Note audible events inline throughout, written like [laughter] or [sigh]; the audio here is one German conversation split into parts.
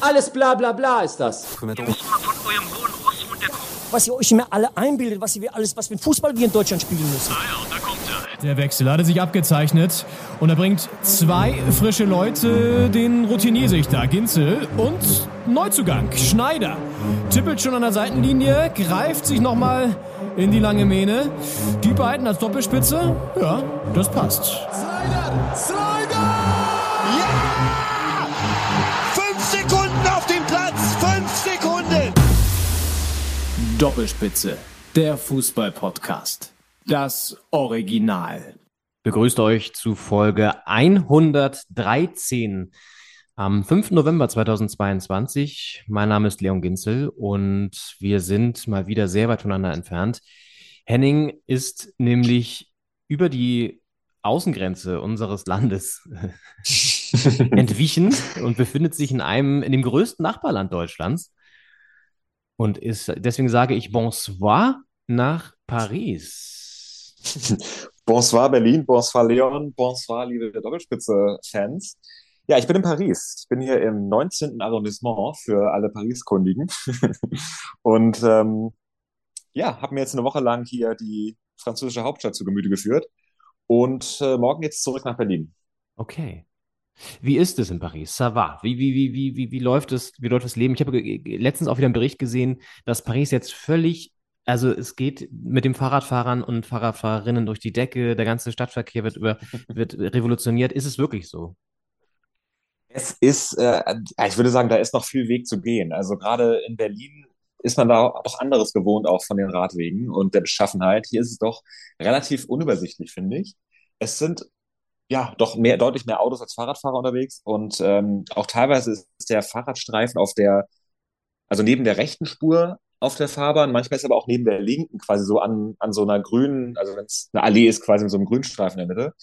Alles bla bla bla ist das. Was ihr euch immer alle einbildet, was ihr alles, was für ein Fußball wir in Deutschland spielen müssen. Ah ja, und da kommt er. Der Wechsel hatte sich abgezeichnet und er bringt zwei frische Leute, den Routiniersichter Ginzel und Neuzugang Schneider. Tippelt schon an der Seitenlinie, greift sich nochmal in die lange Mähne. Die beiden als Doppelspitze, ja, das passt. Slider! Slider! Doppelspitze, der Fußball-Podcast. Das Original. Begrüßt euch zu Folge 113 am 5. November 2022. Mein Name ist Leon Ginzel und wir sind mal wieder sehr weit voneinander entfernt. Henning ist nämlich über die Außengrenze unseres Landes [laughs] entwichen und befindet sich in einem, in dem größten Nachbarland Deutschlands. Und ist, deswegen sage ich Bonsoir nach Paris. [laughs] Bonsoir Berlin, bonsoir Leon, bonsoir liebe Doppelspitze-Fans. Ja, ich bin in Paris. Ich bin hier im 19. Arrondissement für alle Paris-Kundigen. [laughs] Und ähm, ja, habe mir jetzt eine Woche lang hier die französische Hauptstadt zu Gemüte geführt. Und äh, morgen geht's zurück nach Berlin. Okay. Wie ist es in Paris? Ça va? Wie, wie, wie, wie, wie, wie läuft es, wie läuft das Leben? Ich habe letztens auch wieder einen Bericht gesehen, dass Paris jetzt völlig, also es geht mit den Fahrradfahrern und Fahrradfahrerinnen durch die Decke, der ganze Stadtverkehr wird über, [laughs] wird revolutioniert. Ist es wirklich so? Es ist, äh, ich würde sagen, da ist noch viel Weg zu gehen. Also gerade in Berlin ist man da auch anderes gewohnt, auch von den Radwegen und der Beschaffenheit. Hier ist es doch relativ unübersichtlich, finde ich. Es sind ja doch mehr, deutlich mehr Autos als Fahrradfahrer unterwegs und ähm, auch teilweise ist der Fahrradstreifen auf der, also neben der rechten Spur auf der Fahrbahn, manchmal ist er aber auch neben der linken quasi so an, an so einer grünen, also wenn es eine Allee ist, quasi mit so einem Grünstreifen in der Mitte.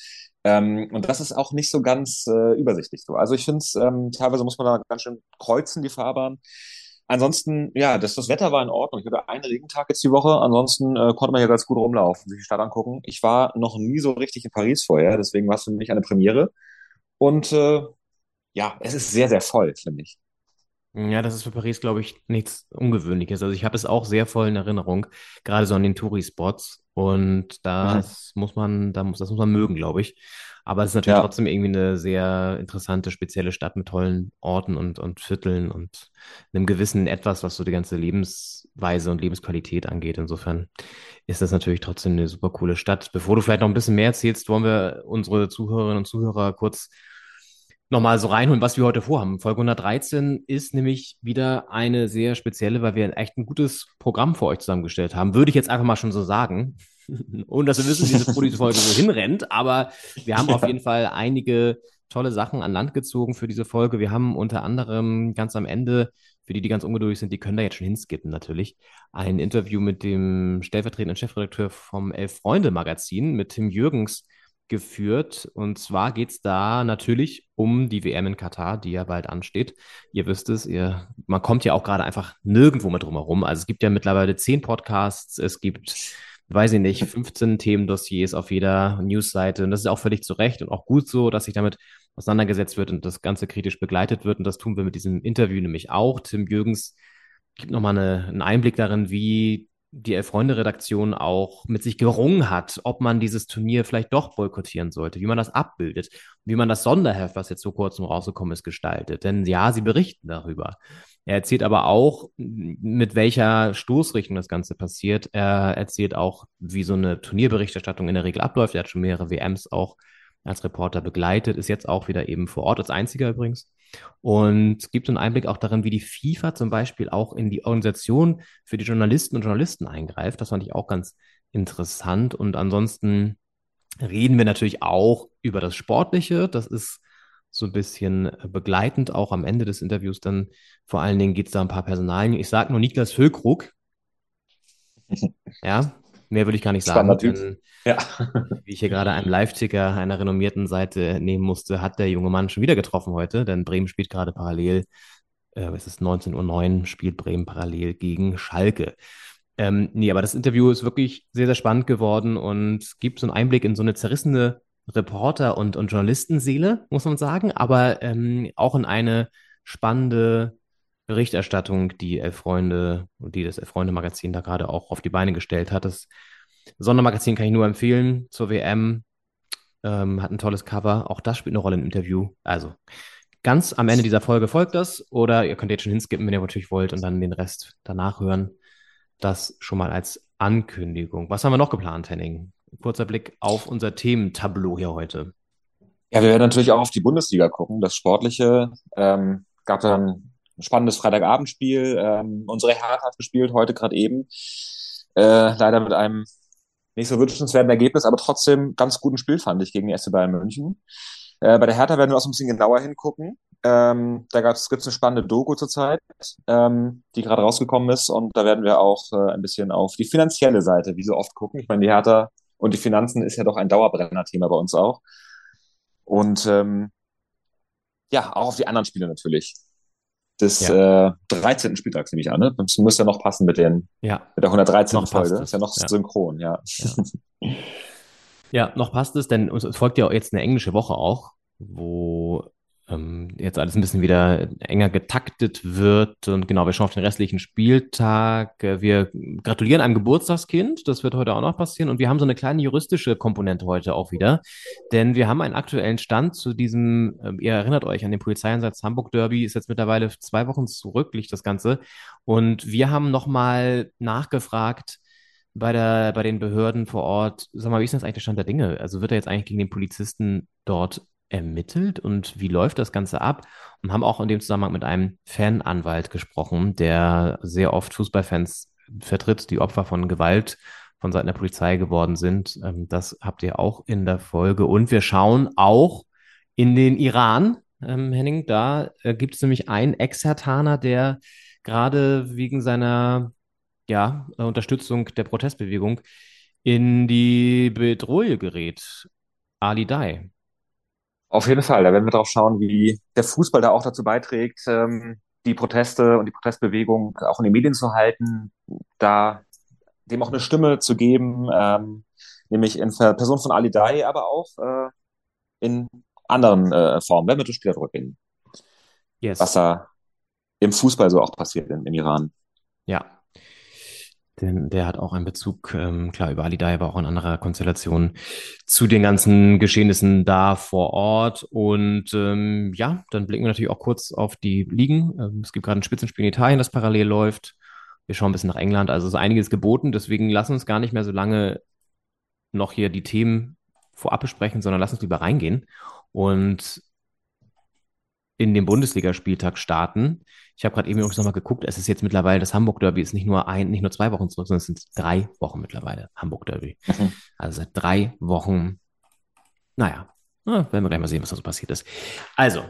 Ähm, und das ist auch nicht so ganz äh, übersichtlich so. Also ich finde es, ähm, teilweise muss man da ganz schön kreuzen, die Fahrbahn. Ansonsten, ja, das, das Wetter war in Ordnung. Ich hatte einen Regentag jetzt die Woche. Ansonsten äh, konnte man hier ganz gut rumlaufen, sich die Stadt angucken. Ich war noch nie so richtig in Paris vorher, deswegen war es für mich eine Premiere. Und äh, ja, es ist sehr, sehr voll, finde ich. Ja, das ist für Paris, glaube ich, nichts Ungewöhnliches. Also ich habe es auch sehr voll in Erinnerung, gerade so an den Touri-Spots. Und das muss man, da muss, das muss man mögen, glaube ich. Aber es ist natürlich Ja, trotzdem irgendwie eine sehr interessante, spezielle Stadt mit tollen Orten und, und Vierteln und einem gewissen Etwas, was so die ganze Lebensweise und Lebensqualität angeht. Insofern ist das natürlich trotzdem eine super coole Stadt. Bevor du vielleicht noch ein bisschen mehr erzählst, wollen wir unsere Zuhörerinnen und Zuhörer kurz nochmal so reinholen, was wir heute vorhaben. Folge 113 ist nämlich wieder eine sehr spezielle, weil wir echt ein gutes Programm für euch zusammengestellt haben. Würde ich jetzt einfach mal schon so sagen. [laughs] Ohne dass wir wissen, wie diese Folge so hinrennt. Aber wir haben auf jeden Fall einige tolle Sachen an Land gezogen für diese Folge. Wir haben unter anderem ganz am Ende, für die, die ganz ungeduldig sind, die können da jetzt schon hinskippen natürlich, ein Interview mit dem stellvertretenden Chefredakteur vom Elf-Freunde-Magazin, mit Tim Jürgens, geführt. Und zwar geht es da natürlich um die WM in Katar, die ja bald ansteht. Ihr wisst es, ihr, man kommt ja auch gerade einfach nirgendwo mehr drum herum. Also es gibt ja mittlerweile zehn Podcasts, es gibt, weiß ich nicht, 15 Themendossiers auf jeder Newsseite. Und das ist auch völlig zu Recht und auch gut so, dass sich damit auseinandergesetzt wird und das Ganze kritisch begleitet wird. Und das tun wir mit diesem Interview nämlich auch. Tim Jürgens gibt nochmal eine, einen Einblick darin, wie die Elf-Freunde-Redaktion auch mit sich gerungen hat, ob man dieses Turnier vielleicht doch boykottieren sollte, wie man das abbildet, wie man das Sonderheft, was jetzt so kurz noch rausgekommen ist, gestaltet. Denn ja, sie berichten darüber. Er erzählt aber auch, mit welcher Stoßrichtung das Ganze passiert. Er erzählt auch, wie so eine Turnierberichterstattung in der Regel abläuft. Er hat schon mehrere WMs auch als Reporter begleitet, ist jetzt auch wieder eben vor Ort, als einziger übrigens. Und gibt einen Einblick auch darin, wie die FIFA zum Beispiel auch in die Organisation für die Journalisten und Journalisten eingreift. Das fand ich auch ganz interessant. Und ansonsten reden wir natürlich auch über das Sportliche. Das ist so ein bisschen begleitend auch am Ende des Interviews. Dann vor allen Dingen geht es da ein paar Personalien. Ich sage nur Niklas Füllkrug. [laughs] Ja, mehr will ich gar nicht sagen. Denn Ja. [laughs] wie ich hier gerade einen Live-Ticker einer renommierten Seite nehmen musste, hat der junge Mann schon wieder getroffen heute, denn Bremen spielt gerade parallel, äh, es ist 19.09 Uhr, spielt Bremen parallel gegen Schalke. Ähm, nee, aber das Interview ist wirklich sehr, sehr spannend geworden und gibt so einen Einblick in so eine zerrissene Reporter- und, und Journalistenseele, muss man sagen, aber ähm, auch in eine spannende Berichterstattung, die Elf Freunde und die das Elf Freunde Magazin da gerade auch auf die Beine gestellt hat. Das Sondermagazin kann ich nur empfehlen zur WM. Ähm, hat ein tolles Cover. Auch das spielt eine Rolle im Interview. Also ganz am Ende dieser Folge folgt das. Oder ihr könnt jetzt schon hinskippen, wenn ihr natürlich wollt, und dann den Rest danach hören. Das schon mal als Ankündigung. Was haben wir noch geplant, Henning? Kurzer Blick auf unser Thementableau hier heute. Ja, wir werden natürlich auch auf die Bundesliga gucken. Das Sportliche ähm, gab dann spannendes Freitagabendspiel. Ähm, unsere Hertha hat gespielt, heute gerade eben. Äh, leider mit einem nicht so wünschenswerten Ergebnis, aber trotzdem ganz guten Spiel fand ich gegen die SC Bayern München. Äh, bei der Hertha werden wir auch so ein bisschen genauer hingucken. Ähm, da gibt es eine spannende Doku zurzeit, ähm, die gerade rausgekommen ist. Und da werden wir auch äh, ein bisschen auf die finanzielle Seite, wie so oft, gucken. Ich meine, die Hertha und die Finanzen ist ja doch ein Dauerbrenner-Thema bei uns auch. Und ähm, ja, auch auf die anderen Spiele natürlich. Des ja. äh, 13. Spieltags nehme ich an. Ne? Das muss ja noch passen mit, den, ja. mit der 113. Noch Folge. Das ist ja noch ja. synchron, ja. ja. [laughs] Ja, noch passt es, denn es folgt ja jetzt eine englische Woche auch, wo ähm, jetzt alles ein bisschen wieder enger getaktet wird. Und genau, wir schauen auf den restlichen Spieltag. Äh, wir gratulieren einem Geburtstagskind, das wird heute auch noch passieren. Und wir haben so eine kleine juristische Komponente heute auch wieder, denn wir haben einen aktuellen Stand zu diesem, äh, ihr erinnert euch an den Polizeieinsatz Hamburg Derby, ist jetzt mittlerweile zwei Wochen zurück, liegt das Ganze. Und wir haben nochmal nachgefragt, bei der, bei den Behörden vor Ort, sag mal, wie ist das eigentlich der Stand der Dinge? Also wird er jetzt eigentlich gegen den Polizisten dort ermittelt und wie läuft das Ganze ab? Und haben auch in dem Zusammenhang mit einem Fananwalt gesprochen, der sehr oft Fußballfans vertritt, die Opfer von Gewalt von Seiten der Polizei geworden sind. Ähm, das habt ihr auch in der Folge. Und wir schauen auch in den Iran, ähm, Henning. Da äh, gibt es nämlich einen Exertaner, der gerade wegen seiner ja, Unterstützung der Protestbewegung in die Bedrohung gerät. Ali Dai. Auf jeden Fall, da werden wir drauf schauen, wie der Fußball da auch dazu beiträgt, ähm, die Proteste und die Protestbewegung auch in den Medien zu halten, da dem auch eine Stimme zu geben, ähm, nämlich in Person von Ali Dai, aber auch äh, in anderen äh, Formen, wenn wir das Spieler zurückgehen. Yes. Was da im Fußball so auch passiert in, im Iran. Denn der hat auch einen Bezug, ähm, klar, über Ali Dai, aber auch in anderer Konstellation zu den ganzen Geschehnissen da vor Ort. Und ähm, ja, dann blicken wir natürlich auch kurz auf die Ligen. Ähm, es gibt gerade ein Spitzenspiel in Italien, das parallel läuft. Wir schauen ein bisschen nach England. Also ist einiges geboten. Deswegen lassen uns gar nicht mehr so lange noch hier die Themen vorab besprechen, sondern lass uns lieber reingehen und in den Bundesligaspieltag starten. Ich habe gerade eben noch mal geguckt, es ist jetzt mittlerweile, das Hamburg-Derby ist nicht nur ein, nicht nur zwei Wochen zurück, sondern es sind drei Wochen mittlerweile, Hamburg-Derby. Mhm. Also seit drei Wochen, naja, na, werden wir gleich mal sehen, was da so passiert ist. Also,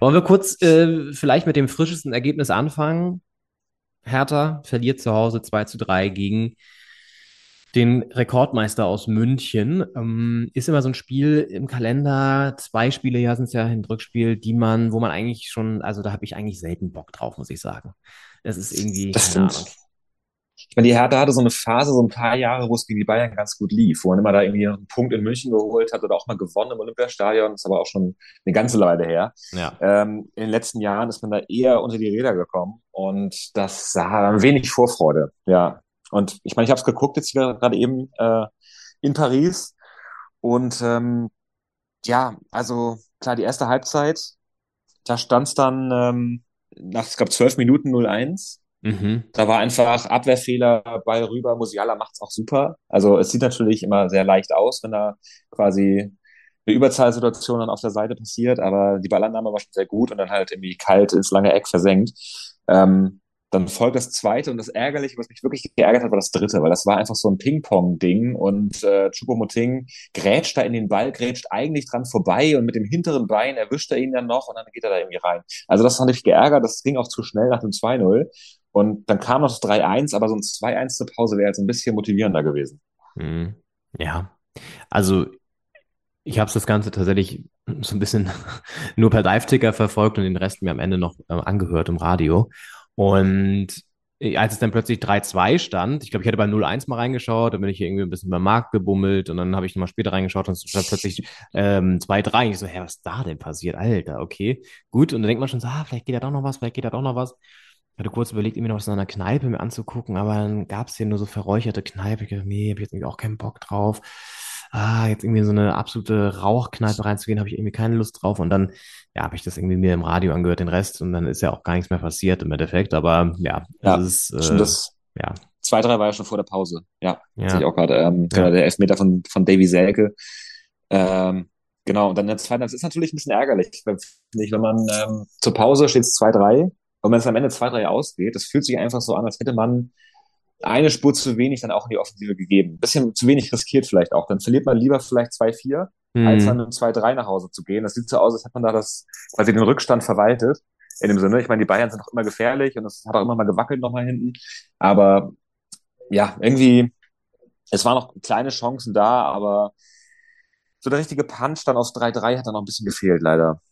wollen wir kurz äh, vielleicht mit dem frischesten Ergebnis anfangen? Hertha verliert zu Hause 2 zu 3 gegen den Rekordmeister aus München. Ähm, ist immer so ein Spiel im Kalender, zwei Spiele ja sind es ja ein Rückspiel, die man, wo man eigentlich schon, also da habe ich eigentlich selten Bock drauf, muss ich sagen. Das ist irgendwie. Das stimmt. Ich meine, die Hertha hatte so eine Phase, so ein paar Jahre, wo es gegen die Bayern ganz gut lief, wo man immer da irgendwie einen Punkt in München geholt hat oder auch mal gewonnen im Olympiastadion. Das ist aber auch schon eine ganze Weile her. Ja. Ähm, in den letzten Jahren ist man da eher unter die Räder gekommen und das sah ein wenig Vorfreude. Ja, und ich meine, ich habe es geguckt jetzt gerade eben äh, in Paris. Und ähm, ja, also klar, die erste Halbzeit, da stand es dann ähm, nach, ich glaube, zwölf Minuten 0-1. Mhm. Da war einfach Abwehrfehler, Ball rüber, Musiala macht's auch super. Also es sieht natürlich immer sehr leicht aus, wenn da quasi eine Überzahlsituation dann auf der Seite passiert, aber die Ballannahme war schon sehr gut und dann halt irgendwie kalt ins lange Eck versenkt. Ähm, dann folgt das zweite und das Ärgerliche, was mich wirklich geärgert hat, war das dritte, weil das war einfach so ein Ping-Pong-Ding und äh, Chupomoting grätscht da in den Ball, grätscht eigentlich dran vorbei und mit dem hinteren Bein erwischt er ihn dann noch und dann geht er da irgendwie rein. Also das fand ich geärgert, das ging auch zu schnell nach dem 2-0 und dann kam noch das 3-1, aber so ein 2-1 zur Pause wäre jetzt ein bisschen motivierender gewesen. Mhm. Ja, also ich habe das Ganze tatsächlich so ein bisschen [laughs] nur per Dive-Ticker verfolgt und den Rest mir am Ende noch äh, angehört im Radio. Und äh, als es dann plötzlich 3-2 stand, ich glaube, ich hätte bei 0-1 mal reingeschaut, dann bin ich hier irgendwie ein bisschen beim Markt gebummelt und dann habe ich nochmal später reingeschaut und es stand plötzlich ähm, 2-3. Ich so, hä, was ist da denn passiert? Alter, okay, gut. Und dann denkt man schon so, ah, vielleicht geht da doch noch was, vielleicht geht da doch noch was. Ich hatte kurz überlegt, irgendwie noch was in einer Kneipe mir anzugucken, aber dann gab es hier nur so verräucherte Kneipe. Ich dachte, nee, hab ich jetzt irgendwie auch keinen Bock drauf. Ah, jetzt irgendwie in so eine absolute Rauchkneipe reinzugehen, habe ich irgendwie keine Lust drauf. Und dann, ja, habe ich das irgendwie mir im Radio angehört, den Rest, und dann ist ja auch gar nichts mehr passiert im Endeffekt. Aber ja, Ja, das ist, äh, das ja, 2-3 war ja schon vor der Pause. Ja, Ja. sehe ich auch gerade. Ähm, Ja. genau, Der Elfmeter von, von Davy Selke. Ähm, genau, und dann der zweiten, das ist natürlich ein bisschen ärgerlich, wenn, wenn man ähm, zur Pause steht es 2-3 und wenn es am Ende 2-3 ausgeht, das fühlt sich einfach so an, als hätte man eine Spur zu wenig dann auch in die Offensive gegeben. Ein bisschen zu wenig riskiert vielleicht auch. Dann verliert man lieber vielleicht 2-4, als dann einem 2-3 nach Hause zu gehen. Das sieht so aus, als hätte man da das quasi den Rückstand verwaltet. In dem Sinne, ich meine, die Bayern sind auch immer gefährlich und es hat auch immer mal gewackelt nochmal hinten. Aber ja, irgendwie, es waren noch kleine Chancen da, aber so der richtige Punch dann aufs 3-3 hat dann noch ein bisschen gefehlt, leider.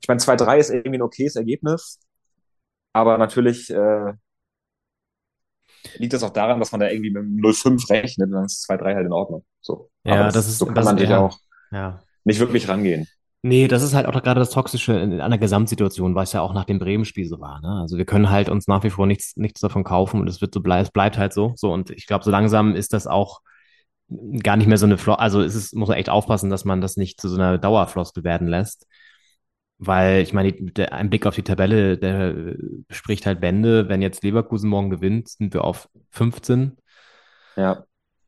Ich meine, 2-3 ist irgendwie ein okayes Ergebnis, aber natürlich äh, liegt das auch daran, dass man da irgendwie mit einem 0-5 rechnet und dann ist 2-3 halt in Ordnung. So. Ja, aber das ist- so kann das- man natürlich ja. auch ja. nicht wirklich rangehen. Nee, das ist halt auch gerade das Toxische in, der Gesamtsituation, was ja auch nach dem Bremen-Spiel so war. Ne? Also wir können halt uns nach wie vor nichts, nichts davon kaufen und es wird so blei es bleibt halt so. So und ich glaube, so langsam ist das auch gar nicht mehr so eine Flo also es ist, muss man echt aufpassen, dass man das nicht zu so einer Dauerfloskel werden lässt. Weil ich meine, der, ein Blick auf die Tabelle, der spricht halt Bände. Wenn jetzt Leverkusen morgen gewinnt, sind wir auf 15. Ja,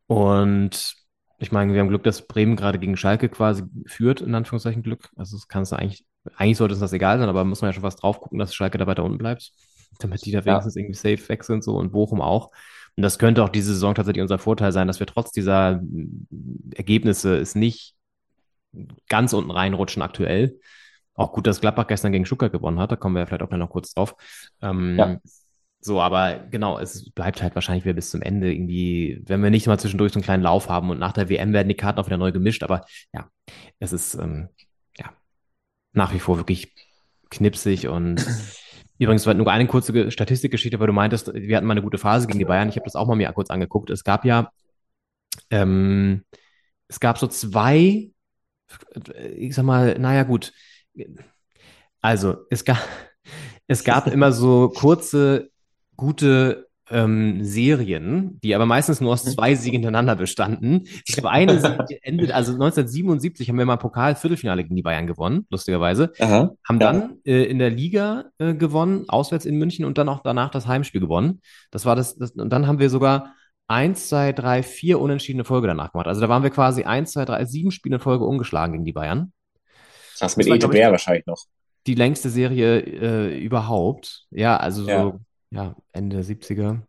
Und ich meine, wir haben Glück, dass Bremen gerade gegen Schalke quasi führt, in Anführungszeichen Glück. Also es kann es eigentlich, eigentlich sollte uns das egal sein, aber muss man ja schon was drauf gucken, dass Schalke da weiter unten bleibt, damit die da wenigstens irgendwie safe weg sind so und Bochum auch. Und das könnte auch diese Saison tatsächlich unser Vorteil sein, dass wir trotz dieser mm, Ergebnisse es nicht ganz unten reinrutschen aktuell. Auch gut, dass Gladbach gestern gegen Stuttgart gewonnen hat, da kommen wir vielleicht auch noch kurz drauf. Ähm, Ja. so, aber genau, es bleibt halt wahrscheinlich wieder bis zum Ende irgendwie, wenn wir nicht mal zwischendurch so einen kleinen Lauf haben und nach der WM werden die Karten auch wieder neu gemischt, aber ja, es ist ähm, ja nach wie vor wirklich knipsig und [clears throat] übrigens war nur eine kurze Ge- Statistikgeschichte, weil du meintest, wir hatten mal eine gute Phase gegen die Bayern. Ich habe das auch mal mir kurz angeguckt. Es gab ja ähm, es gab so zwei, ich sag mal, naja, gut. Also, es gab, [laughs] es gab immer so kurze, gute ähm, Serien, die aber meistens nur aus zwei Siegen hintereinander bestanden. Ich habe eine Serie endet, also 1977 haben wir mal Pokal-Viertelfinale gegen die Bayern gewonnen, lustigerweise. Aha. Haben Ja. dann äh, in der Liga äh, gewonnen, auswärts in München und dann auch danach das Heimspiel gewonnen. Das war das, das und dann haben wir sogar eins, zwei, drei, vier unentschiedene Folge danach gemacht. Also da waren wir quasi eins, zwei, drei, sieben Spiele in Folge ungeschlagen gegen die Bayern. Krass, mit Das war, Ete Bär wahrscheinlich noch. Die längste Serie äh, überhaupt. Ja, also so, Ja. Ende der 70er.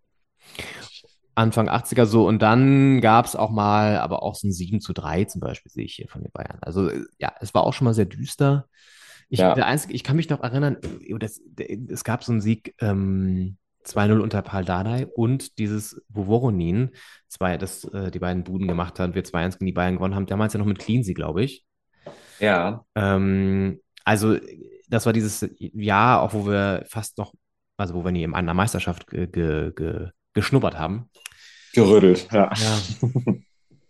Anfang 80er so und dann gab es auch mal, aber auch so ein 7 zu 3 zum Beispiel sehe ich hier von den Bayern. Also äh, ja, es war auch schon mal sehr düster. Ich, Ja. der einzige, ich kann mich noch erinnern, äh, das, der, es gab so einen Sieg ähm, 2-0 unter Pal Dardai und dieses, wo Voronin zwei, das, äh, die beiden Buden gemacht hat, wir 2-1 gegen die Bayern gewonnen haben, damals ja noch mit Cleansey, glaube ich. Ja. Ähm, also, das war dieses Jahr, auch wo wir fast noch, also wo wir nie in einer Meisterschaft ge, ge, ge, geschnuppert haben. Gerüttelt, ja. Ja.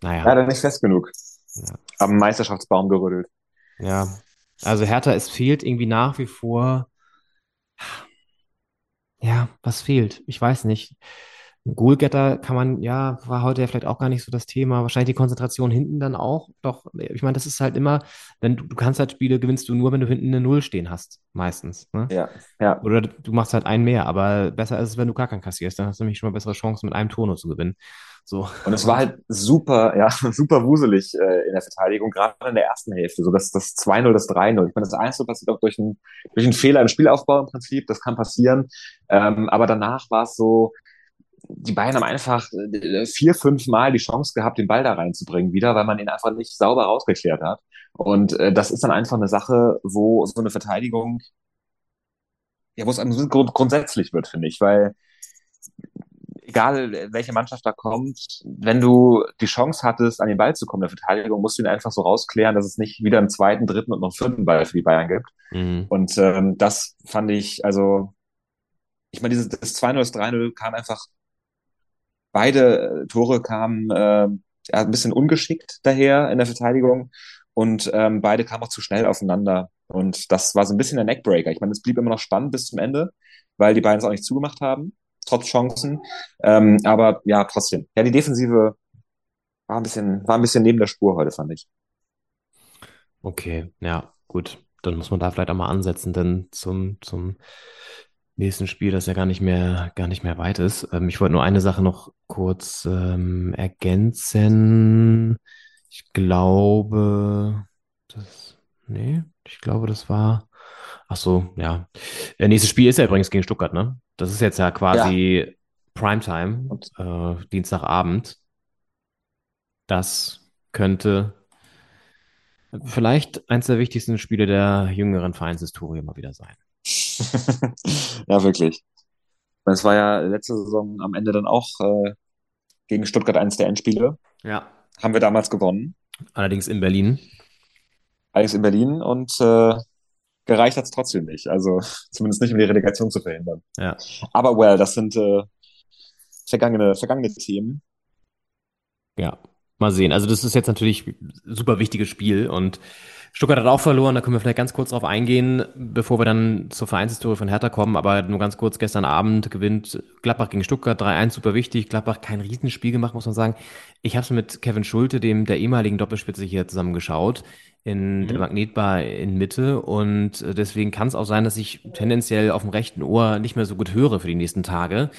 Naja, Leider nicht fest genug. Ja. Am Meisterschaftsbaum gerüttelt. ja. Also Hertha, es fehlt irgendwie nach wie vor. Ja, was fehlt? Ich weiß nicht. Goalgetter kann man, ja, war heute ja vielleicht auch gar nicht so das Thema. Wahrscheinlich die Konzentration hinten dann auch. Doch, ich meine, das ist halt immer, wenn du, du kannst halt Spiele gewinnst du nur, wenn du hinten eine Null stehen hast, meistens. Ne? Ja, ja. Oder du machst halt einen mehr, aber besser ist es, wenn du gar keinen kassierst. Dann hast du nämlich schon mal bessere Chancen, mit einem Tor nur zu gewinnen. So. Und es war halt super, ja, [laughs] super wuselig äh, in der Verteidigung, gerade in der ersten Hälfte. So das, das 2-0, das 3-0. Ich meine, das 1 passiert auch durch einen, durch einen Fehler im Spielaufbau im Prinzip. Das kann passieren. Ähm, aber danach war es so, die Bayern haben einfach äh, vier, fünf Mal die Chance gehabt, den Ball da reinzubringen wieder, weil man ihn einfach nicht sauber rausgeklärt hat. Und äh, das ist dann einfach eine Sache, wo so eine Verteidigung, ja, wo es einem grund grundsätzlich wird, finde ich, weil egal welche Mannschaft da kommt, wenn du die Chance hattest, an den Ball zu kommen, der Verteidigung, musst du ihn einfach so rausklären, dass es nicht wieder einen zweiten, dritten und noch einen vierten Ball für die Bayern gibt. Mhm. Und ähm, das fand ich, also ich meine, dieses, das 2-0, das 3-0 kam einfach, beide äh, Tore kamen äh, ein bisschen ungeschickt daher in der Verteidigung und ähm, beide kamen auch zu schnell aufeinander. Und das war so ein bisschen der Neckbreaker. Ich meine, es blieb immer noch spannend bis zum Ende, weil die beiden es auch nicht zugemacht haben, trotz Chancen. Ähm, aber ja, trotzdem. Ja, die Defensive war ein bisschen, war ein bisschen neben der Spur heute, fand ich. Okay, ja, gut. Dann muss man da vielleicht auch mal ansetzen, denn zum, zum nächsten Spiel, das ja gar nicht mehr, gar nicht mehr weit ist. Ähm, ich wollte nur eine Sache noch kurz ähm, ergänzen. Ich glaube, das, nee, ich glaube, das war, ach so, ja. Der nächste Spiel ist ja übrigens gegen Stuttgart, ne? Das ist jetzt ja quasi Primetime, Und äh, Dienstagabend. Das könnte vielleicht eins der wichtigsten Spiele der jüngeren Vereinshistorie mal wieder sein. [laughs] ja, wirklich. Es war ja letzte Saison am Ende dann auch äh, gegen Stuttgart eines der Endspiele. Ja. Haben wir damals gewonnen. Allerdings in Berlin. Allerdings in Berlin und äh, gereicht hat es trotzdem nicht. Also [laughs] zumindest nicht, um die Relegation zu verhindern. Ja. Aber well, das sind äh, vergangene, vergangene Themen. Ja, mal sehen. Also das ist jetzt natürlich ein super wichtiges Spiel und Stuttgart hat auch verloren, da können wir vielleicht ganz kurz drauf eingehen, bevor wir dann zur Vereinshistorie von Hertha kommen, aber nur ganz kurz, gestern Abend gewinnt Gladbach gegen Stuttgart 3-1, super wichtig, Gladbach kein Riesenspiel gemacht, muss man sagen. Ich habe es mit Kevin Schulte, dem der ehemaligen Doppelspitze hier zusammengeschaut, in der Magnetbar in Mitte und deswegen kann es auch sein, dass ich tendenziell auf dem rechten Ohr nicht mehr so gut höre für die nächsten Tage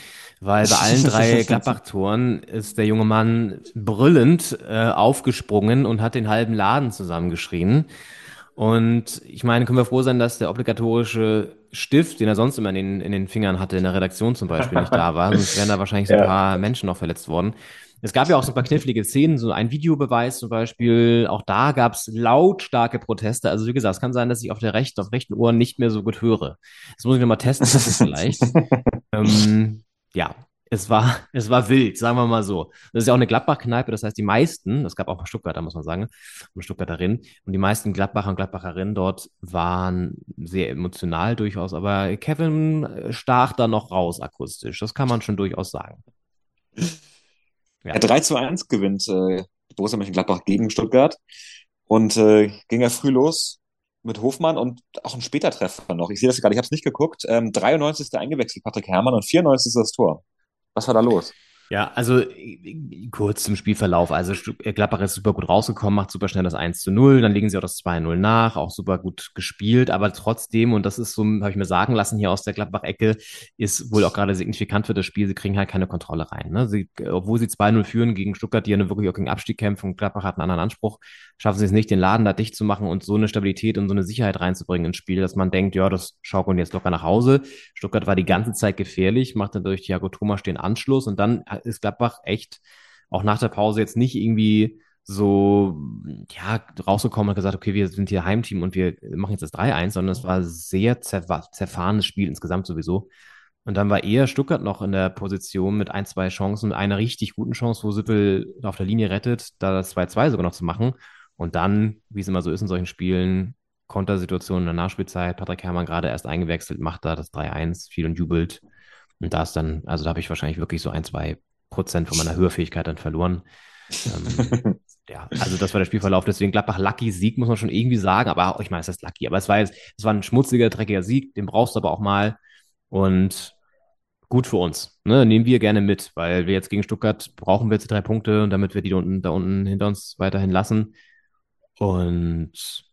weil bei allen drei [laughs] Gladbach-Toren ist der junge Mann brüllend äh, aufgesprungen und hat den halben Laden zusammengeschrien. Und ich meine, können wir froh sein, dass der obligatorische Stift, den er sonst immer in den, in den Fingern hatte, in der Redaktion zum Beispiel nicht da war. [laughs] Sonst wären da wahrscheinlich so ein Ja. paar Menschen noch verletzt worden. Es gab ja auch so ein paar knifflige Szenen, so ein Videobeweis zum Beispiel. Auch da gab es lautstarke Proteste. Also wie gesagt, es kann sein, dass ich auf der rechten, auf rechten Ohr nicht mehr so gut höre. Das muss ich nochmal testen, das ist [laughs] vielleicht. ähm, ja, es war, es war wild, sagen wir mal so. Das ist ja auch eine Gladbach-Kneipe, das heißt, die meisten, es gab auch ein paar Stuttgarter, muss man sagen, und Stuttgarterinnen, und die meisten Gladbacher und Gladbacherinnen dort waren sehr emotional durchaus, aber Kevin stach da noch raus akustisch, das kann man schon durchaus sagen. [laughs] Ja. Ja, 3 zu 1 gewinnt äh, Borussia Mönchengladbach gegen Stuttgart und äh, ging ja früh los mit Hofmann und auch ein später Treffer noch. Ich sehe das gerade, ich habe es nicht geguckt. Ähm, 93. eingewechselt Patrick Herrmann und 94. das Tor. Was war da los? Ja, also äh, kurz zum Spielverlauf. Also äh, Gladbach ist super gut rausgekommen, macht super schnell das 1 zu 0, dann legen sie auch das 2-0 nach, auch super gut gespielt, aber trotzdem, und das ist so, habe ich mir sagen lassen hier aus der Gladbach-Ecke, ist wohl auch gerade signifikant für das Spiel, sie kriegen halt keine Kontrolle rein. Ne? Sie, obwohl sie 2-0 führen gegen Stuttgart, die ja wirklich auch gegen Abstieg kämpfen und Gladbach hat einen anderen Anspruch, schaffen sie es nicht, den Laden da dicht zu machen und so eine Stabilität und so eine Sicherheit reinzubringen ins Spiel, dass man denkt, ja, das schaukeln jetzt locker nach Hause. Stuttgart war die ganze Zeit gefährlich, machte durch Thiago Thomas den Anschluss und dann ist Gladbach echt auch nach der Pause jetzt nicht irgendwie so ja rausgekommen und gesagt, okay, wir sind hier Heimteam und wir machen jetzt das 3-1, sondern es war sehr zerfa zerfahrenes Spiel insgesamt sowieso. Und dann war eher Stuttgart noch in der Position mit ein, zwei Chancen, einer richtig guten Chance, wo Sippel auf der Linie rettet, da das 2-2 sogar noch zu machen. Und dann, wie es immer so ist in solchen Spielen, Kontersituation in der Nachspielzeit, Patrick Herrmann gerade erst eingewechselt, macht da das 3-1, viel und jubelt. Und da ist dann, also da habe ich wahrscheinlich wirklich so ein, zwei Prozent von meiner Hörfähigkeit dann verloren. Ähm, [laughs] ja, also das war der Spielverlauf. Deswegen Gladbach Lucky Sieg, muss man schon irgendwie sagen. Aber ich meine, es ist Lucky. Aber es war jetzt, es war ein schmutziger, dreckiger Sieg. Den brauchst du aber auch mal. Und gut für uns. Ne? Nehmen wir gerne mit, weil wir jetzt gegen Stuttgart brauchen wir jetzt die drei Punkte und damit wir die da unten, da unten hinter uns weiterhin lassen. Und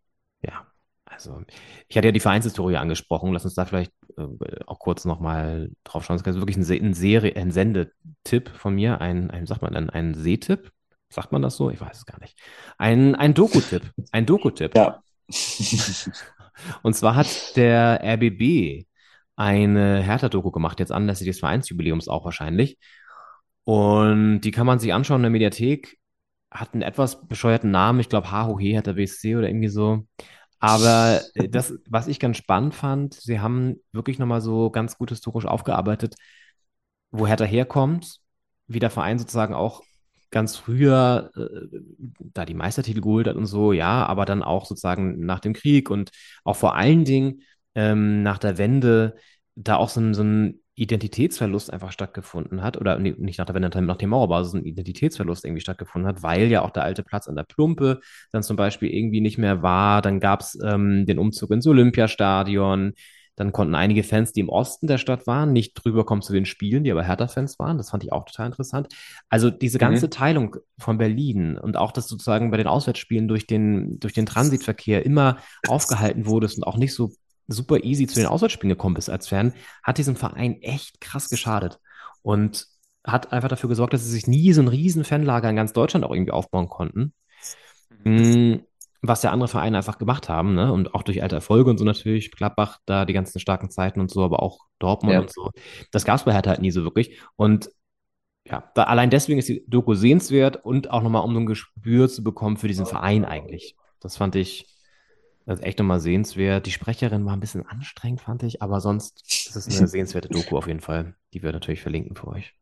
ja, also ich hatte ja die Vereinshistorie angesprochen. Lass uns da vielleicht auch kurz nochmal drauf schauen. Das ist wirklich ein, Serie ein Sendetipp von mir, ein, ein, sagt man dann, ein Sehtipp? Sagt man das so? Ich weiß es gar nicht. Ein, ein Doku-Tipp. Ein Doku-Tipp. Ja. [laughs] Und zwar hat der RBB eine Hertha-Doku gemacht, jetzt anlässlich des Vereinsjubiläums auch wahrscheinlich. Und die kann man sich anschauen in der Mediathek. Hat einen etwas bescheuerten Namen, ich glaube HOH hat der BSC oder irgendwie so. Aber äh, das, was ich ganz spannend fand, sie haben wirklich nochmal so ganz gut historisch aufgearbeitet, wo Hertha herkommt, wie der Verein sozusagen auch ganz früher äh, da die Meistertitel geholt hat und so, ja, aber dann auch sozusagen nach dem Krieg und auch vor allen Dingen ähm, nach der Wende da auch so ein, so ein Identitätsverlust einfach stattgefunden hat, oder nee, nicht nach der Wende, nach dem Mauerbau, sondern ein Identitätsverlust irgendwie stattgefunden hat, weil ja auch der alte Platz an der Plumpe dann zum Beispiel irgendwie nicht mehr war. Dann gab es ähm, den Umzug ins Olympiastadion. Dann konnten einige Fans, die im Osten der Stadt waren, nicht drüber kommen zu den Spielen, die aber Hertha-Fans waren. Das fand ich auch total interessant. Also diese ganze Mhm. Teilung von Berlin und auch, dass sozusagen bei den Auswärtsspielen durch den, durch den Transitverkehr immer aufgehalten wurdest und auch nicht so super easy zu den Auswärtsspielen gekommen bist als Fan, hat diesem Verein echt krass geschadet. Und hat einfach dafür gesorgt, dass sie sich nie so ein riesen Fanlager in ganz Deutschland auch irgendwie aufbauen konnten. Mm, Was ja andere Vereine einfach gemacht haben, ne? Und auch durch alte Erfolge und so natürlich, Gladbach, da die ganzen starken Zeiten und so, aber auch Dortmund Ja. und so. Das gab es bei Hertha halt nie so wirklich. Und ja, da, allein deswegen ist die Doku sehenswert und auch nochmal, um so ein Gespür zu bekommen für diesen Verein eigentlich. Das fand ich also echt nochmal sehenswert. Die Sprecherin war ein bisschen anstrengend, fand ich, aber sonst ist es eine [laughs] sehenswerte Doku auf jeden Fall. Die wir natürlich verlinken für euch.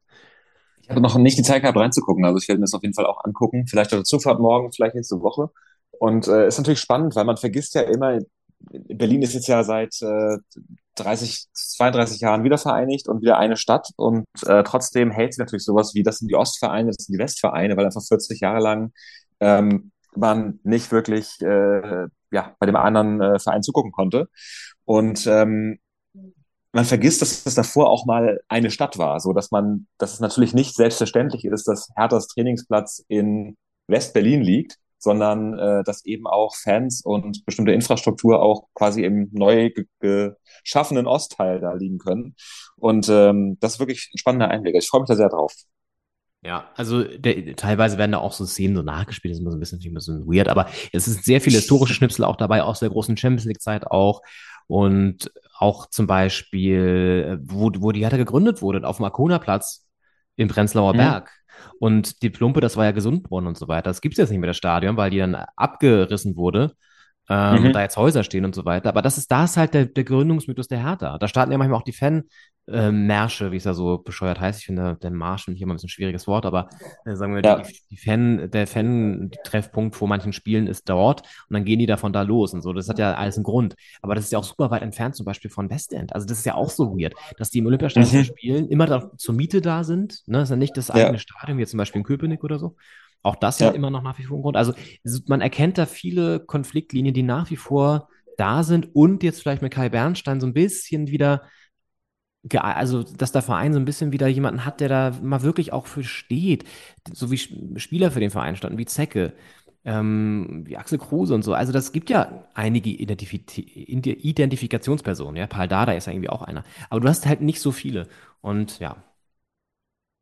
Ich hatte noch nicht die Zeit gehabt reinzugucken, also ich werde mir das auf jeden Fall auch angucken. Vielleicht auf der Zufahrt morgen, vielleicht nächste Woche. Und äh, ist natürlich spannend, weil man vergisst ja immer, Berlin ist jetzt ja seit äh, 30, 32 Jahren wieder vereinigt und wieder eine Stadt. Und äh, trotzdem hält sie natürlich sowas wie, das sind die Ostvereine, das sind die Westvereine, weil einfach 40 Jahre lang ähm, man nicht wirklich äh, ja, bei dem anderen äh, Verein zugucken konnte. Und ähm, man vergisst, dass es davor auch mal eine Stadt war, so dass man, dass es natürlich nicht selbstverständlich ist, dass Herthas Trainingsplatz in West-Berlin liegt, sondern äh, dass eben auch Fans und bestimmte Infrastruktur auch quasi im neu ge geschaffenen Ostteil da liegen können. Und ähm, das ist wirklich ein spannender Einblick. Ich freue mich da sehr drauf. Ja, also der, teilweise werden da auch so Szenen so nachgespielt, das ist immer so ein bisschen, ein bisschen weird, aber es sind sehr viele historische Schnipsel auch dabei, aus der großen Champions League-Zeit auch. Und auch zum Beispiel, wo, wo die Hertha gegründet wurde, auf dem Arkona-Platz im Prenzlauer Mhm. Berg. Und die Plumpe, das war ja Gesundbrunnen und so weiter. Das gibt es jetzt nicht mehr, das Stadion, weil die dann abgerissen wurde. Ähm, Mhm. da jetzt Häuser stehen und so weiter. Aber das ist, da ist halt der, der Gründungsmythos der Hertha. Da starten ja manchmal auch die Fan-Märsche, wie es ja so bescheuert heißt. Ich finde, der Marsch hier mal ein bisschen schwieriges Wort, aber äh, sagen wir, Ja. die, die Fan, der Fan-Treffpunkt vor manchen Spielen ist dort und dann gehen die davon da los und so. Das hat ja alles einen Grund. Aber das ist ja auch super weit entfernt, zum Beispiel von Westend. Also das ist ja auch so weird, dass die im Olympiastadion Mhm. spielen, immer da zur Miete da sind. Ne? Das ist ja nicht das Ja. eigene Stadion, wie jetzt zum Beispiel in Köpenick oder so. Auch das ja, Ja. immer noch nach wie vor ein Grund. Also man erkennt da viele Konfliktlinien, die nach wie vor da sind und jetzt vielleicht mit Kai Bernstein so ein bisschen wieder, also dass der Verein so ein bisschen wieder jemanden hat, der da mal wirklich auch für steht. So wie Sp- Spieler für den Verein standen, wie Zecke, ähm, wie Axel Kruse und so. Also das gibt ja einige Identifi Ide- Identifikationspersonen. Ja, Paul Dardai ist ja irgendwie auch einer. Aber du hast halt nicht so viele. Und ja,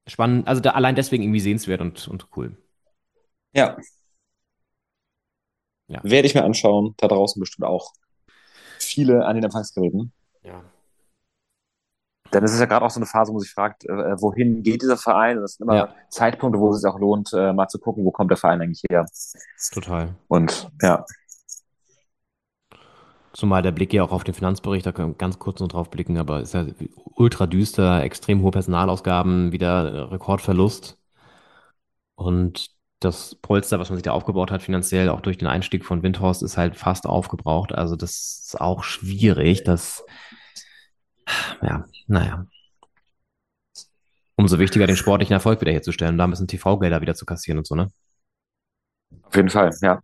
spannend. Also da, allein deswegen irgendwie sehenswert und, und cool. Ja. Ja. Werde ich mir anschauen. Da draußen bestimmt auch viele an den Empfangsgeräten. Ja. Denn es ist ja gerade auch so eine Phase, wo man sich fragt, äh, wohin geht dieser Verein? Und das sind immer Ja. Zeitpunkte, wo es sich auch lohnt, äh, mal zu gucken, wo kommt der Verein eigentlich her. Total. Und ja, Zumal der Blick ja auch auf den Finanzbericht, da können wir ganz kurz noch drauf blicken, aber ist ja ultra düster, extrem hohe Personalausgaben, wieder äh, Rekordverlust. Und das Polster, was man sich da aufgebaut hat, finanziell auch durch den Einstieg von Windhorst, ist halt fast aufgebraucht. Also das ist auch schwierig. Das, ja, naja. Umso wichtiger, den sportlichen Erfolg wiederherzustellen, da bisschen TV-Gelder wieder zu kassieren und so, ne? auf jeden Fall, ja.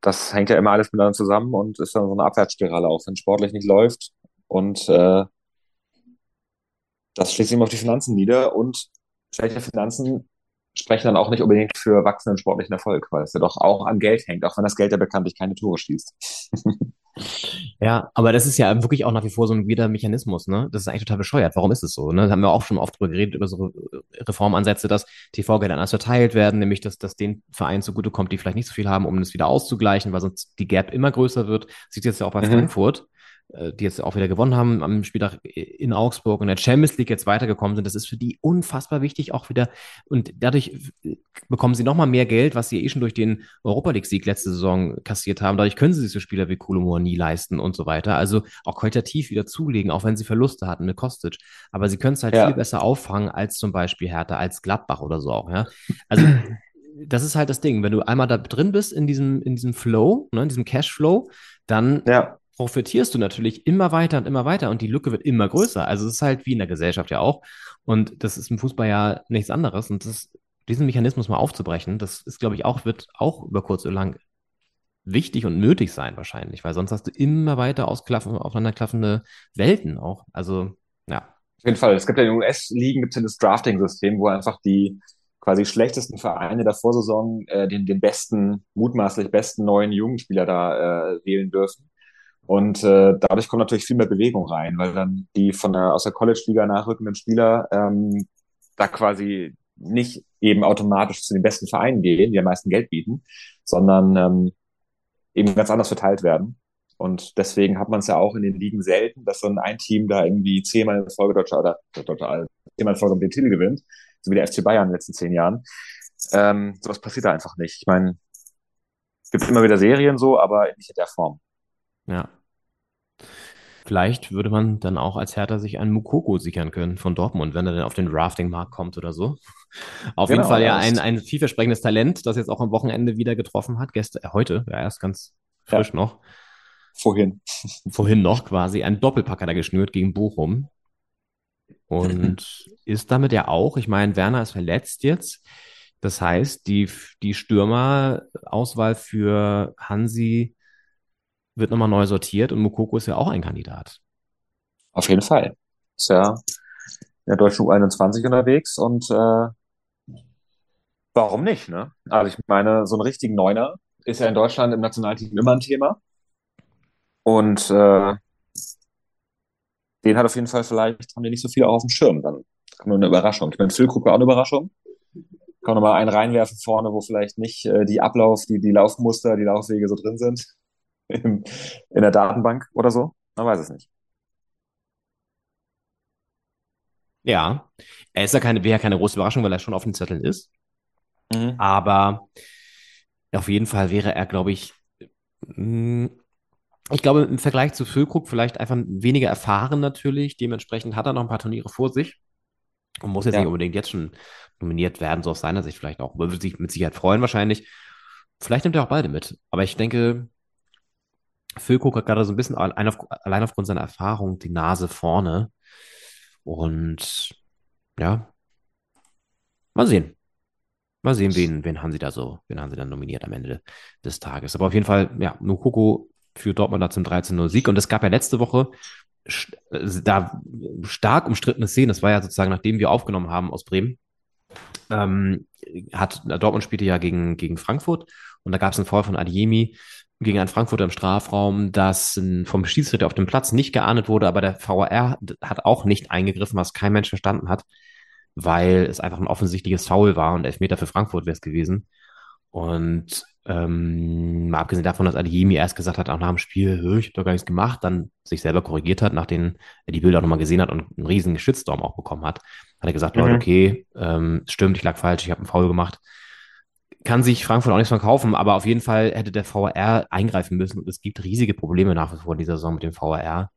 Das hängt ja immer alles miteinander zusammen und ist dann so eine Abwärtsspirale auch, wenn sportlich nicht läuft. Und äh, das schlägt sich immer auf die Finanzen nieder und schlechte Finanzen sprechen dann auch nicht unbedingt für wachsenden sportlichen Erfolg, weil es ja doch auch am Geld hängt, auch wenn das Geld ja bekanntlich keine Tore schießt. [laughs] Ja, aber das ist ja wirklich auch nach wie vor so ein weirder Mechanismus, ne? Das ist eigentlich total bescheuert. Warum ist es so? Ne? Da haben wir auch schon oft drüber geredet, über so Reformansätze, dass TV-Gelder anders verteilt werden, nämlich dass das den Vereinen zugutekommt, die vielleicht nicht so viel haben, um das wieder auszugleichen, weil sonst die Gap immer größer wird. Sieht jetzt ja auch bei Mhm. Frankfurt, die jetzt auch wieder gewonnen haben am Spieltag in Augsburg und der Champions League jetzt weitergekommen sind. Das ist für die unfassbar wichtig, auch wieder. Und dadurch äh, bekommen sie nochmal mehr Geld, was sie eh schon durch den Europa League-Sieg letzte Saison kassiert haben. Dadurch können sie sich so Spieler wie Kolomoa nie leisten und so weiter. Also auch qualitativ wieder zulegen, auch wenn sie Verluste hatten mit Kostic. Aber sie können es halt Ja. viel besser auffangen als zum Beispiel Hertha, als Gladbach oder so auch. Ja? Also [clears throat] das ist halt das Ding. Wenn du einmal da drin bist in diesem, in diesem Flow, ne, in diesem Cashflow, dann Ja, profitierst du natürlich immer weiter und immer weiter und die Lücke wird immer größer. Also es ist halt wie in der Gesellschaft ja auch. Und das ist im Fußball ja nichts anderes. Und das, diesen Mechanismus mal aufzubrechen, das ist, glaube ich, auch, wird auch über kurz oder lang wichtig und nötig sein wahrscheinlich, weil sonst hast du immer weiter aufeinanderklaffende Welten auch. Also, ja. Auf jeden Fall. Es gibt ja in den US-Ligen gibt es ja das Drafting-System, wo einfach die quasi schlechtesten Vereine der Vorsaison äh, den, den besten, mutmaßlich besten neuen Jugendspieler da äh, wählen dürfen. Und äh, dadurch kommt natürlich viel mehr Bewegung rein, weil dann die von der aus der College-Liga nachrückenden Spieler ähm, da quasi nicht eben automatisch zu den besten Vereinen gehen, die am meisten Geld bieten, sondern ähm, eben ganz anders verteilt werden. Und deswegen hat man es ja auch in den Ligen selten, dass dann ein Team da irgendwie zehnmal in Folge deutscher oder deutscher, zehnmal in Folge den Titel gewinnt, so wie der FC Bayern in den letzten zehn Jahren. Ähm, sowas passiert da einfach nicht. Ich meine, es gibt immer wieder Serien so, aber nicht in der Form. Ja. Vielleicht würde man dann auch als Hertha sich einen Mukoko sichern können von Dortmund, wenn er dann auf den Drafting-Markt kommt oder so. [laughs] Auf jeden Genau, Fall ja ein, ein vielversprechendes Talent, das jetzt auch am Wochenende wieder getroffen hat. Gestern, äh, heute, ja, erst ganz frisch noch. Vorhin. [laughs] Vorhin noch quasi. Ein Doppelpack hat er geschnürt gegen Bochum. Und [laughs] ist damit ja auch, ich meine, Werner ist verletzt jetzt. Das heißt, die, die Stürmerauswahl für Hansi wird nochmal neu sortiert und Mukoko ist ja auch ein Kandidat. Auf jeden Fall. Ist ja in der deutschen U21 unterwegs und äh, warum nicht, ne? Also ich meine, so einen richtigen Neuner ist ja in Deutschland im Nationalteam immer ein Thema. Und äh, den hat auf jeden Fall vielleicht, haben die nicht so auch auf dem Schirm. Dann kommt nur eine Überraschung. Ich meine, Füllkrug war auch eine Überraschung. Kann man mal einen reinwerfen vorne, wo vielleicht nicht äh, die Ablauf, die, die Laufmuster, die Laufwege so drin sind in der Datenbank oder so. Man weiß es nicht. Ja, er ist ja keine, wäre ja keine große Überraschung, weil er schon auf den Zetteln ist. Mhm. Aber auf jeden Fall wäre er, glaube ich, mh, ich glaube, im Vergleich zu Füllkrug vielleicht einfach weniger erfahren natürlich. Dementsprechend hat er noch ein paar Turniere vor sich und muss jetzt Ja. nicht unbedingt jetzt schon nominiert werden, so aus seiner Sicht vielleicht auch. Würde sich mit Sicherheit freuen wahrscheinlich. Vielleicht nimmt er auch beide mit. Aber ich denke, Füllkrug hat gerade so ein bisschen allein, auf, allein aufgrund seiner Erfahrung die Nase vorne. Und ja, mal sehen. Mal sehen, wen, wen Hansi da so, wen Hansi dann nominiert am Ende des Tages. Aber auf jeden Fall, ja, Nukoko für Dortmund da zum 13-0 Sieg. Und es gab ja letzte Woche st- äh, da stark umstrittene Szenen. Das war ja sozusagen, nachdem wir aufgenommen haben aus Bremen, ähm, hat Dortmund spielte ja gegen, gegen Frankfurt und da gab es einen Fall von Adiemi gegen einen Frankfurter im Strafraum, das vom Schiedsrichter auf dem Platz nicht geahndet wurde, aber der VAR hat auch nicht eingegriffen, was kein Mensch verstanden hat, weil es einfach ein offensichtliches Foul war und Elfmeter für Frankfurt wäre es gewesen. Und ähm, mal abgesehen davon, dass Adiemi erst gesagt hat, auch nach dem Spiel, "Hö, ich habe doch gar nichts gemacht, dann sich selber korrigiert hat, nachdem er die Bilder auch nochmal gesehen hat und einen riesigen Shitstorm auch bekommen hat, hat er gesagt, Mhm. Leute, okay, ähm, stimmt, ich lag falsch, ich habe einen Foul gemacht. Kann sich Frankfurt auch nichts von kaufen, aber auf jeden Fall hätte der VAR eingreifen müssen und es gibt riesige Probleme nach wie vor in dieser Saison mit dem VAR.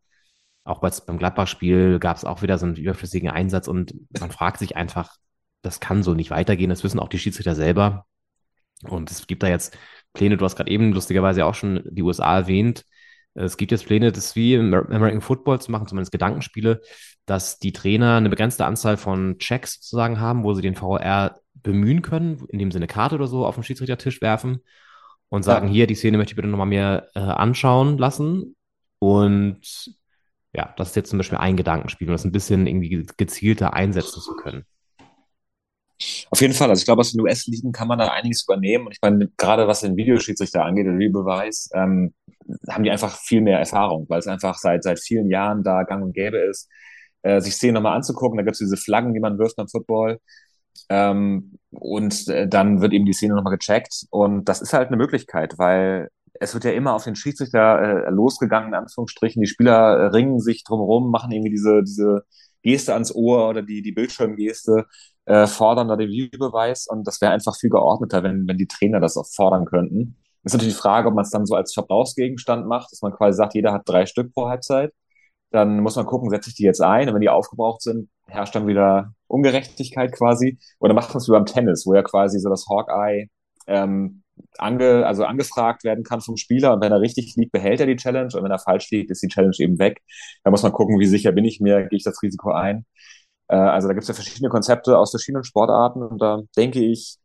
Auch bei, beim Gladbach-Spiel gab es auch wieder so einen überflüssigen Einsatz und man fragt sich einfach, das kann so nicht weitergehen. Das wissen auch die Schiedsrichter selber. Und es gibt da jetzt Pläne, du hast gerade eben lustigerweise auch schon die USA erwähnt. Es gibt jetzt Pläne, das wie im American Football zu machen, zumindest Gedankenspiele, dass die Trainer eine begrenzte Anzahl von Checks sozusagen haben, wo sie den VR bemühen können, indem sie eine Karte oder so auf den Schiedsrichtertisch werfen und sagen, Ja. hier, die Szene möchte ich bitte nochmal mir äh, anschauen lassen. Und ja, das ist jetzt zum Beispiel ein Gedankenspiel, um das ein bisschen irgendwie gezielter einsetzen zu können. Auf jeden Fall. Also ich glaube, aus den US-Ligen kann man da einiges übernehmen. Und ich meine, gerade was den Videoschiedsrichter angeht, der Rebeweis, ähm, haben die einfach viel mehr Erfahrung, weil es einfach seit, seit vielen Jahren da gang und gäbe ist, äh, sich Szenen nochmal anzugucken. Da gibt es diese Flaggen, die man wirft beim Football. Ähm, und äh, dann wird eben die Szene nochmal gecheckt. Und das ist halt eine Möglichkeit, weil es wird ja immer auf den Schiedsrichter äh, losgegangen, in Anführungsstrichen. Die Spieler äh, ringen sich drumherum, machen irgendwie diese, diese Geste ans Ohr oder die, die Bildschirmgeste, äh, fordern da den Videobeweis. Und das wäre einfach viel geordneter, wenn, wenn die Trainer das auch fordern könnten. Ist natürlich die Frage, ob man es dann so als Verbrauchsgegenstand macht, dass man quasi sagt, jeder hat drei Stück pro Halbzeit. Dann muss man gucken, setze ich die jetzt ein? Und wenn die aufgebraucht sind, herrscht dann wieder Ungerechtigkeit quasi. Oder macht man es wie beim Tennis, wo ja quasi so das Hawkeye ähm, ange, also angefragt werden kann vom Spieler und wenn er richtig liegt, behält er die Challenge und wenn er falsch liegt, ist die Challenge eben weg. Da muss man gucken, wie sicher bin ich mir, gehe ich das Risiko ein. Äh, also da gibt es ja verschiedene Konzepte aus verschiedenen Sportarten und da denke ich,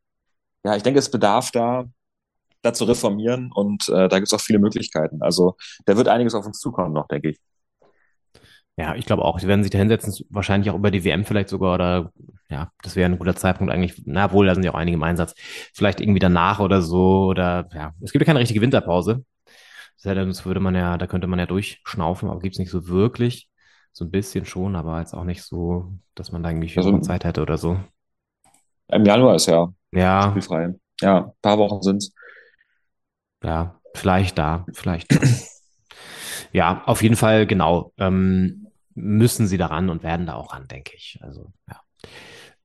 ja, ich denke, es bedarf da, da zu reformieren und äh, da gibt es auch viele Möglichkeiten. Also da wird einiges auf uns zukommen noch, denke ich. Ja, ich glaube auch. Sie werden sich da hinsetzen, wahrscheinlich auch über die WM vielleicht sogar oder ja, das wäre ein guter Zeitpunkt eigentlich. Na wohl, da sind ja auch einige im Einsatz. Vielleicht irgendwie danach oder so oder ja, es gibt ja keine richtige Winterpause. Das würde man ja, da könnte man ja durchschnaufen, aber gibt's nicht so wirklich. So ein bisschen schon, aber jetzt auch nicht so, dass man da irgendwie viel Also- Zeit hätte oder so. Im Januar ist ja Ja, spielfrei. Ja, ein paar Wochen sind's. ja, vielleicht da, vielleicht. Ja, auf jeden Fall, genau. Ähm, müssen sie daran und werden da auch ran, denke ich. Also, ja.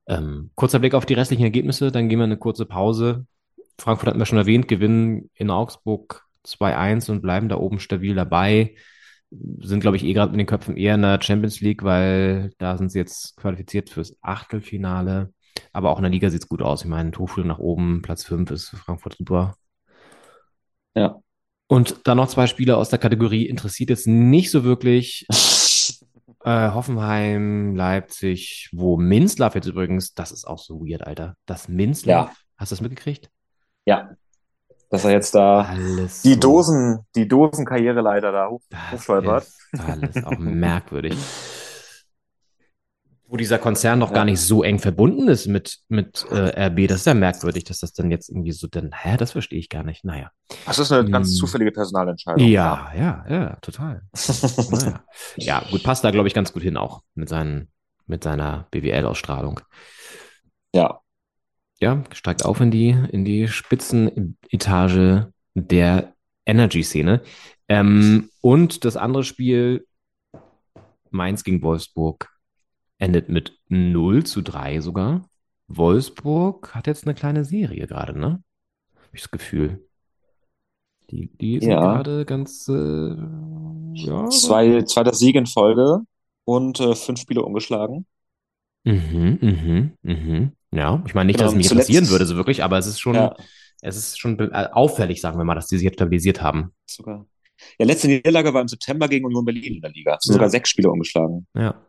Ähm, kurzer Blick auf die restlichen Ergebnisse, dann gehen wir eine kurze Pause. Frankfurt hatten wir schon erwähnt, gewinnen in Augsburg 2-1 und bleiben da oben stabil dabei. Sind, glaube ich, eh gerade mit den Köpfen eher in der Champions League, weil da sind sie jetzt qualifiziert fürs Achtelfinale. Aber auch in der Liga sieht's gut aus. Ich meine, Tuchel nach oben, Platz 5 ist für Frankfurt super. Ja. Und dann noch zwei Spieler aus der Kategorie interessiert jetzt nicht so wirklich. [laughs] Äh, Hoffenheim, Leipzig, wo Minzlaff jetzt übrigens, das ist auch so weird, Alter. Das Minzlaff, Ja. hast du das mitgekriegt? Ja. Dass er jetzt da Alles die so- Dosen, die Dosenkarriereleiter da hoch, Das hochstolpert. ist alles auch merkwürdig. [laughs] Wo dieser Konzern noch gar nicht so eng verbunden ist mit, mit äh, RB, das ist ja merkwürdig, dass das dann jetzt irgendwie so, dann, hä, das verstehe ich gar nicht. Naja. Das ist eine ganz Hm. zufällige Personalentscheidung. Ja, ja, ja, total. [laughs] Naja. Ja, gut, passt da, glaube ich, ganz gut hin auch mit, seinen, mit seiner BWL-Ausstrahlung. Ja. Ja, steigt auf in die, in die Spitzenetage der Energy-Szene. Ähm, und das andere Spiel, Mainz gegen Wolfsburg, endet mit 0 zu 3 sogar. Wolfsburg hat jetzt eine kleine Serie gerade, ne? Hab ich das Gefühl. Die, die sind Ja. gerade ganz, äh, ja. Zwei, zweiter Sieg in Folge und äh, fünf Spiele ungeschlagen. Mhm, mhm, mhm. Ja, ich meine nicht, dass es Genau, mich zuletzt- interessieren würde, so wirklich, aber es ist schon, Ja. es ist schon äh, auffällig, sagen wir mal, dass die sich jetzt stabilisiert haben. Sogar. Ja, letzte Niederlage war im September gegen Union Berlin in der Liga. Ja. sogar sechs Spiele ungeschlagen. Ja.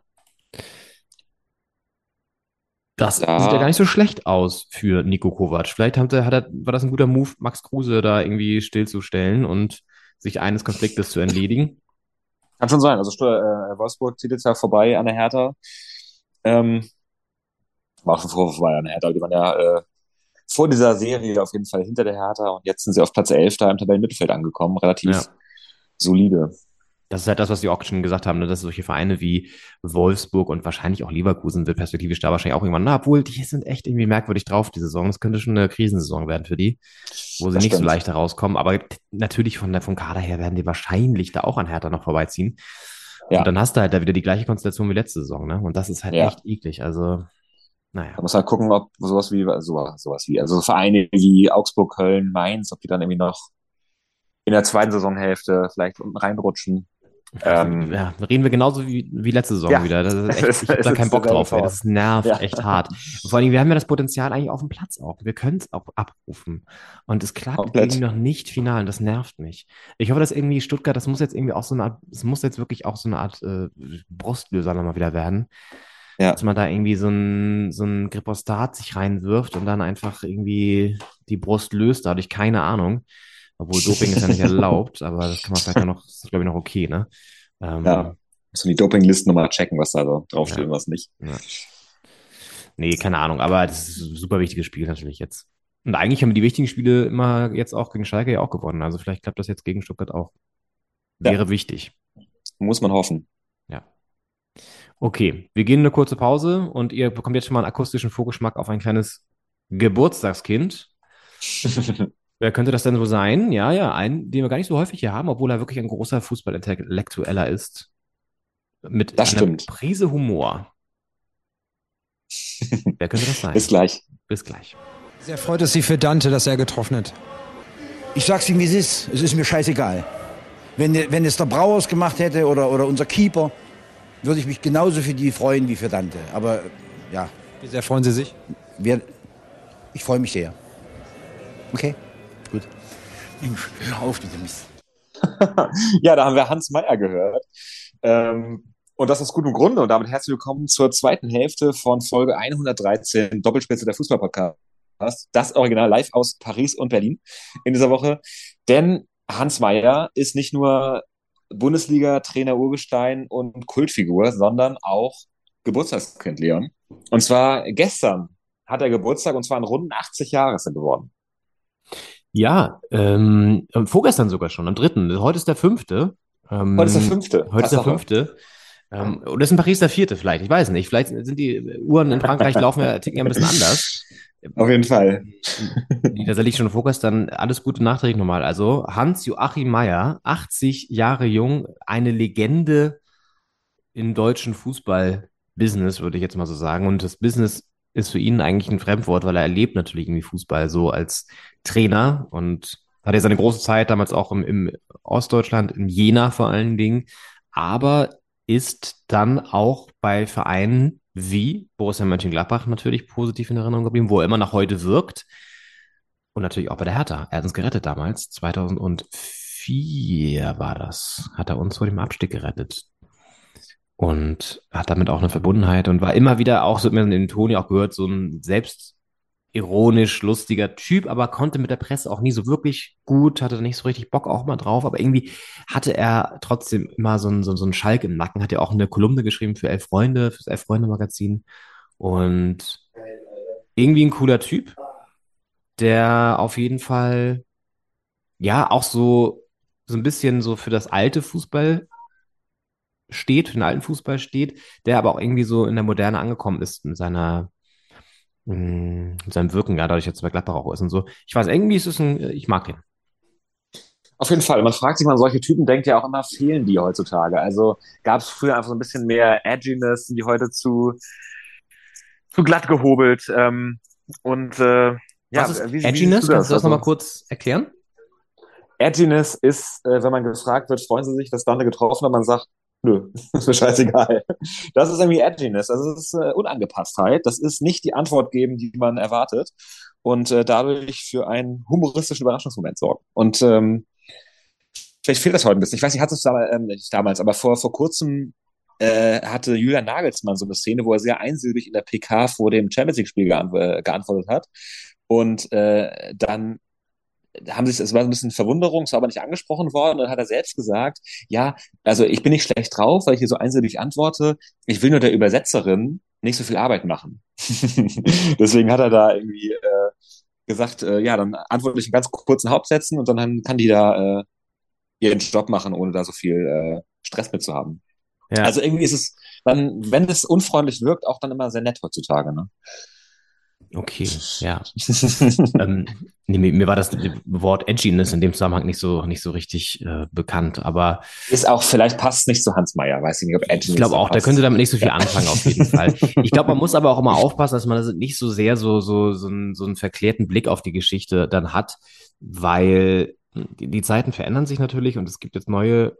Das Ja. sieht ja gar nicht so schlecht aus für Nico Kovac. Vielleicht hat er, hat er, war das ein guter Move, Max Kruse da irgendwie stillzustellen und sich eines Konfliktes zu entledigen. Kann schon sein. Also äh, Wolfsburg zieht jetzt ja vorbei an der Hertha. Ähm, war auch schon vor vorbei an der Hertha. Die waren ja äh, vor dieser Serie auf jeden Fall hinter der Hertha und jetzt sind sie auf Platz 11 da im Tabellenmittelfeld angekommen. Relativ Ja. solide. Das ist halt das, was die auch schon gesagt haben, ne? dass solche Vereine wie Wolfsburg und wahrscheinlich auch Leverkusen wird perspektivisch da wahrscheinlich auch irgendwann, na, obwohl, die sind echt irgendwie merkwürdig drauf, die Saison. Das könnte schon eine Krisensaison werden für die, wo sie Das nicht so stimmt. leicht herauskommen. Aber natürlich von der, vom Kader her werden die wahrscheinlich da auch an Hertha noch vorbeiziehen. Ja. Und dann hast du halt da wieder die gleiche Konstellation wie letzte Saison, ne? Und das ist halt Ja. echt eklig. Also, naja. Da muss halt gucken, ob sowas wie, sowas, sowas wie, also Vereine wie Augsburg, Köln, Mainz, ob die dann irgendwie noch in der zweiten Saisonhälfte vielleicht unten reinrutschen. Ähm, ja, reden wir genauso wie, wie letzte Saison Ja. wieder. Das ist [laughs] echt, ich habe da keinen Bock drauf. Ey. Das nervt Ja. echt hart. Vor allem, wir haben ja das Potenzial eigentlich auf dem Platz auch. Wir können es auch abrufen. Und es klappt Komplett. irgendwie noch nicht final. Und das nervt mich. Ich hoffe, dass irgendwie Stuttgart, das muss jetzt irgendwie auch so eine Art, es muss jetzt wirklich auch so eine Art äh, Brustlöser nochmal wieder werden. Ja. Dass man da irgendwie so ein, so ein Gripostat sich reinwirft und dann einfach irgendwie die Brust löst, dadurch keine Ahnung. Obwohl Doping ist ja nicht [laughs] erlaubt, aber das kann man vielleicht noch, das ist glaube ich noch okay, ne? Ähm, Ja. Muss die Dopinglisten nochmal checken, was da so draufsteht Ja. und was nicht. Ja. Nee, keine Ahnung, aber das ist ein super wichtiges Spiel natürlich jetzt. Und eigentlich haben wir die wichtigen Spiele immer jetzt auch gegen Schalke ja auch gewonnen. Also vielleicht klappt das jetzt gegen Stuttgart auch. Ja. Wäre wichtig. Muss man hoffen. Ja. Okay, wir gehen eine kurze Pause und ihr bekommt jetzt schon mal einen akustischen Vorgeschmack auf ein kleines Geburtstagskind. [laughs] Wer könnte das denn so sein? Ja, ja, einen, den wir gar nicht so häufig hier haben, obwohl er wirklich ein großer Fußballintellektueller ist. Mit Das einer stimmt. Prise Humor. [laughs] Wer könnte das sein? Bis gleich. Bis gleich. Sehr freut es Sie für Dante, dass er getroffen hat. Ich sag's Ihnen, wie es ist. Es ist mir scheißegal. Wenn, wenn es der Brauers gemacht hätte oder, oder unser Keeper, würde ich mich genauso für die freuen wie für Dante. Aber ja, Wie sehr freuen Sie sich? wir, ich freue mich sehr. Okay? Gut. Mensch, hör auf, diese Mist. [laughs] ja, da haben wir Hans Meyer gehört. Ähm, und das aus gutem Grunde. Und damit herzlich willkommen zur zweiten Hälfte von Folge 113 Doppelspitze der Fußballpodcast. Das Original live aus Paris und Berlin in dieser Woche. Denn Hans Meyer ist nicht nur Bundesliga-Trainer Urgestein und Kultfigur, sondern auch Geburtstagskind, Leon. Und zwar gestern hat er Geburtstag und zwar in runden 80 Jahre er geworden. Ja, ähm, vorgestern sogar schon, am dritten. Heute ist der fünfte. Ähm, Heute ist der fünfte. Heute ist der fünfte. Ähm, oder ist in Paris der vierte vielleicht? Ich weiß nicht. Vielleicht sind die Uhren in Frankreich [laughs] laufen ja, ticken ja ein bisschen anders. Auf jeden Fall. Nee, Tatsächlich schon vorgestern alles Gute nachträglich nochmal. Also Hans-Joachim Meyer, 80 Jahre jung, eine Legende im deutschen Fußball-Business, würde ich jetzt mal so sagen. Und das Business ist für ihn eigentlich ein Fremdwort, weil er erlebt natürlich irgendwie Fußball so als Trainer und hat ja seine große Zeit damals auch im, im Ostdeutschland, in Jena vor allen Dingen, aber ist dann auch bei Vereinen wie Borussia Mönchengladbach natürlich positiv in Erinnerung geblieben, wo er immer noch heute wirkt. Und natürlich auch bei der Hertha. Er hat uns gerettet damals. 2004 war das. Hat er uns vor dem Abstieg gerettet. Und hat damit auch eine Verbundenheit und war immer wieder auch, so hat man den Toni auch gehört, so ein selbstironisch lustiger Typ, aber konnte mit der Presse auch nie so wirklich gut, hatte nicht so richtig Bock auch mal drauf, aber irgendwie hatte er trotzdem immer so einen, so, so einen Schalk im Nacken, hat ja auch eine Kolumne geschrieben für Elf Freunde, fürs Elf Freunde Magazin und irgendwie ein cooler Typ, der auf jeden Fall, ja, auch so, so ein bisschen so für das alte Fußball steht, für den alten Fußball steht, der aber auch irgendwie so in der Moderne angekommen ist in seiner, mh, in seinem Wirken, ja, dadurch, dass er bei Gladbach auch ist und so. Ich weiß, irgendwie ist es ein, ich mag ihn. Auf jeden Fall. Man fragt sich mal, solche Typen denkt ja auch immer, fehlen die heutzutage? Also gab es früher einfach so ein bisschen mehr Edginess, sind die heute zu, zu glatt gehobelt. Ähm, und äh, ja, Was ist wie, wie Edginess? du Kannst du das Also, nochmal kurz erklären? Edginess ist, äh, wenn man gefragt wird, freuen Sie sich, dass Dante getroffen hat, man sagt, nö, [laughs] ist mir scheißegal. Das ist irgendwie Edginess, das ist äh, Unangepasstheit. Das ist nicht die Antwort geben, die man erwartet und äh, dadurch für einen humoristischen Überraschungsmoment sorgen. Und ähm, vielleicht fehlt das heute ein bisschen. Ich weiß nicht, hat es damals, ähm, nicht damals, aber vor, vor kurzem äh, hatte Julian Nagelsmann so eine Szene, wo er sehr einsilbig in der PK vor dem Champions League-Spiel geant äh, geantwortet hat. Und äh, dann haben sich, es war ein bisschen Verwunderung, es war aber nicht angesprochen worden. Und dann hat er selbst gesagt, ja, also ich bin nicht schlecht drauf, weil ich hier so einsilbig antworte. Ich will nur der Übersetzerin nicht so viel Arbeit machen. [laughs] Deswegen hat er da irgendwie äh, gesagt, äh, ja, dann antworte ich in ganz kurzen Hauptsätzen und dann kann die da äh, ihren Job machen, ohne da so viel äh, Stress mit zu haben. Ja. Also irgendwie ist es dann, wenn es unfreundlich wirkt, auch dann immer sehr nett heutzutage. Ne? Okay, [laughs] ja. ähm, nee, mir, war das Wort Edginess in dem Zusammenhang nicht so, nicht so richtig äh, bekannt, aber ist auch, vielleicht passt nicht zu Hans Meyer, weiß ich nicht, ob Edginess ich glaube auch, der passt. könnte damit nicht so viel anfangen, auf jeden Fall. [laughs] Ich glaube, man muss aber auch immer aufpassen, dass man das nicht so sehr so, so, so, einen, so einen verklärten Blick auf die Geschichte dann hat, weil die Zeiten verändern sich natürlich und es gibt jetzt neue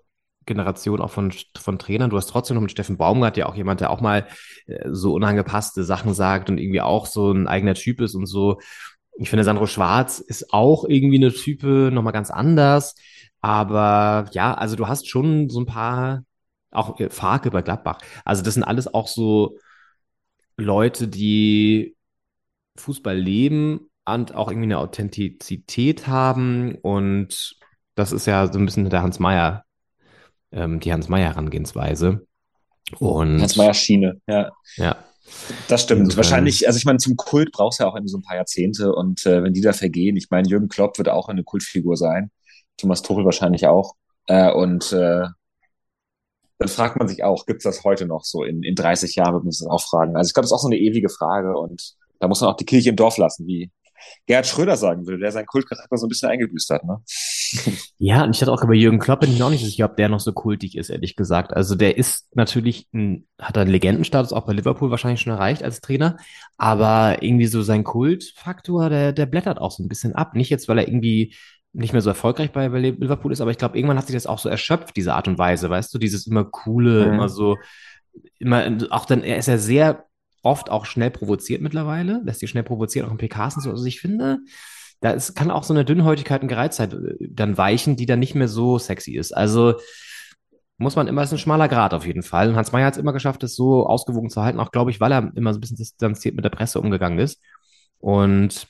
Generation auch von, von Trainern. Du hast trotzdem noch mit Steffen Baumgart ja auch jemand, der auch mal äh, so unangepasste Sachen sagt und irgendwie auch so ein eigener Typ ist und so. Ich finde, Sandro Schwarz ist auch irgendwie eine Type, nochmal ganz anders. Aber ja, also du hast schon so ein paar, auch äh, Farke bei Gladbach. Also das sind alles auch so Leute, die Fußball leben und auch irgendwie eine Authentizität haben. Und das ist ja so ein bisschen der Hans Meyer ähm, die Hans-Meyer-Herangehensweise. Und Hans-Meyer-Schiene, ja. Ja. Das stimmt. Insofern- Wahrscheinlich, also ich meine, zum Kult brauchst du ja auch irgendwie so ein paar Jahrzehnte und äh, wenn die da vergehen, ich meine, Jürgen Klopp wird auch eine Kultfigur sein, Thomas Tuchel wahrscheinlich auch. Äh, und äh, dann fragt man sich auch, gibt's das heute noch so? In, in 30 Jahren wird man sich das auch fragen. Also ich glaube, das ist auch so eine ewige Frage und da muss man auch die Kirche im Dorf lassen, wie Gerhard Schröder sagen würde, der seinen Kultcharakter so ein bisschen eingebüßt hat, ne? Ja, und ich hatte auch bei Jürgen Klopp bin ich auch nicht sicher, ob der noch so kultig ist, ehrlich gesagt. Also der ist natürlich ein, hat einen Legendenstatus auch bei Liverpool wahrscheinlich schon erreicht als Trainer, aber irgendwie so sein Kultfaktor, der, der blättert auch so ein bisschen ab. Nicht jetzt, weil er irgendwie nicht mehr so erfolgreich bei, bei Liverpool ist, aber ich glaube, irgendwann hat sich das auch so erschöpft, diese Art und Weise, weißt du, dieses immer coole, Mhm. immer so, immer, auch dann, er ist ja sehr oft auch schnell provoziert mittlerweile, lässt sich schnell provozieren, auch in PKs und so. Also ich finde, da ist, kann auch so eine Dünnhäutigkeit und Gereiztheit äh, dann weichen, die dann nicht mehr so sexy ist. Also muss man immer, ist ein schmaler Grad auf jeden Fall. Und Hans Meyer hat es immer geschafft, das so ausgewogen zu halten, auch glaube ich, weil er immer so ein bisschen distanziert mit der Presse umgegangen ist. Und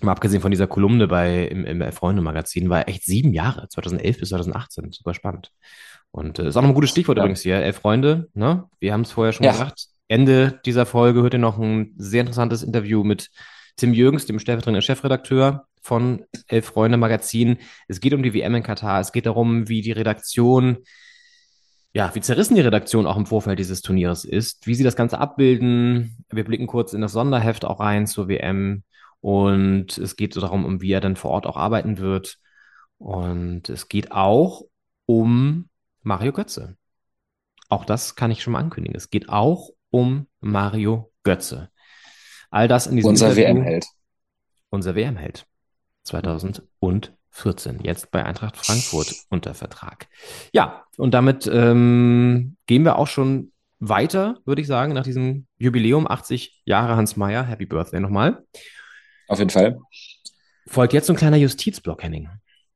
mal abgesehen von dieser Kolumne bei, im, im Freunde-Magazin, war er echt sieben Jahre, 2011 bis 2018, super spannend. Und äh, ist auch noch ein gutes Stichwort ja. übrigens hier, elf Freunde, ne? Wir haben es vorher schon ja. gesagt. Ende dieser Folge hört ihr noch ein sehr interessantes Interview mit Tim Jürgens, dem stellvertretenden Chefredakteur von Elf Freunde Magazin. Es geht um die WM in Katar. Es geht darum, wie die Redaktion, ja, wie zerrissen die Redaktion auch im Vorfeld dieses Turniers ist, wie sie das Ganze abbilden. Wir blicken kurz in das Sonderheft auch rein zur WM. Und es geht so darum, um wie er dann vor Ort auch arbeiten wird. Und es geht auch um Mario Götze. Auch das kann ich schon mal ankündigen. Es geht auch um Mario Götze. All das in diesem Unser WM-Held. Unser WM-Held. 2014. Jetzt bei Eintracht Frankfurt unter Vertrag. Ja, und damit ähm, gehen wir auch schon weiter, würde ich sagen, nach diesem Jubiläum. 80 Jahre Hans Meyer. Happy Birthday nochmal. Auf jeden Fall. Folgt jetzt so ein kleiner Justizblock, Henning.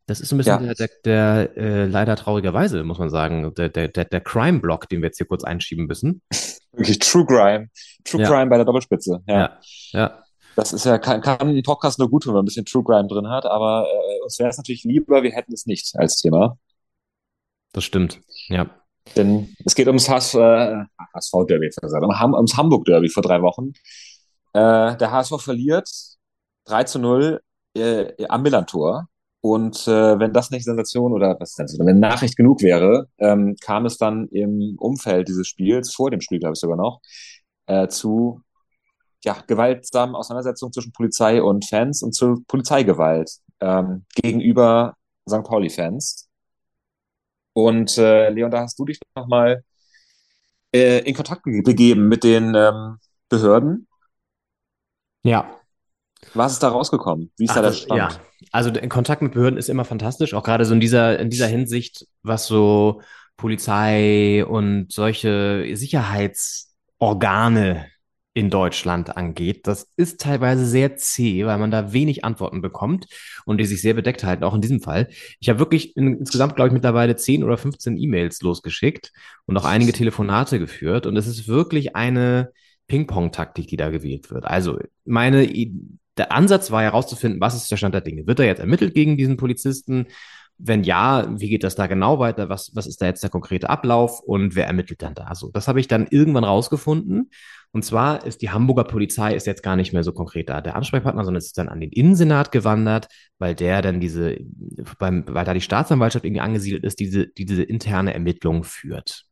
Das ist ein bisschen ja. der, der, der äh, leider traurigerweise, muss man sagen, der, der, der, der Crime-Block, den wir jetzt hier kurz einschieben müssen. [laughs] Wirklich True Crime. True ja. Crime bei der Doppelspitze. Ja. ja. ja. Das ist ja, kann, kann ein Podcast nur gut tun, wenn man ein bisschen True Crime drin hat, aber äh, uns wäre es natürlich lieber, wir hätten es nicht als Thema. Das stimmt, ja. Denn es geht ums HSV, äh, HSV-Derby, um, ums Hamburg-Derby vor drei Wochen. Äh, der HSV verliert 3 zu 0 äh, am Millantor. Und äh, wenn das nicht Sensation oder was denn, wenn Nachricht genug wäre, ähm, kam es dann im Umfeld dieses Spiels, vor dem Spiel glaube ich sogar noch, äh, zu ja, gewaltsamen Auseinandersetzungen zwischen Polizei und Fans und zu Polizeigewalt ähm, gegenüber St. Pauli-Fans. Und äh, Leon, da hast du dich nochmal äh, in Kontakt begeben mit den ähm, Behörden. Ja, was ist da rausgekommen? Wie ist Ach, da der Stand? Ja, also in Kontakt mit Behörden ist immer fantastisch, auch gerade so in dieser, in dieser Hinsicht, was so Polizei und solche Sicherheitsorgane in Deutschland angeht. Das ist teilweise sehr zäh, weil man da wenig Antworten bekommt und die sich sehr bedeckt halten, auch in diesem Fall. Ich habe wirklich in, insgesamt, glaube ich, mittlerweile 10 oder 15 E-Mails losgeschickt und auch einige Telefonate geführt. Und es ist wirklich eine Ping-Pong-Taktik, die da gewählt wird. Also meine der Ansatz war herauszufinden, was ist der Stand der Dinge. Wird er jetzt ermittelt gegen diesen Polizisten? Wenn ja, wie geht das da genau weiter? Was, was ist da jetzt der konkrete Ablauf und wer ermittelt dann da? So, das habe ich dann irgendwann rausgefunden. Und zwar ist die Hamburger Polizei ist jetzt gar nicht mehr so konkret da der Ansprechpartner, sondern es ist dann an den Innensenat gewandert, weil der dann diese, beim, weil da die Staatsanwaltschaft irgendwie angesiedelt ist, diese, diese interne Ermittlung führt.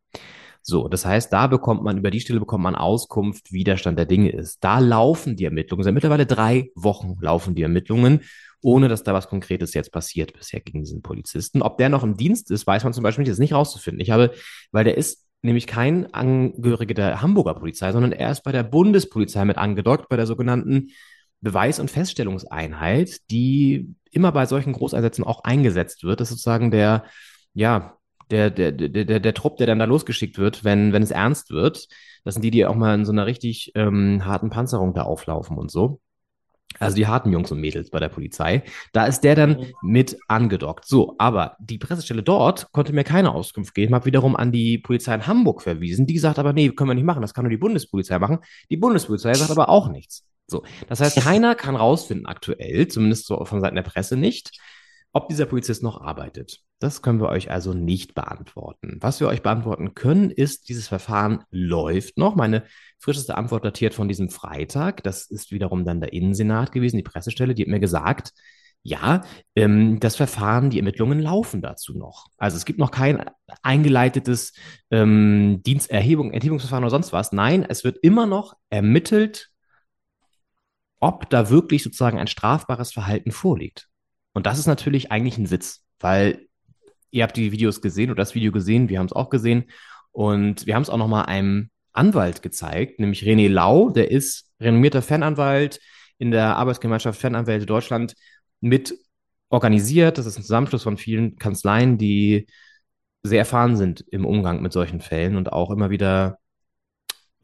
So, das heißt, da bekommt man, über die Stelle bekommt man Auskunft, wie der Stand der Dinge ist. Da laufen die Ermittlungen, seit mittlerweile drei Wochen laufen die Ermittlungen, ohne dass da was Konkretes jetzt passiert bisher gegen diesen Polizisten. Ob der noch im Dienst ist, weiß man zum Beispiel nicht, das nicht rauszufinden. Ich habe, weil der ist nämlich kein Angehöriger der Hamburger Polizei, sondern er ist bei der Bundespolizei mit angedockt, bei der sogenannten Beweis- und Feststellungseinheit, die immer bei solchen Großeinsätzen auch eingesetzt wird. Das ist sozusagen der, ja, der, der, der, der, Trupp, der dann da losgeschickt wird, wenn, wenn es ernst wird. Das sind die, die auch mal in so einer richtig ähm, harten Panzerung da auflaufen und so. Also die harten Jungs und Mädels bei der Polizei. Da ist der dann mhm. mit angedockt. So, aber die Pressestelle dort konnte mir keine Auskunft geben, habe wiederum an die Polizei in Hamburg verwiesen. Die sagt aber, nee, können wir nicht machen, das kann nur die Bundespolizei machen. Die Bundespolizei sagt aber auch nichts. So, das heißt, keiner kann rausfinden aktuell, zumindest so von Seiten der Presse nicht, ob dieser Polizist noch arbeitet, das können wir euch also nicht beantworten. Was wir euch beantworten können, ist, dieses Verfahren läuft noch. Meine frischeste Antwort datiert von diesem Freitag. Das ist wiederum dann der Innensenat gewesen, die Pressestelle, die hat mir gesagt, ja, ähm, das Verfahren, die Ermittlungen laufen dazu noch. Also es gibt noch kein eingeleitetes ähm, Diensterhebung, Erhebungsverfahren oder sonst was. Nein, es wird immer noch ermittelt, ob da wirklich sozusagen ein strafbares Verhalten vorliegt. Und das ist natürlich eigentlich ein Witz, weil ihr habt die Videos gesehen oder das Video gesehen, wir haben es auch gesehen. Und wir haben es auch nochmal einem Anwalt gezeigt, nämlich René Lau, der ist renommierter Fananwalt in der Arbeitsgemeinschaft Fananwälte Deutschland mit organisiert. Das ist ein Zusammenschluss von vielen Kanzleien, die sehr erfahren sind im Umgang mit solchen Fällen und auch immer wieder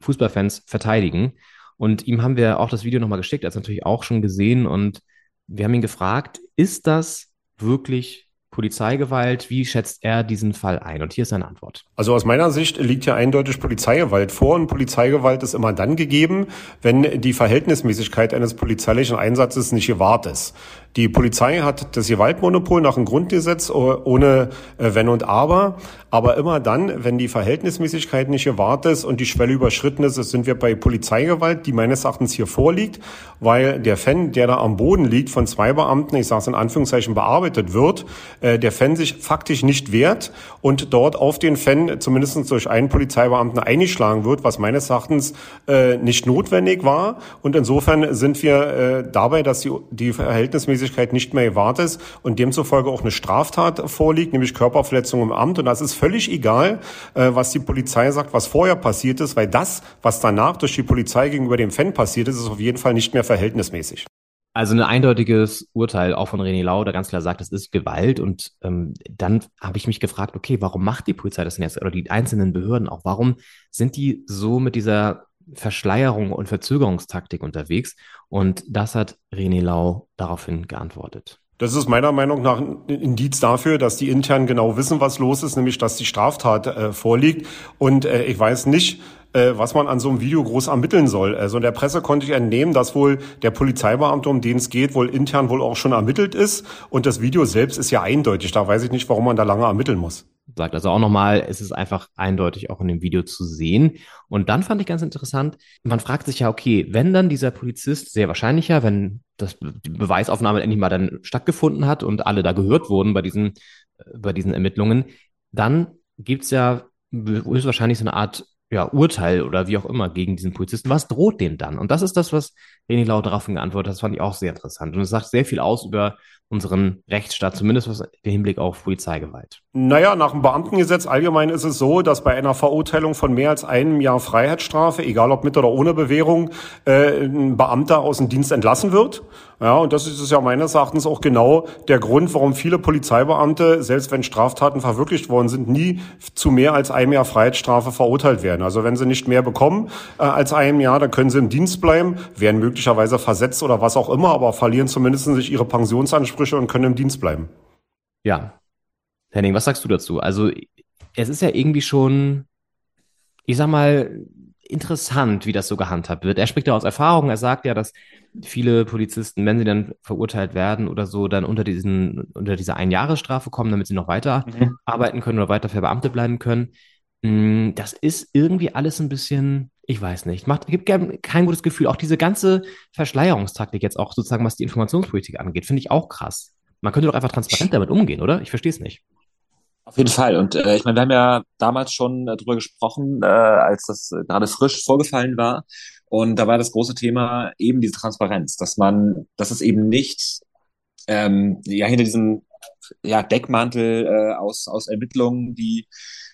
Fußballfans verteidigen. Und ihm haben wir auch das Video nochmal geschickt, er hat es natürlich auch schon gesehen und wir haben ihn gefragt, ist das wirklich Polizeigewalt? Wie schätzt er diesen Fall ein? Und hier ist seine Antwort. Also aus meiner Sicht liegt hier eindeutig Polizeigewalt vor und Polizeigewalt ist immer dann gegeben, wenn die Verhältnismäßigkeit eines polizeilichen Einsatzes nicht gewahrt ist. Die Polizei hat das Gewaltmonopol nach dem Grundgesetz ohne äh, Wenn und Aber. Aber immer dann, wenn die Verhältnismäßigkeit nicht gewahrt ist und die Schwelle überschritten ist, sind wir bei Polizeigewalt, die meines Erachtens hier vorliegt, weil der Fan, der da am Boden liegt, von zwei Beamten, ich sage es in Anführungszeichen, bearbeitet wird, äh, der Fan sich faktisch nicht wehrt und dort auf den Fan zumindest durch einen Polizeibeamten eingeschlagen wird, was meines Erachtens äh, nicht notwendig war. Und insofern sind wir dabei, dass die, die Verhältnismäßigkeit Rechtmäßigkeit nicht mehr gewahrt ist und demzufolge auch eine Straftat vorliegt, nämlich Körperverletzung im Amt. Und das ist völlig egal, äh, was die Polizei sagt, was vorher passiert ist, weil das, was danach durch die Polizei gegenüber dem Fan passiert ist, ist auf jeden Fall nicht mehr verhältnismäßig. Also ein eindeutiges Urteil auch von René Lau, der ganz klar sagt, das ist Gewalt. Und ähm, dann habe ich mich gefragt, okay, warum macht die Polizei das denn jetzt oder die einzelnen Behörden auch? Warum sind die so mit dieser Verschleierung und Verzögerungstaktik unterwegs. Und das hat René Lau daraufhin geantwortet. Das ist meiner Meinung nach ein Indiz dafür, dass die intern genau wissen, was los ist, nämlich dass die Straftat äh, vorliegt. Und äh, ich weiß nicht, äh, was man an so einem Video groß ermitteln soll. Also in der Presse konnte ich entnehmen, dass wohl der Polizeibeamte, um den es geht, wohl intern wohl auch schon ermittelt ist. Und das Video selbst ist ja eindeutig. Da weiß ich nicht, warum man da lange ermitteln muss sagt also auch nochmal, es ist einfach eindeutig auch in dem Video zu sehen. Und dann fand ich ganz interessant, man fragt sich ja, okay, wenn dann dieser Polizist, sehr wahrscheinlich ja, wenn das, die Beweisaufnahme endlich mal dann stattgefunden hat und alle da gehört wurden bei diesen, äh, bei diesen Ermittlungen, dann gibt's ja höchstwahrscheinlich so eine Art ja, Urteil oder wie auch immer gegen diesen Polizisten. Was droht dem dann? Und das ist das, was René Lau daraufhin geantwortet hat. Das fand ich auch sehr interessant. Und es sagt sehr viel aus über unseren Rechtsstaat, zumindest was im Hinblick auf Polizeigewalt. Naja, nach dem Beamtengesetz allgemein ist es so, dass bei einer Verurteilung von mehr als einem Jahr Freiheitsstrafe, egal ob mit oder ohne Bewährung, äh, ein Beamter aus dem Dienst entlassen wird. Ja, und das ist ja meines Erachtens auch genau der Grund, warum viele Polizeibeamte, selbst wenn Straftaten verwirklicht worden sind, nie zu mehr als einem Jahr Freiheitsstrafe verurteilt werden. Also wenn sie nicht mehr bekommen äh, als einem Jahr, dann können sie im Dienst bleiben, werden möglicherweise versetzt oder was auch immer, aber verlieren zumindest sich ihre Pensionsansprüche und können im Dienst bleiben. Ja, Henning, was sagst du dazu? Also, es ist ja irgendwie schon, ich sag mal, interessant, wie das so gehandhabt wird. Er spricht ja aus Erfahrung. Er sagt ja, dass viele Polizisten, wenn sie dann verurteilt werden oder so, dann unter diesen, unter diese Einjahresstrafe kommen, damit sie noch weiter mhm. arbeiten können oder weiter für Beamte bleiben können. Hm, das ist irgendwie alles ein bisschen, ich weiß nicht, macht, gibt kein gutes Gefühl. Auch diese ganze Verschleierungstaktik jetzt auch sozusagen, was die Informationspolitik angeht, finde ich auch krass. Man könnte doch einfach transparent damit umgehen, oder? Ich verstehe es nicht. Auf jeden Fall. Und äh, ich meine, wir haben ja damals schon äh, drüber gesprochen, äh, als das äh, gerade frisch vorgefallen war. Und da war das große Thema eben diese Transparenz, dass man, dass es eben nicht ähm, ja hinter diesem ja, Deckmantel äh, aus, aus Ermittlungen, die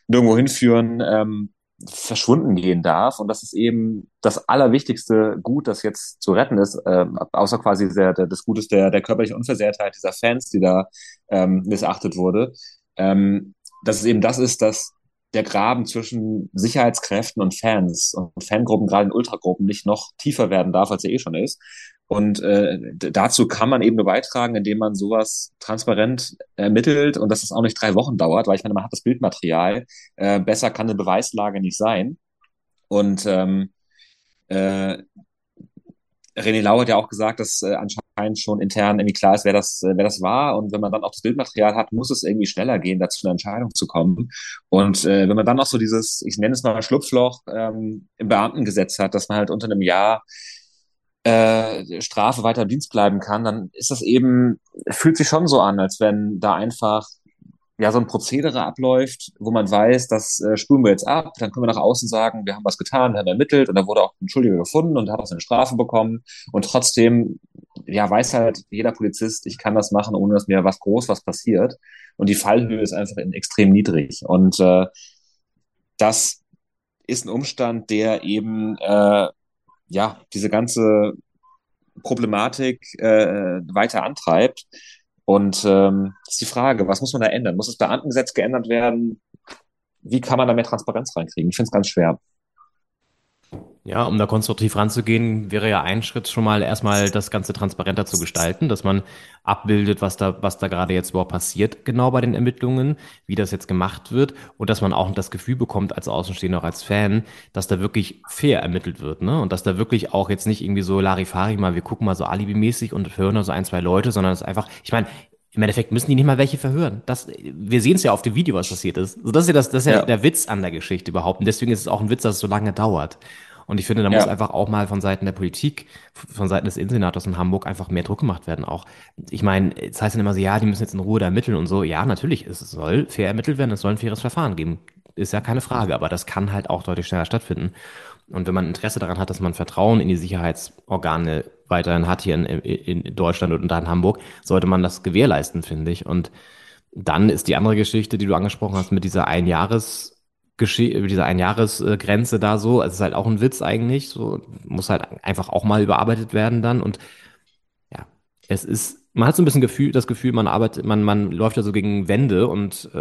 nirgendwo hinführen, ähm, verschwunden gehen darf. Und das ist eben das allerwichtigste Gut, das jetzt zu retten ist, äh, außer quasi der, der, des Gutes der, der körperlichen Unversehrtheit dieser Fans, die da ähm, missachtet wurde, ähm, dass es eben das ist, dass der Graben zwischen Sicherheitskräften und Fans und Fangruppen, gerade in Ultragruppen, nicht noch tiefer werden darf, als er eh schon ist. Und äh, dazu kann man eben nur beitragen, indem man sowas transparent ermittelt und dass es auch nicht drei Wochen dauert, weil ich meine, man hat das Bildmaterial. Äh, besser kann eine Beweislage nicht sein. Und ähm, äh, René Lau hat ja auch gesagt, dass äh, anscheinend schon intern irgendwie klar ist, wer das, äh, wer das war. Und wenn man dann auch das Bildmaterial hat, muss es irgendwie schneller gehen, dazu eine Entscheidung zu kommen. Und äh, wenn man dann noch so dieses, ich nenne es mal Schlupfloch ähm, im Beamtengesetz hat, dass man halt unter einem Jahr äh, Strafe weiter im Dienst bleiben kann, dann ist das eben, fühlt sich schon so an, als wenn da einfach ja so ein Prozedere abläuft, wo man weiß, das äh, spulen wir jetzt ab, dann können wir nach außen sagen, wir haben was getan, wir haben ermittelt und da wurde auch ein Schuldiger gefunden und hat auch seine Strafe bekommen. Und trotzdem ja weiß halt jeder Polizist, ich kann das machen, ohne dass mir was groß was passiert. Und die Fallhöhe ist einfach extrem niedrig. Und äh, das ist ein Umstand, der eben äh, ja diese ganze Problematik äh, weiter antreibt und ähm, ist die Frage, was muss man da ändern? Muss das Beamtengesetz geändert werden? Wie kann man da mehr Transparenz reinkriegen? Ich finde es ganz schwer. Ja, um da konstruktiv ranzugehen, wäre ja ein Schritt schon mal erstmal das Ganze transparenter zu gestalten, dass man abbildet, was da, was da gerade jetzt überhaupt passiert, genau bei den Ermittlungen, wie das jetzt gemacht wird und dass man auch das Gefühl bekommt als Außenstehender, auch als Fan, dass da wirklich fair ermittelt wird, ne? Und dass da wirklich auch jetzt nicht irgendwie so Larifari mal, wir gucken mal so alibimäßig und hören da so ein, zwei Leute, sondern es einfach, ich meine, im Endeffekt müssen die nicht mal welche verhören. Das, wir sehen es ja auf dem Video, was passiert ist. So, das ist ja, das, das ist ja, ja der Witz an der Geschichte überhaupt. Und deswegen ist es auch ein Witz, dass es so lange dauert. Und ich finde, da ja. muss einfach auch mal von Seiten der Politik, von Seiten des Innensenators in Hamburg einfach mehr Druck gemacht werden auch. Ich meine, es heißt dann immer so, ja, die müssen jetzt in Ruhe da ermitteln und so. Ja, natürlich, es soll fair ermittelt werden, es soll ein faires Verfahren geben. Ist ja keine Frage, aber das kann halt auch deutlich schneller stattfinden. Und wenn man Interesse daran hat, dass man Vertrauen in die Sicherheitsorgane weiterhin hat hier in, in Deutschland und da in Hamburg, sollte man das gewährleisten, finde ich. Und dann ist die andere Geschichte, die du angesprochen hast, mit dieser Einjahres- über diese Einjahresgrenze da so. Also es ist halt auch ein Witz eigentlich. So muss halt einfach auch mal überarbeitet werden dann. Und ja, es ist, man hat so ein bisschen Gefühl, das Gefühl, man arbeitet, man, man läuft ja so gegen Wände und äh,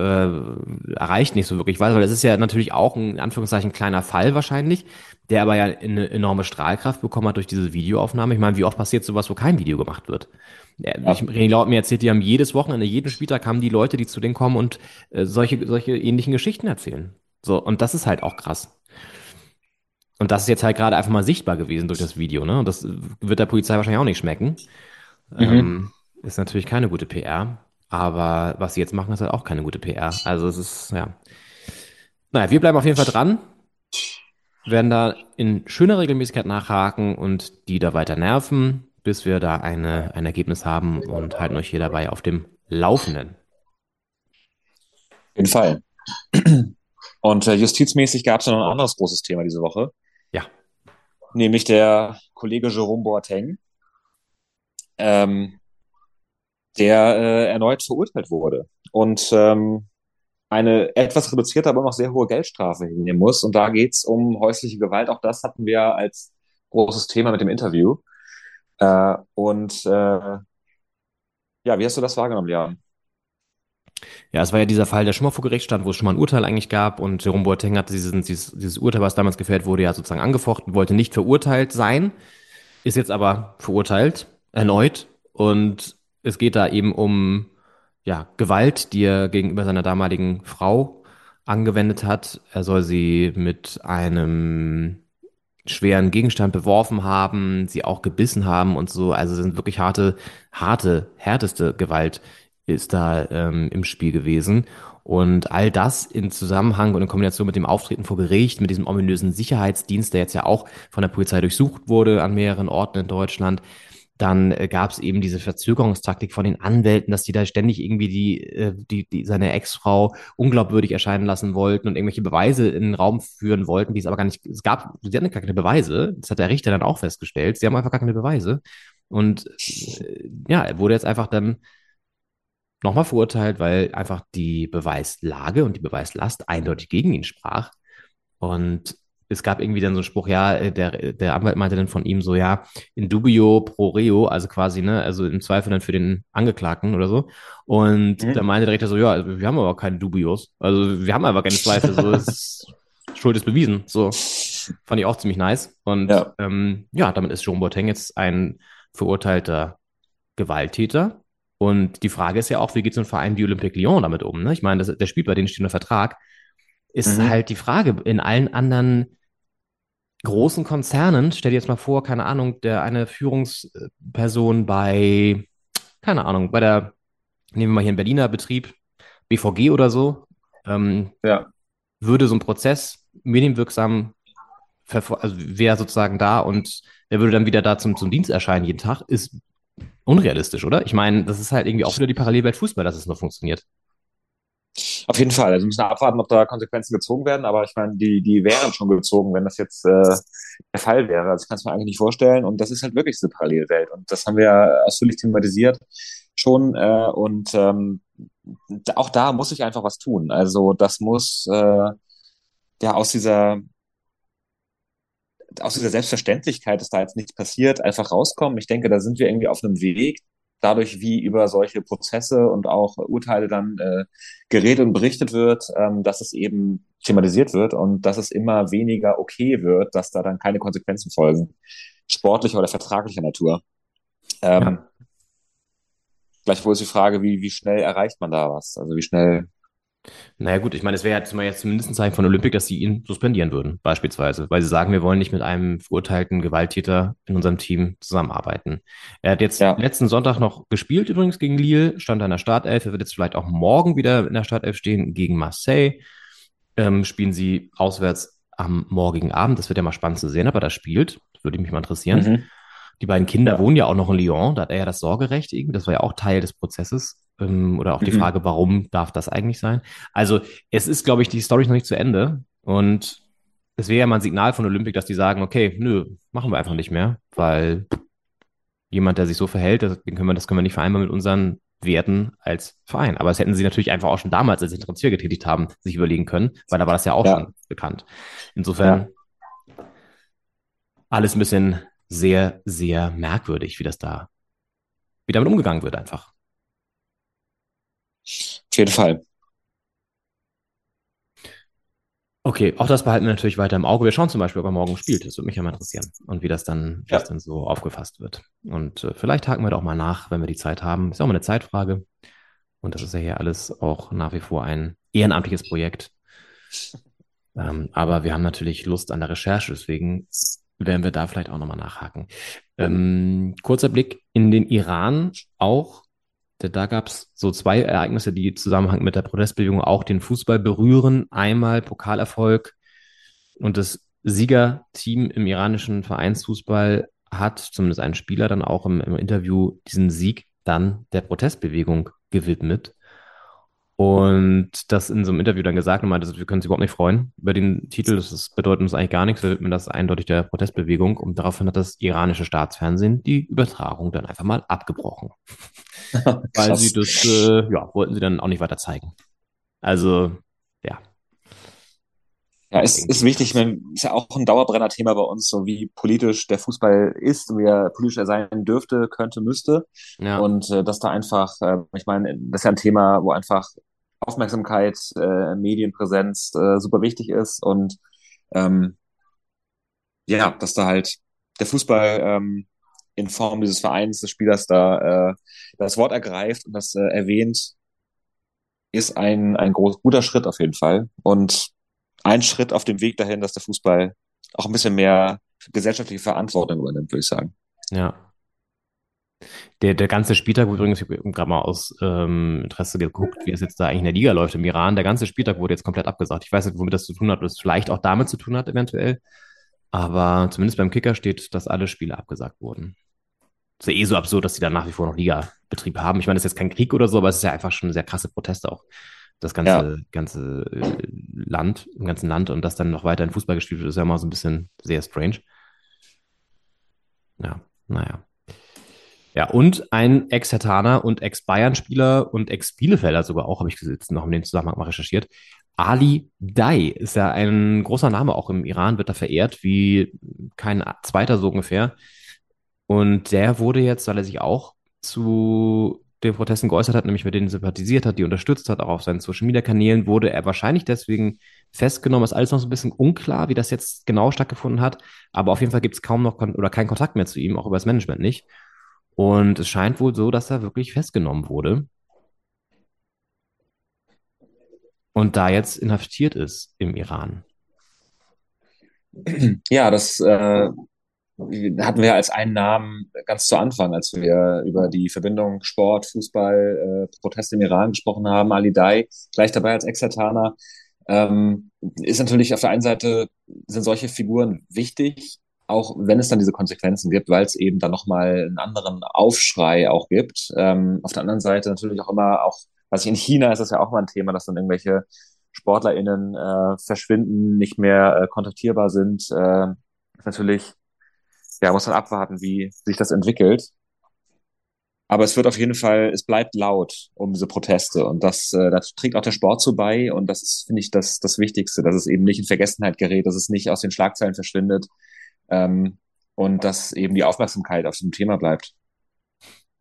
erreicht nicht so wirklich was, weil das ist ja natürlich auch ein in Anführungszeichen kleiner Fall wahrscheinlich, der aber ja eine enorme Strahlkraft bekommen hat durch diese Videoaufnahme. Ich meine, wie oft passiert sowas, wo kein Video gemacht wird? Ja. Ich, René Laut mir erzählt, die haben jedes Wochenende, jeden Spieltag haben die Leute, die zu denen kommen und äh, solche, solche ähnlichen Geschichten erzählen. So, und das ist halt auch krass. Und das ist jetzt halt gerade einfach mal sichtbar gewesen durch das Video, ne? Und das wird der Polizei wahrscheinlich auch nicht schmecken. Mhm. Ähm, ist natürlich keine gute PR. Aber was sie jetzt machen, ist halt auch keine gute PR. Also es ist, ja. Naja, wir bleiben auf jeden Fall dran. Werden da in schöner Regelmäßigkeit nachhaken und die da weiter nerven, bis wir da eine, ein Ergebnis haben und halten euch hier dabei auf dem Laufenden. Auf jeden Fall. Und äh, justizmäßig gab es noch ein anderes großes Thema diese Woche. Ja. Nämlich der Kollege Jerome Boateng, ähm, der äh, erneut verurteilt wurde und ähm, eine etwas reduzierte, aber noch sehr hohe Geldstrafe hinnehmen muss. Und da geht es um häusliche Gewalt. Auch das hatten wir als großes Thema mit dem Interview. Äh, und äh, ja, wie hast du das wahrgenommen, Jan? Ja, es war ja dieser Fall, der schon mal vor Gericht stand, wo es schon mal ein Urteil eigentlich gab und Jerome Boateng hat dieses, dieses, dieses Urteil, was damals gefällt wurde, ja sozusagen angefochten, wollte nicht verurteilt sein, ist jetzt aber verurteilt, erneut und es geht da eben um ja, Gewalt, die er gegenüber seiner damaligen Frau angewendet hat. Er soll sie mit einem schweren Gegenstand beworfen haben, sie auch gebissen haben und so. Also sind wirklich harte, harte, härteste Gewalt ist da ähm, im Spiel gewesen. Und all das in Zusammenhang und in Kombination mit dem Auftreten vor Gericht, mit diesem ominösen Sicherheitsdienst, der jetzt ja auch von der Polizei durchsucht wurde an mehreren Orten in Deutschland, dann äh, gab es eben diese Verzögerungstaktik von den Anwälten, dass die da ständig irgendwie die, äh, die, die seine Ex-Frau unglaubwürdig erscheinen lassen wollten und irgendwelche Beweise in den Raum führen wollten, die es aber gar nicht, es gab, sie hatten gar keine Beweise, das hat der Richter dann auch festgestellt, sie haben einfach gar keine Beweise. Und äh, ja, er wurde jetzt einfach dann nochmal verurteilt, weil einfach die Beweislage und die Beweislast eindeutig gegen ihn sprach. Und es gab irgendwie dann so einen Spruch, ja, äh, der, der Anwalt meinte dann von ihm so, ja, in dubio pro reo, also quasi, ne, also im Zweifel dann für den Angeklagten oder so. Und mhm. da meinte der Richter so, ja, also wir haben aber keine Dubios. Also wir haben aber keine Zweifel, so, [laughs] ist, Schuld ist bewiesen. So, fand ich auch ziemlich nice. Und ja, ähm, ja damit ist Jerome Boateng jetzt ein verurteilter Gewalttäter, und die Frage ist ja auch, wie geht so ein Verein wie Olympique Lyon damit um? Ne? Ich meine, das, der spielt bei denen steht unter Vertrag. Ist mhm. halt die Frage, in allen anderen großen Konzernen, stell dir jetzt mal vor, keine Ahnung, der eine Führungsperson bei, keine Ahnung, bei der, nehmen wir mal hier einen Berliner Betrieb, BVG oder so, ähm, ja. würde so ein Prozess medienwirksam, also wäre sozusagen da und er würde dann wieder da zum, zum Dienst erscheinen jeden Tag, ist unrealistisch, oder? Ich meine, das ist halt irgendwie auch wieder die Parallelwelt Fußball, dass es nur funktioniert. Auf jeden Fall. Also wir müssen abwarten, ob da Konsequenzen gezogen werden, aber ich meine, die, die wären schon gezogen, wenn das jetzt äh, der Fall wäre. Also ich kann es mir eigentlich nicht vorstellen. Und das ist halt wirklich diese Parallelwelt. Und das haben wir ausführlich thematisiert schon. Äh, und ähm, auch da muss ich einfach was tun. Also das muss äh, ja aus dieser aus dieser Selbstverständlichkeit, dass da jetzt nichts passiert, einfach rauskommen. Ich denke, da sind wir irgendwie auf einem Weg, dadurch, wie über solche Prozesse und auch Urteile dann äh, geredet und berichtet wird, ähm, dass es eben thematisiert wird und dass es immer weniger okay wird, dass da dann keine Konsequenzen folgen, sportlicher oder vertraglicher Natur. Ähm, ja. Gleichwohl ist die Frage, wie, wie schnell erreicht man da was? Also wie schnell naja gut, ich meine, es wäre jetzt mal jetzt zumindest ein Zeichen von Olympik, dass sie ihn suspendieren würden, beispielsweise, weil sie sagen, wir wollen nicht mit einem verurteilten Gewalttäter in unserem Team zusammenarbeiten. Er hat jetzt ja. letzten Sonntag noch gespielt, übrigens gegen Lille, stand in der Startelf. Er wird jetzt vielleicht auch morgen wieder in der Startelf stehen gegen Marseille. Ähm, spielen sie auswärts am morgigen Abend. Das wird ja mal spannend zu sehen, aber da spielt. Das würde mich mal interessieren. Mhm. Die beiden Kinder ja. wohnen ja auch noch in Lyon, da hat er ja das Sorgerecht irgendwie. Das war ja auch Teil des Prozesses. Ähm, oder auch die mhm. Frage, warum darf das eigentlich sein? Also, es ist, glaube ich, die Story noch nicht zu Ende. Und es wäre ja mal ein Signal von Olympic, dass die sagen, okay, nö, machen wir einfach nicht mehr, weil jemand, der sich so verhält, das können wir, das können wir nicht vereinbaren mit unseren Werten als Verein. Aber das hätten sie natürlich einfach auch schon damals, als sie den Transfer getätigt haben, sich überlegen können, weil da war das ja auch ja. schon bekannt. Insofern ja. alles ein bisschen sehr, sehr merkwürdig, wie das da, wie damit umgegangen wird einfach. Auf jeden Fall. Okay, auch das behalten wir natürlich weiter im Auge. Wir schauen zum Beispiel, ob er morgen spielt. Das würde mich ja mal interessieren. Und wie das dann, wie ja. das dann so aufgefasst wird. Und äh, vielleicht haken wir da auch mal nach, wenn wir die Zeit haben. Ist auch mal eine Zeitfrage. Und das ist ja hier alles auch nach wie vor ein ehrenamtliches Projekt. Ähm, aber wir haben natürlich Lust an der Recherche, deswegen werden wir da vielleicht auch nochmal nachhaken. Ähm, kurzer Blick in den Iran auch da gab es so zwei Ereignisse, die Zusammenhang mit der Protestbewegung auch den Fußball berühren. Einmal Pokalerfolg und das Siegerteam im iranischen Vereinsfußball hat, zumindest ein Spieler dann auch im, im Interview, diesen Sieg dann der Protestbewegung gewidmet. Und das in so einem Interview dann gesagt und meinte, wir können uns überhaupt nicht freuen über den Titel. Das bedeutet uns eigentlich gar nichts. Wir widmen das eindeutig der Protestbewegung. Und daraufhin hat das iranische Staatsfernsehen die Übertragung dann einfach mal abgebrochen. [laughs] Weil sie das, äh, ja, wollten sie dann auch nicht weiter zeigen. Also, ja. Ja, es ist wichtig, man ist ja auch ein Dauerbrenner-Thema bei uns, so wie politisch der Fußball ist und wie er politisch er sein dürfte, könnte, müsste. Ja. Und äh, dass da einfach, äh, ich meine, das ist ja ein Thema, wo einfach Aufmerksamkeit, äh, Medienpräsenz äh, super wichtig ist und ähm, ja, dass da halt der Fußball ähm, in Form dieses Vereins, des Spielers da äh, das Wort ergreift und das äh, erwähnt, ist ein, ein groß, guter Schritt auf jeden Fall. Und ein Schritt auf dem Weg dahin, dass der Fußball auch ein bisschen mehr gesellschaftliche Verantwortung übernimmt, würde ich sagen. Ja. Der, der ganze Spieltag, übrigens, ich habe gerade mal aus ähm, Interesse geguckt, wie es jetzt da eigentlich in der Liga läuft im Iran. Der ganze Spieltag wurde jetzt komplett abgesagt. Ich weiß nicht, womit das zu tun hat, ob das vielleicht auch damit zu tun hat, eventuell. Aber zumindest beim Kicker steht, dass alle Spiele abgesagt wurden. ist ja eh so absurd, dass die da nach wie vor noch Liga-Betrieb haben. Ich meine, das ist jetzt kein Krieg oder so, aber es ist ja einfach schon sehr krasse Proteste auch das ganze, ja. ganze äh, Land, im ganzen Land und das dann noch weiter in Fußball gespielt wird, ist ja immer so ein bisschen sehr strange. Ja, naja. Ja, und ein Ex-Hertaner und Ex-Bayern-Spieler und Ex-Bielefelder sogar auch, habe ich jetzt noch in dem Zusammenhang mal recherchiert. Ali Dai ist ja ein großer Name, auch im Iran wird er verehrt, wie kein zweiter so ungefähr. Und der wurde jetzt, weil er sich auch zu den Protesten geäußert hat, nämlich mit denen sympathisiert hat, die unterstützt hat, auch auf seinen Social Media Kanälen, wurde er wahrscheinlich deswegen festgenommen. Ist alles noch so ein bisschen unklar, wie das jetzt genau stattgefunden hat. Aber auf jeden Fall gibt es kaum noch oder keinen Kontakt mehr zu ihm, auch über das Management nicht. Und es scheint wohl so, dass er wirklich festgenommen wurde. Und da jetzt inhaftiert ist im Iran. Ja, das äh, hatten wir als einen Namen ganz zu Anfang, als wir über die Verbindung Sport, Fußball, äh, Proteste im Iran gesprochen haben, Ali Dai, gleich dabei als Exertaner. Ähm, ist natürlich auf der einen Seite sind solche Figuren wichtig, auch wenn es dann diese Konsequenzen gibt, weil es eben dann nochmal einen anderen Aufschrei auch gibt. Ähm, auf der anderen Seite natürlich auch immer auch, was ich in China ist das ja auch mal ein Thema, dass dann irgendwelche SportlerInnen äh, verschwinden, nicht mehr äh, kontaktierbar sind. Äh, natürlich ja, muss man abwarten, wie sich das entwickelt. Aber es wird auf jeden Fall, es bleibt laut um diese Proteste und das, äh, das trägt auch der Sport zu bei und das ist, finde ich, das, das Wichtigste, dass es eben nicht in Vergessenheit gerät, dass es nicht aus den Schlagzeilen verschwindet ähm, und dass eben die Aufmerksamkeit auf dem Thema bleibt.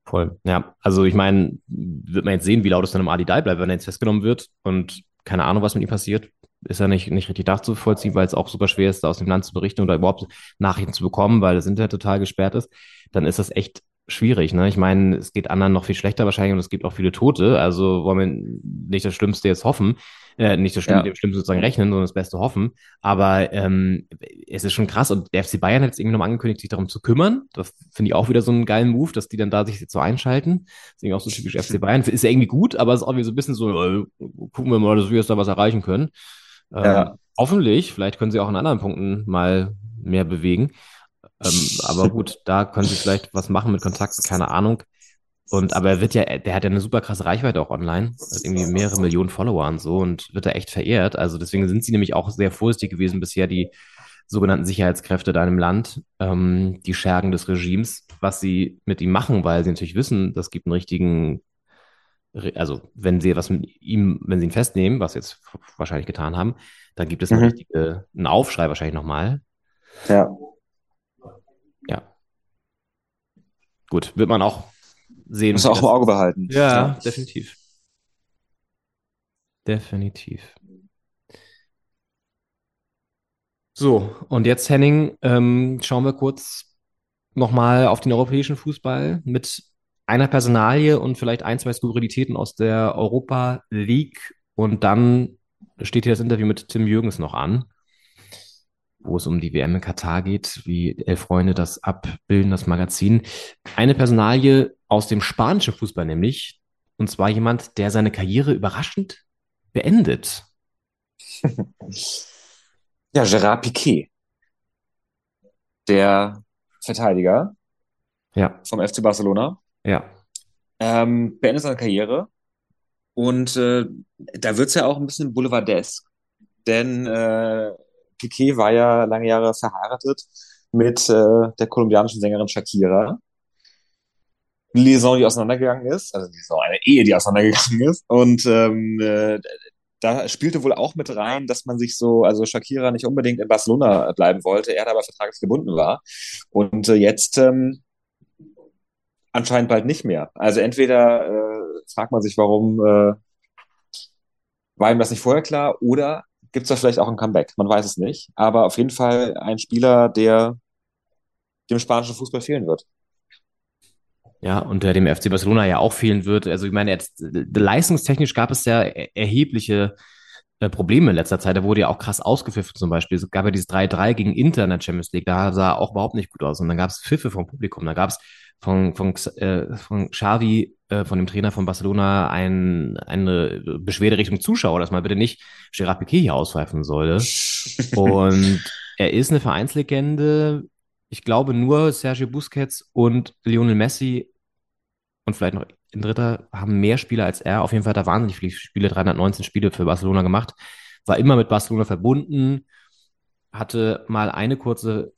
Voll. Ja, also ich meine, wird man jetzt sehen, wie laut es dann im Adi Dai bleibt, wenn er jetzt festgenommen wird und keine Ahnung, was mit ihm passiert. Ist ja nicht, nicht richtig nachzuvollziehen, weil es auch super schwer ist, da aus dem Land zu berichten oder überhaupt Nachrichten zu bekommen, weil das Internet total gesperrt ist. Dann ist das echt schwierig. Ne? Ich meine, es geht anderen noch viel schlechter wahrscheinlich und es gibt auch viele Tote. Also wollen wir nicht das Schlimmste jetzt hoffen, äh, nicht das Schlimme, ja. dem Schlimmsten sozusagen rechnen, sondern das Beste hoffen. Aber ähm, es ist schon krass und der FC Bayern hat jetzt irgendwie nochmal angekündigt, sich darum zu kümmern. Das finde ich auch wieder so einen geilen Move, dass die dann da sich jetzt so einschalten. Das ist irgendwie auch so typisch [laughs] FC Bayern. Ist ja irgendwie gut, aber es ist auch wieder so ein bisschen so, äh, gucken wir mal, dass wir jetzt da was erreichen können. Ähm, ja. Hoffentlich, vielleicht können sie auch in anderen Punkten mal mehr bewegen. Ähm, aber gut, da können sie vielleicht was machen mit Kontakten, keine Ahnung. Und aber er wird ja, der hat ja eine super krasse Reichweite auch online, hat irgendwie mehrere Millionen Follower und so und wird da echt verehrt. Also deswegen sind sie nämlich auch sehr vorsichtig gewesen bisher, die sogenannten Sicherheitskräfte da im Land, ähm, die Schergen des Regimes, was sie mit ihm machen, weil sie natürlich wissen, das gibt einen richtigen, also wenn sie was mit ihm, wenn sie ihn festnehmen, was sie jetzt wahrscheinlich getan haben, dann gibt es eine mhm. richtige, einen Aufschrei wahrscheinlich nochmal. Ja. Gut, wird man auch sehen. Muss auch im Auge behalten. Ja, ja, definitiv. Definitiv. So, und jetzt, Henning, ähm, schauen wir kurz nochmal auf den europäischen Fußball mit einer Personalie und vielleicht ein, zwei Skurrilitäten aus der Europa League. Und dann steht hier das Interview mit Tim Jürgens noch an wo es um die WM in Katar geht, wie Elf Freunde das abbilden, das Magazin. Eine Personalie aus dem spanischen Fußball nämlich, und zwar jemand, der seine Karriere überraschend beendet. [laughs] Ja, Gerard Piquet, der Verteidiger ja. vom FC Barcelona. Ja. Ähm, beendet seine Karriere. Und äh, da wird es ja auch ein bisschen boulevardesk. Denn äh, Piquet war ja lange Jahre verheiratet mit äh, der kolumbianischen Sängerin Shakira. Eine Liaison, die auseinandergegangen ist, also Liaison, eine Ehe, die auseinandergegangen ist. Und ähm, äh, da spielte wohl auch mit rein, dass man sich so, also Shakira nicht unbedingt in Barcelona bleiben wollte, er aber vertraglich gebunden war. Und äh, jetzt ähm, anscheinend bald nicht mehr. Also entweder äh, fragt man sich, warum äh, war ihm das nicht vorher klar, oder gibt es da vielleicht auch ein Comeback. Man weiß es nicht. Aber auf jeden Fall ein Spieler, der dem spanischen Fußball fehlen wird. Ja, und der dem FC Barcelona ja auch fehlen wird. Also ich meine, jetzt, leistungstechnisch gab es ja erhebliche äh, Probleme in letzter Zeit. Da wurde ja auch krass ausgepfiffen zum Beispiel. Es gab ja dieses 3-3 gegen Inter in der Champions League. Da sah auch überhaupt nicht gut aus. Und dann gab es Pfiffe vom Publikum. Da gab es von, von, äh, von Xavi, äh, von dem Trainer von Barcelona, ein, eine Beschwerde Richtung Zuschauer, dass man bitte nicht Gerard Piquet hier auspfeifen sollte. [laughs] und er ist eine Vereinslegende. Ich glaube, nur Sergio Busquets und Lionel Messi und vielleicht noch ein Dritter haben mehr Spiele als er. Auf jeden Fall hat er wahnsinnig viele Spiele, 319 Spiele für Barcelona gemacht. War immer mit Barcelona verbunden, hatte mal eine kurze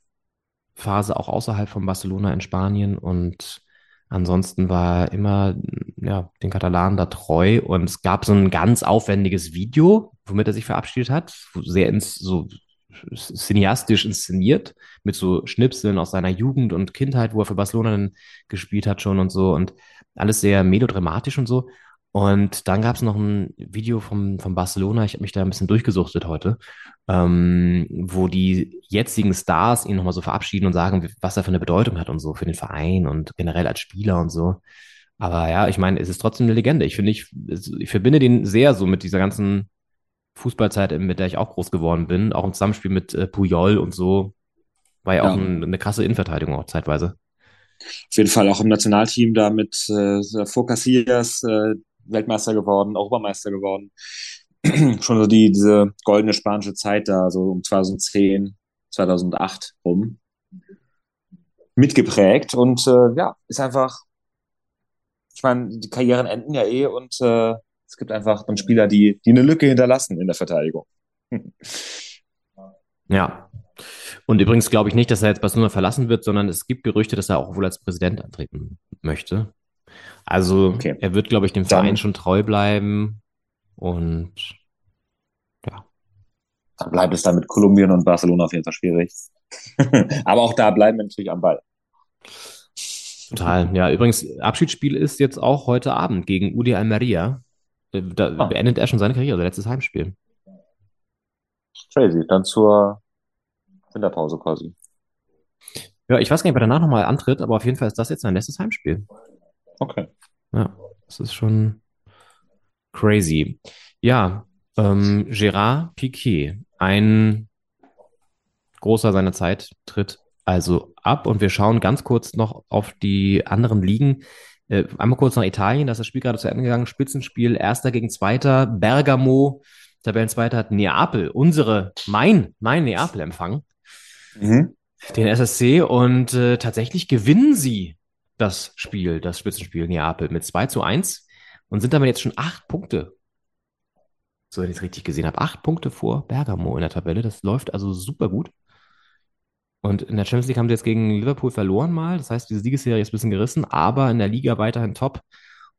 Phase auch außerhalb von Barcelona in Spanien und ansonsten war er immer ja, den Katalanen da treu und es gab so ein ganz aufwendiges Video, womit er sich verabschiedet hat, sehr ins, so cineastisch inszeniert, mit so Schnipseln aus seiner Jugend und Kindheit, wo er für Barcelona gespielt hat schon und so und alles sehr melodramatisch und so. Und dann gab es noch ein Video vom, von Barcelona, ich habe mich da ein bisschen durchgesuchtet heute, ähm, wo die jetzigen Stars ihn nochmal so verabschieden und sagen, was er für eine Bedeutung hat und so für den Verein und generell als Spieler und so. Aber ja, ich meine, es ist trotzdem eine Legende. Ich finde, ich, ich verbinde den sehr so mit dieser ganzen Fußballzeit, mit der ich auch groß geworden bin, auch im Zusammenspiel mit äh, Puyol und so, war ja, ja. auch ein, eine krasse Innenverteidigung auch zeitweise. Auf jeden Fall auch im Nationalteam da mit äh, Casillas, äh, Weltmeister geworden, Europameister geworden. [clears throat] Schon so die, diese goldene spanische Zeit da, so um 2010, 2008 rum, mitgeprägt und äh, ja, ist einfach, ich meine, die Karrieren enden ja eh und äh, es gibt einfach dann Spieler, die, die eine Lücke hinterlassen in der Verteidigung. ja. Und übrigens glaube ich nicht, dass er jetzt Barcelona verlassen wird, sondern es gibt Gerüchte, dass er auch wohl als Präsident antreten möchte. Also okay. er wird, glaube ich, dem Verein schon treu bleiben und ja. Dann bleibt es dann mit Kolumbien und Barcelona auf jeden Fall schwierig. [laughs] Aber auch da bleiben wir natürlich am Ball. Total. Ja, übrigens, Abschiedsspiel ist jetzt auch heute Abend gegen Udi Almeria. Da Ah. beendet er schon seine Karriere, letztes Heimspiel. Crazy. Dann zur Winterpause quasi. Ja, ich weiß gar nicht, ob er danach nochmal antritt, aber auf jeden Fall ist das jetzt sein letztes Heimspiel. Okay. Ja, das ist schon crazy. Ja, ähm, Gérard Piquet, ein großer seiner Zeit, tritt also ab und wir schauen ganz kurz noch auf die anderen Ligen. Äh, einmal kurz nach Italien, da ist das Spiel gerade zu Ende gegangen. Spitzenspiel, erster gegen zweiter, Bergamo, Tabellenzweiter hat Neapel, unsere, mein, mein Neapel empfangen Mhm. den SSC und äh, tatsächlich gewinnen sie das Spiel, das Spitzenspiel Neapel mit 2 zu 1 und sind damit jetzt schon acht Punkte. So, wenn ich es richtig gesehen habe, acht Punkte vor Bergamo in der Tabelle. Das läuft also super gut. Und in der Champions League haben sie jetzt gegen Liverpool verloren mal. Das heißt, diese Siegesserie ist ein bisschen gerissen, aber in der Liga weiterhin top.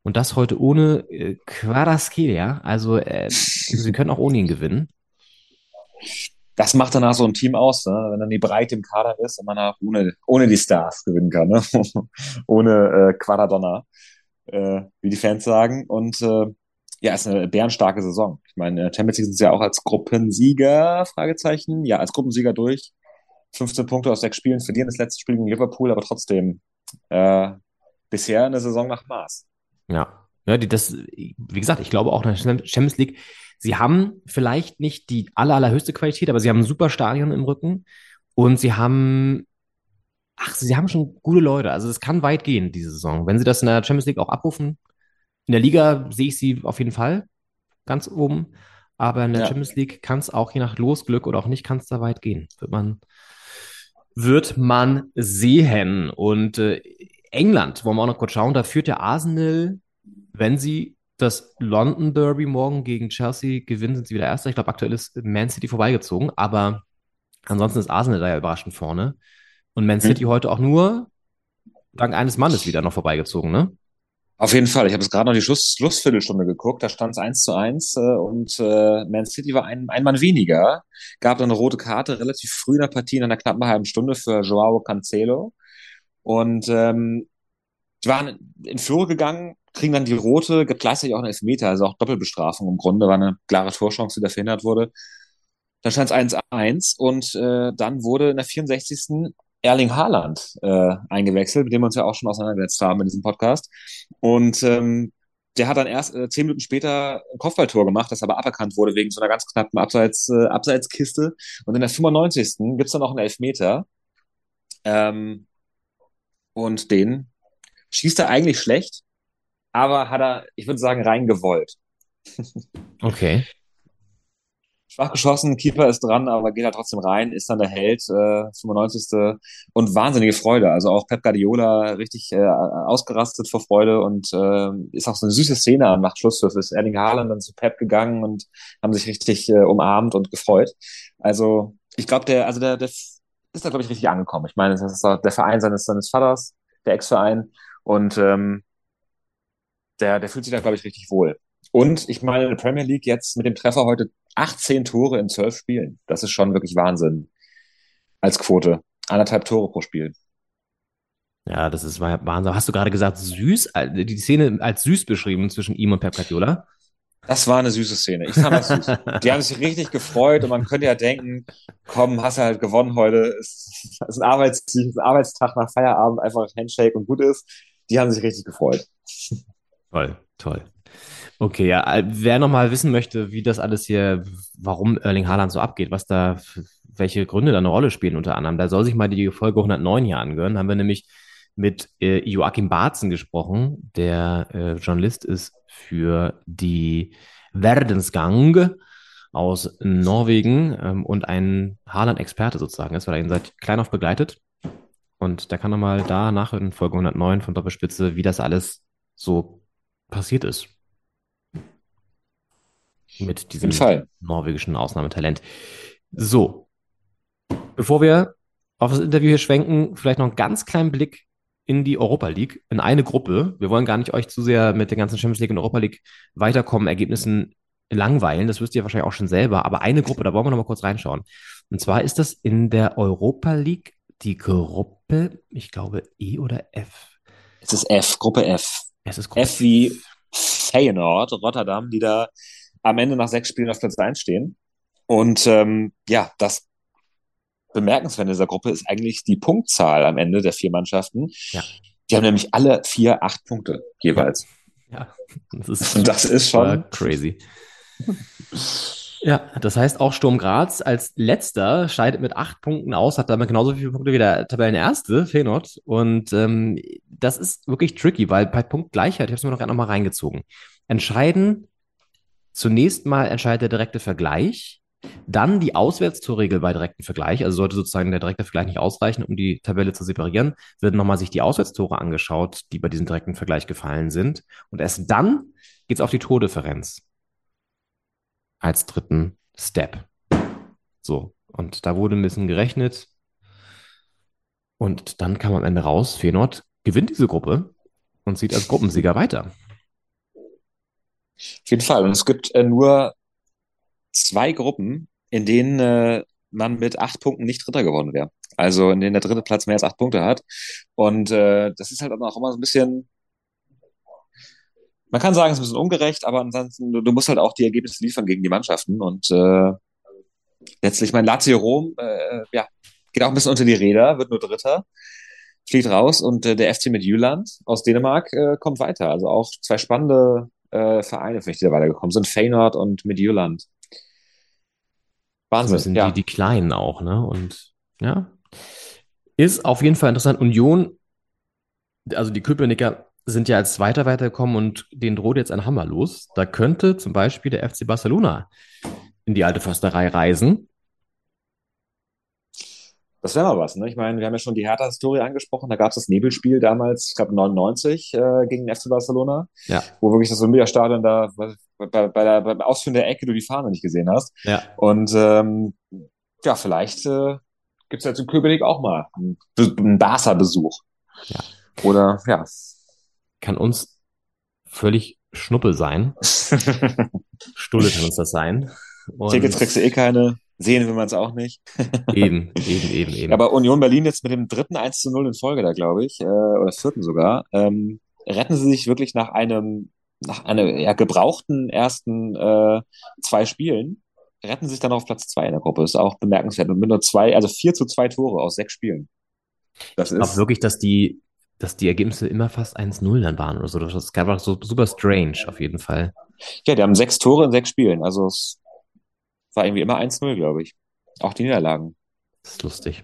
Und das heute ohne äh, Kvaratskhelia. Also äh, sie können auch ohne ihn gewinnen. Das macht danach so ein Team aus, ne? wenn dann die Breite im Kader ist und man auch ohne, ohne die Stars gewinnen kann, ne? [laughs] ohne äh, Quadradonna, äh, wie die Fans sagen. Und äh, ja, ist eine bärenstarke Saison. Ich meine, Champions League sind ja auch als Gruppensieger, Fragezeichen, ja, als Gruppensieger durch. 15 Punkte aus sechs Spielen, verlieren das letzte Spiel gegen Liverpool, aber trotzdem äh, bisher eine Saison nach Maß. Ja, ja die, das, wie gesagt, ich glaube auch in der Champions League, sie haben vielleicht nicht die aller, allerhöchste Qualität, aber sie haben ein super Stadion im Rücken und sie haben, ach, sie haben schon gute Leute. Also es kann weit gehen, diese Saison. Wenn sie das in der Champions League auch abrufen, in der Liga sehe ich sie auf jeden Fall ganz oben, aber in der Ja. Champions League kann es auch je nach Losglück oder auch nicht, kann es da weit gehen. Wird man, wird man sehen. Und äh, England, wollen wir auch noch kurz schauen, da führt der Arsenal, wenn sie das London Derby morgen gegen Chelsea gewinnen, sind sie wieder Erster. Ich glaube, aktuell ist Man City vorbeigezogen, aber ansonsten ist Arsenal da ja überraschend vorne. Und Man City heute auch nur dank eines Mannes wieder noch vorbeigezogen, ne? Auf jeden Fall. Ich habe jetzt gerade noch die Schluss, Schlussviertelstunde geguckt. Da stand es 1 zu 1 äh, und äh, Man City war ein, ein Mann weniger. Gab dann eine rote Karte relativ früh in der Partie, in einer knappen halben Stunde für Joao Cancelo. Und ähm, die waren in Führung gegangen, kriegen dann die rote, gibt gleichzeitig auch einen Elfmeter, also auch Doppelbestrafung im Grunde, war eine klare Torchance, die da verhindert wurde. Dann stand es 1-1 und äh, dann wurde in der 64. Erling Haaland äh, eingewechselt, mit dem wir uns ja auch schon auseinandergesetzt haben in diesem Podcast. Und ähm, der hat dann erst äh, zehn Minuten später ein Kopfballtor gemacht, das aber aberkannt wurde wegen so einer ganz knappen Abseits, äh, Abseitskiste. Und in der 95. gibt's dann noch einen Elfmeter. Ähm, und den schießt er eigentlich schlecht, aber hat er, ich würde sagen, reingewollt. Okay. Schwach geschossen, Keeper ist dran, aber geht halt trotzdem rein, ist dann der Held, äh, 95. Und wahnsinnige Freude. Also auch Pep Guardiola richtig äh, ausgerastet vor Freude und äh, ist auch so eine süße Szene nach Schlusspfiff. Ist Erling Haaland dann zu Pep gegangen und haben sich richtig äh, umarmt und gefreut. Also ich glaube, der, also der, der ist da, glaube ich, richtig angekommen. Ich meine, das ist doch der Verein seines, seines Vaters, der Ex-Verein. Und ähm, der, der fühlt sich da, glaube ich, richtig wohl. Und ich meine, in der Premier League jetzt mit dem Treffer heute 18 Tore in 12 Spielen. Das ist schon wirklich Wahnsinn. Als Quote. Anderthalb Tore pro Spiel. Ja, das ist Wahnsinn. Hast du gerade gesagt, süß, äh, die Szene als süß beschrieben zwischen ihm und Pep Guardiola? Das war eine süße Szene. Ich fand das süß. [laughs] Die haben sich richtig gefreut und man könnte ja denken, komm, hast du halt gewonnen heute. Es ist ein, Arbeits es ist ein Arbeitstag nach Feierabend, einfach Handshake und gut ist. Die haben sich richtig gefreut. Toll, toll. Okay, ja, äh, wer nochmal wissen möchte, wie das alles hier, warum Erling Haaland so abgeht, was da, welche Gründe da eine Rolle spielen unter anderem, da soll sich mal die Folge 109 hier angehören. Da haben wir nämlich mit äh, Joachim Barzen gesprochen, der äh, Journalist ist für die Verdensgang aus Norwegen ähm, und ein Haaland-Experte sozusagen ist, weil er ihn seit klein auf begleitet. Und da kann er mal da nachhören in Folge 109 von Doppelspitze, wie das alles so passiert ist mit diesem norwegischen Ausnahmetalent. So, bevor wir auf das Interview hier schwenken, vielleicht noch einen ganz kleinen Blick in die Europa League, in eine Gruppe. Wir wollen gar nicht euch zu sehr mit der ganzen Champions League und Europa League weiterkommen, Ergebnissen langweilen. Das wisst ihr wahrscheinlich auch schon selber. Aber eine Gruppe, da wollen wir noch mal kurz reinschauen. Und zwar ist das in der Europa League die Gruppe, ich glaube E oder F. Es ist F, Gruppe F. Es ist Gruppe F wie Feyenoord, Rotterdam, die da am Ende nach sechs Spielen auf Platz 1 stehen. Und ähm, ja, das bemerkenswert in dieser Gruppe ist eigentlich die Punktzahl am Ende der vier Mannschaften. Ja. Die haben nämlich alle vier, acht Punkte jeweils. Ja, das ist, das ist schon crazy. [laughs] Ja, das heißt auch Sturm Graz als letzter scheidet mit acht Punkten aus, hat damit genauso viele Punkte wie der Tabellenerste, Feyenoord. Und ähm, das ist wirklich tricky, weil bei Punktgleichheit, ich habe es mir noch gerade noch mal reingezogen, entscheiden zunächst mal entscheidet der direkte Vergleich, dann die Auswärtstorregel bei direkten Vergleich, also sollte sozusagen der direkte Vergleich nicht ausreichen, um die Tabelle zu separieren, wird nochmal sich die Auswärtstore angeschaut, die bei diesem direkten Vergleich gefallen sind. Und erst dann geht's auf die Tordifferenz als dritten Step. So, und da wurde ein bisschen gerechnet. Und dann kam am Ende raus, Feyenoord gewinnt diese Gruppe und zieht als Gruppensieger weiter. Auf jeden Fall. Und es gibt äh, nur zwei Gruppen, in denen äh, man mit acht Punkten nicht Dritter geworden wäre. Also in denen der dritte Platz mehr als acht Punkte hat. Und äh, das ist halt auch immer so ein bisschen, man kann sagen, es ist ein bisschen ungerecht, aber ansonsten, du, du musst halt auch die Ergebnisse liefern gegen die Mannschaften. Und äh, letztlich, mein Lazio Rom, äh, ja, geht auch ein bisschen unter die Räder, wird nur Dritter, fliegt raus und äh, der FC mit Jylland aus Dänemark äh, kommt weiter. Also auch zwei spannende äh, Vereine, vielleicht, die da weitergekommen sind, Feyenoord und mit Jylland. Wahnsinn, Das sind ja. die, die Kleinen auch, ne? Und ja, ist auf jeden Fall interessant. Union, also die Köpenicker sind ja als Zweiter weitergekommen und denen droht jetzt ein Hammer los. Da könnte zum Beispiel der FC Barcelona in die alte Försterei reisen. Das wäre mal was, ne? Ich meine, wir haben ja schon die Hertha-Historie angesprochen. Da gab es das Nebelspiel damals, ich glaube 99, äh, gegen den FC Barcelona, Ja, wo wirklich das Olympiastadion da bei, bei, der, beim Ausführen der Ecke du die Fahne nicht gesehen hast. ja. Und ähm, ja, vielleicht äh, gibt es jetzt in Köpenick auch mal einen, einen Barca-Besuch. Ja. Oder ja. Kann uns völlig Schnuppe sein. [laughs] Stulle kann uns das sein. Und Tickets kriegst du eh keine. Sehen will man es auch nicht. [laughs] Eben, eben, eben, eben. Aber Union Berlin jetzt mit dem dritten 1 zu 0 in Folge da, glaube ich, äh, oder vierten sogar, ähm, retten sie sich wirklich nach einem, nach einer ja, gebrauchten ersten äh, zwei Spielen, retten sich dann auf Platz zwei in der Gruppe. Ist auch bemerkenswert. Und mit nur zwei, also vier zu zwei Tore aus sechs Spielen. Das Ich glaube ist, wirklich, dass die, dass die Ergebnisse immer fast 1-0 dann waren oder so. Das ist einfach so super strange auf jeden Fall. ja, die haben sechs Tore in sechs Spielen. Also es war irgendwie immer 1-0, glaube ich. Auch die Niederlagen. Das ist lustig.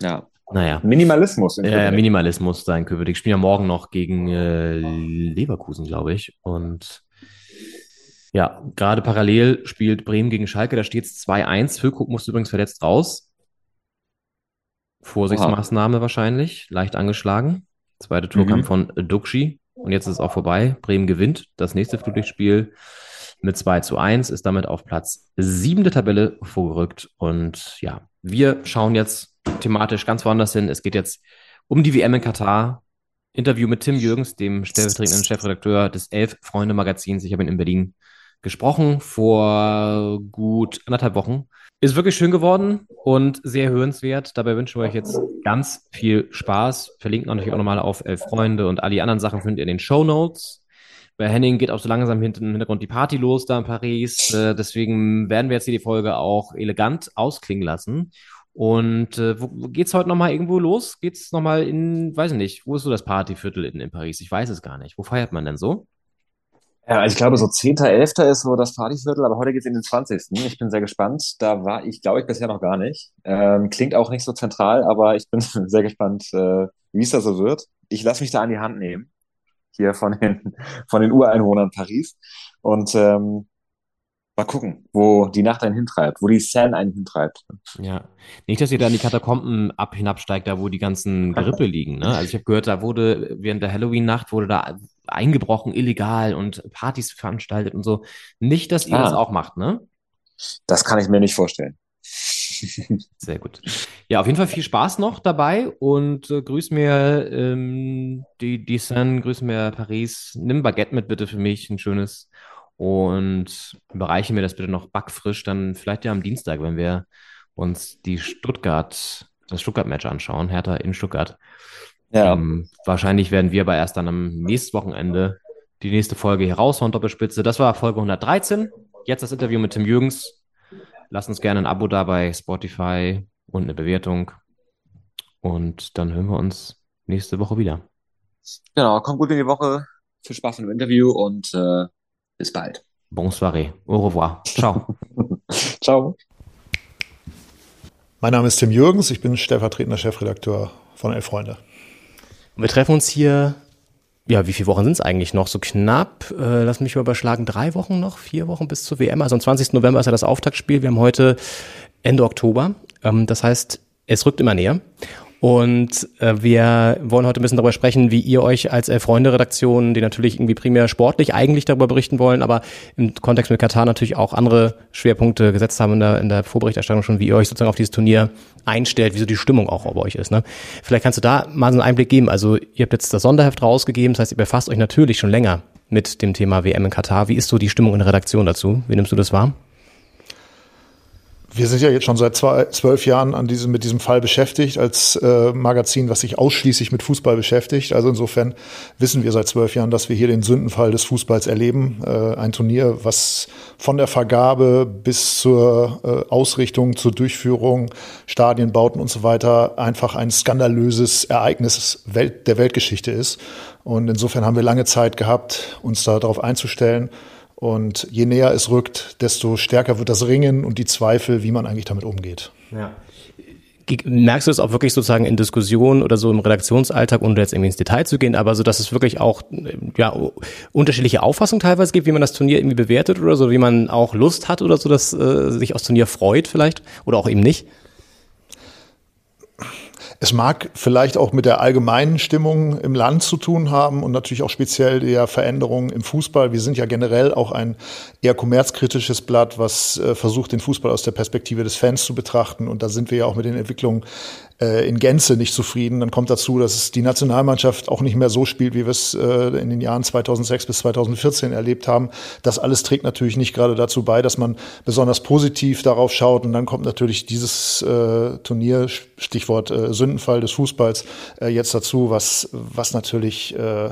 Ja. Naja. Minimalismus. in Ja, Köpenick. Minimalismus da in Köpenick. Spielen ja morgen noch gegen äh, Leverkusen, glaube ich. Und ja, gerade parallel spielt Bremen gegen Schalke. Da steht es 2-1. Füllkrug musste übrigens verletzt raus. Vorsichtsmaßnahme wahrscheinlich. Leicht angeschlagen. Zweite Tor Mhm. kam von Duxi. Und jetzt ist es auch vorbei. Bremen gewinnt das nächste Flutlichtspiel mit 2 zu 1, ist damit auf Platz 7 der Tabelle vorgerückt. Und ja, wir schauen jetzt thematisch ganz woanders hin. Es geht jetzt um die WM in Katar. Interview mit Tim Jürgens, dem stellvertretenden Chefredakteur des Elf-Freunde-Magazins. Ich habe ihn in Berlin gesprochen vor gut anderthalb Wochen. Ist wirklich schön geworden und sehr hörenswert. Dabei wünschen wir euch jetzt ganz viel Spaß. Verlinken natürlich auch nochmal auf Elf Freunde und all die anderen Sachen findet ihr in den Show Notes. Bei Henning geht auch so langsam hinten im Hintergrund die Party los da in Paris. Äh, deswegen werden wir jetzt hier die Folge auch elegant ausklingen lassen. Und äh, wo, geht's heute nochmal irgendwo los? Geht's nochmal in, weiß ich nicht, wo ist so das Partyviertel in, in Paris? Ich weiß es gar nicht. Wo feiert man denn so? Ja, also ich glaube, so 10.11. ist so das Partyviertel, aber heute geht's in den 20. Ich bin sehr gespannt. Da war ich, glaube ich, bisher noch gar nicht. Ähm, klingt auch nicht so zentral, aber ich bin [laughs] sehr gespannt, äh, wie es da so wird. Ich lasse mich da an die Hand nehmen. Hier von den, [laughs] von den Ureinwohnern Paris. Und ähm, mal gucken, wo die Nacht einen hintreibt, wo die Seine einen hintreibt. Ja. Nicht, dass ihr da in die Katakomben ab hinabsteigt, da wo die ganzen Gerippe [laughs] liegen. Ne? Also ich habe gehört, da wurde während der Halloween-Nacht wurde da eingebrochen, illegal und Partys veranstaltet und so. Nicht, dass ihr Ah. das auch macht, ne? Das kann ich mir nicht vorstellen. [laughs] Sehr gut. Ja, auf jeden Fall viel Spaß noch dabei und äh, grüß mir ähm, die, die Seine, grüß mir Paris. Nimm Baguette mit bitte für mich, ein schönes. Und bereiche mir das bitte noch backfrisch, dann vielleicht ja am Dienstag, wenn wir uns die Stuttgart, das Stuttgart-Match anschauen, Hertha in Stuttgart. Ja. Ähm, wahrscheinlich werden wir aber erst dann am nächsten Wochenende die nächste Folge hier raushauen, Doppelspitze. Das war Folge 113. Jetzt das Interview mit Tim Jürgens. Lasst uns gerne ein Abo da bei Spotify und eine Bewertung. Und dann hören wir uns nächste Woche wieder. Genau, kommt gut in die Woche. Viel Spaß im Interview und äh, bis bald. Bonsoir. Au revoir. Ciao. [laughs] Ciao. Mein Name ist Tim Jürgens, ich bin stellvertretender Chefredakteur von Elf Freunde. Und wir treffen uns hier, ja, wie viele Wochen sind es eigentlich noch? So knapp, äh, lass mich mal überschlagen, drei Wochen noch, vier Wochen bis zur WM. Also am 20. November ist ja das Auftaktspiel. Wir haben heute Ende Oktober. Ähm, das heißt, es rückt immer näher. Und äh, wir wollen heute ein bisschen darüber sprechen, wie ihr euch als Elf-Freunde-Redaktion, die natürlich irgendwie primär sportlich eigentlich darüber berichten wollen, aber im Kontext mit Katar natürlich auch andere Schwerpunkte gesetzt haben in der, in der Vorberichterstattung schon, wie ihr euch sozusagen auf dieses Turnier einstellt, wie so die Stimmung auch bei euch ist. Ne? Vielleicht kannst du da mal so einen Einblick geben. Also ihr habt jetzt das Sonderheft rausgegeben, das heißt, ihr befasst euch natürlich schon länger mit dem Thema WM in Katar. Wie ist so die Stimmung in der Redaktion dazu? Wie nimmst du das wahr? Wir sind ja jetzt schon seit zwei, zwölf Jahren an diesem, mit diesem Fall beschäftigt, als äh, Magazin, was sich ausschließlich mit Fußball beschäftigt. Also insofern wissen wir seit zwölf Jahren, dass wir hier den Sündenfall des Fußballs erleben. Äh, ein Turnier, was von der Vergabe bis zur äh, Ausrichtung, zur Durchführung, Stadienbauten und so weiter einfach ein skandalöses Ereignis Welt, der Weltgeschichte ist. Und insofern haben wir lange Zeit gehabt, uns darauf einzustellen. Und je näher es rückt, desto stärker wird das Ringen und die Zweifel, wie man eigentlich damit umgeht. Ja. Merkst du es auch wirklich sozusagen in Diskussionen oder so im Redaktionsalltag, ohne jetzt irgendwie ins Detail zu gehen, aber so, dass es wirklich auch ja, unterschiedliche Auffassungen teilweise gibt, wie man das Turnier irgendwie bewertet oder so, wie man auch Lust hat oder so, dass äh, sich aufs Turnier freut vielleicht oder auch eben nicht? Es mag vielleicht auch mit der allgemeinen Stimmung im Land zu tun haben und natürlich auch speziell der Veränderungen im Fußball. Wir sind ja generell auch ein eher kommerzkritisches Blatt, was äh, versucht, den Fußball aus der Perspektive des Fans zu betrachten. Und da sind wir ja auch mit den Entwicklungen äh, in Gänze nicht zufrieden. Dann kommt dazu, dass die Nationalmannschaft auch nicht mehr so spielt, wie wir es äh, in den Jahren 2006 bis 2014 erlebt haben. Das alles trägt natürlich nicht gerade dazu bei, dass man besonders positiv darauf schaut. Und dann kommt natürlich dieses äh, Turnier, Stichwort äh, Sündenfall des Fußballs, äh, jetzt dazu, was, was natürlich äh,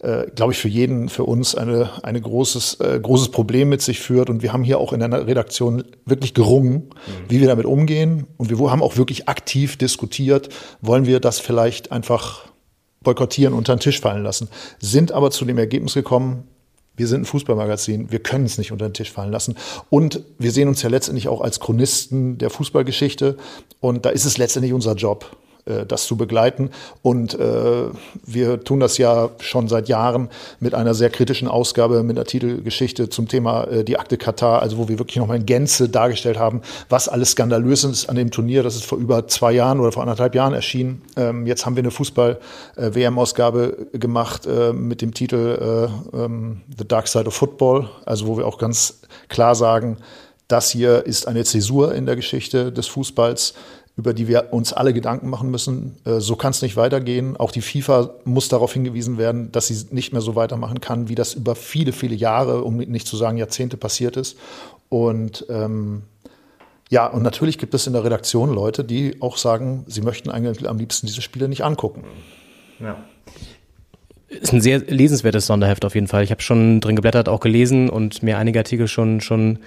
äh, glaube ich, für jeden, für uns eine, eine großes, äh, großes Problem mit sich führt. Und wir haben hier auch in der Redaktion wirklich gerungen, mhm. wie wir damit umgehen. Und wir haben auch wirklich aktiv diskutiert, wollen wir das vielleicht einfach boykottieren, unter den Tisch fallen lassen. Sind aber zu dem Ergebnis gekommen, wir sind ein Fußballmagazin, wir können es nicht unter den Tisch fallen lassen. Und wir sehen uns ja letztendlich auch als Chronisten der Fußballgeschichte. Und da ist es letztendlich unser Job, das zu begleiten. Und äh, wir tun das ja schon seit Jahren mit einer sehr kritischen Ausgabe mit der Titelgeschichte zum Thema äh, die Akte Katar, also wo wir wirklich nochmal in Gänze dargestellt haben, was alles skandalös ist an dem Turnier. Das ist vor über zwei Jahren oder vor anderthalb Jahren erschienen. Ähm, jetzt haben wir eine Fußball-WM-Ausgabe äh, gemacht äh, mit dem Titel äh, ähm, The Dark Side of Football, also wo wir auch ganz klar sagen, das hier ist eine Zäsur in der Geschichte des Fußballs über die wir uns alle Gedanken machen müssen. Äh, so kann es nicht weitergehen. Auch die FIFA muss darauf hingewiesen werden, dass sie nicht mehr so weitermachen kann, wie das über viele, viele Jahre, um nicht zu sagen Jahrzehnte passiert ist. Und ähm, ja, und natürlich gibt es in der Redaktion Leute, die auch sagen, sie möchten eigentlich am liebsten diese Spiele nicht angucken. Ja. Ist ein sehr lesenswertes Sonderheft auf jeden Fall. Ich habe schon drin geblättert, auch gelesen und mir einige Artikel schon schon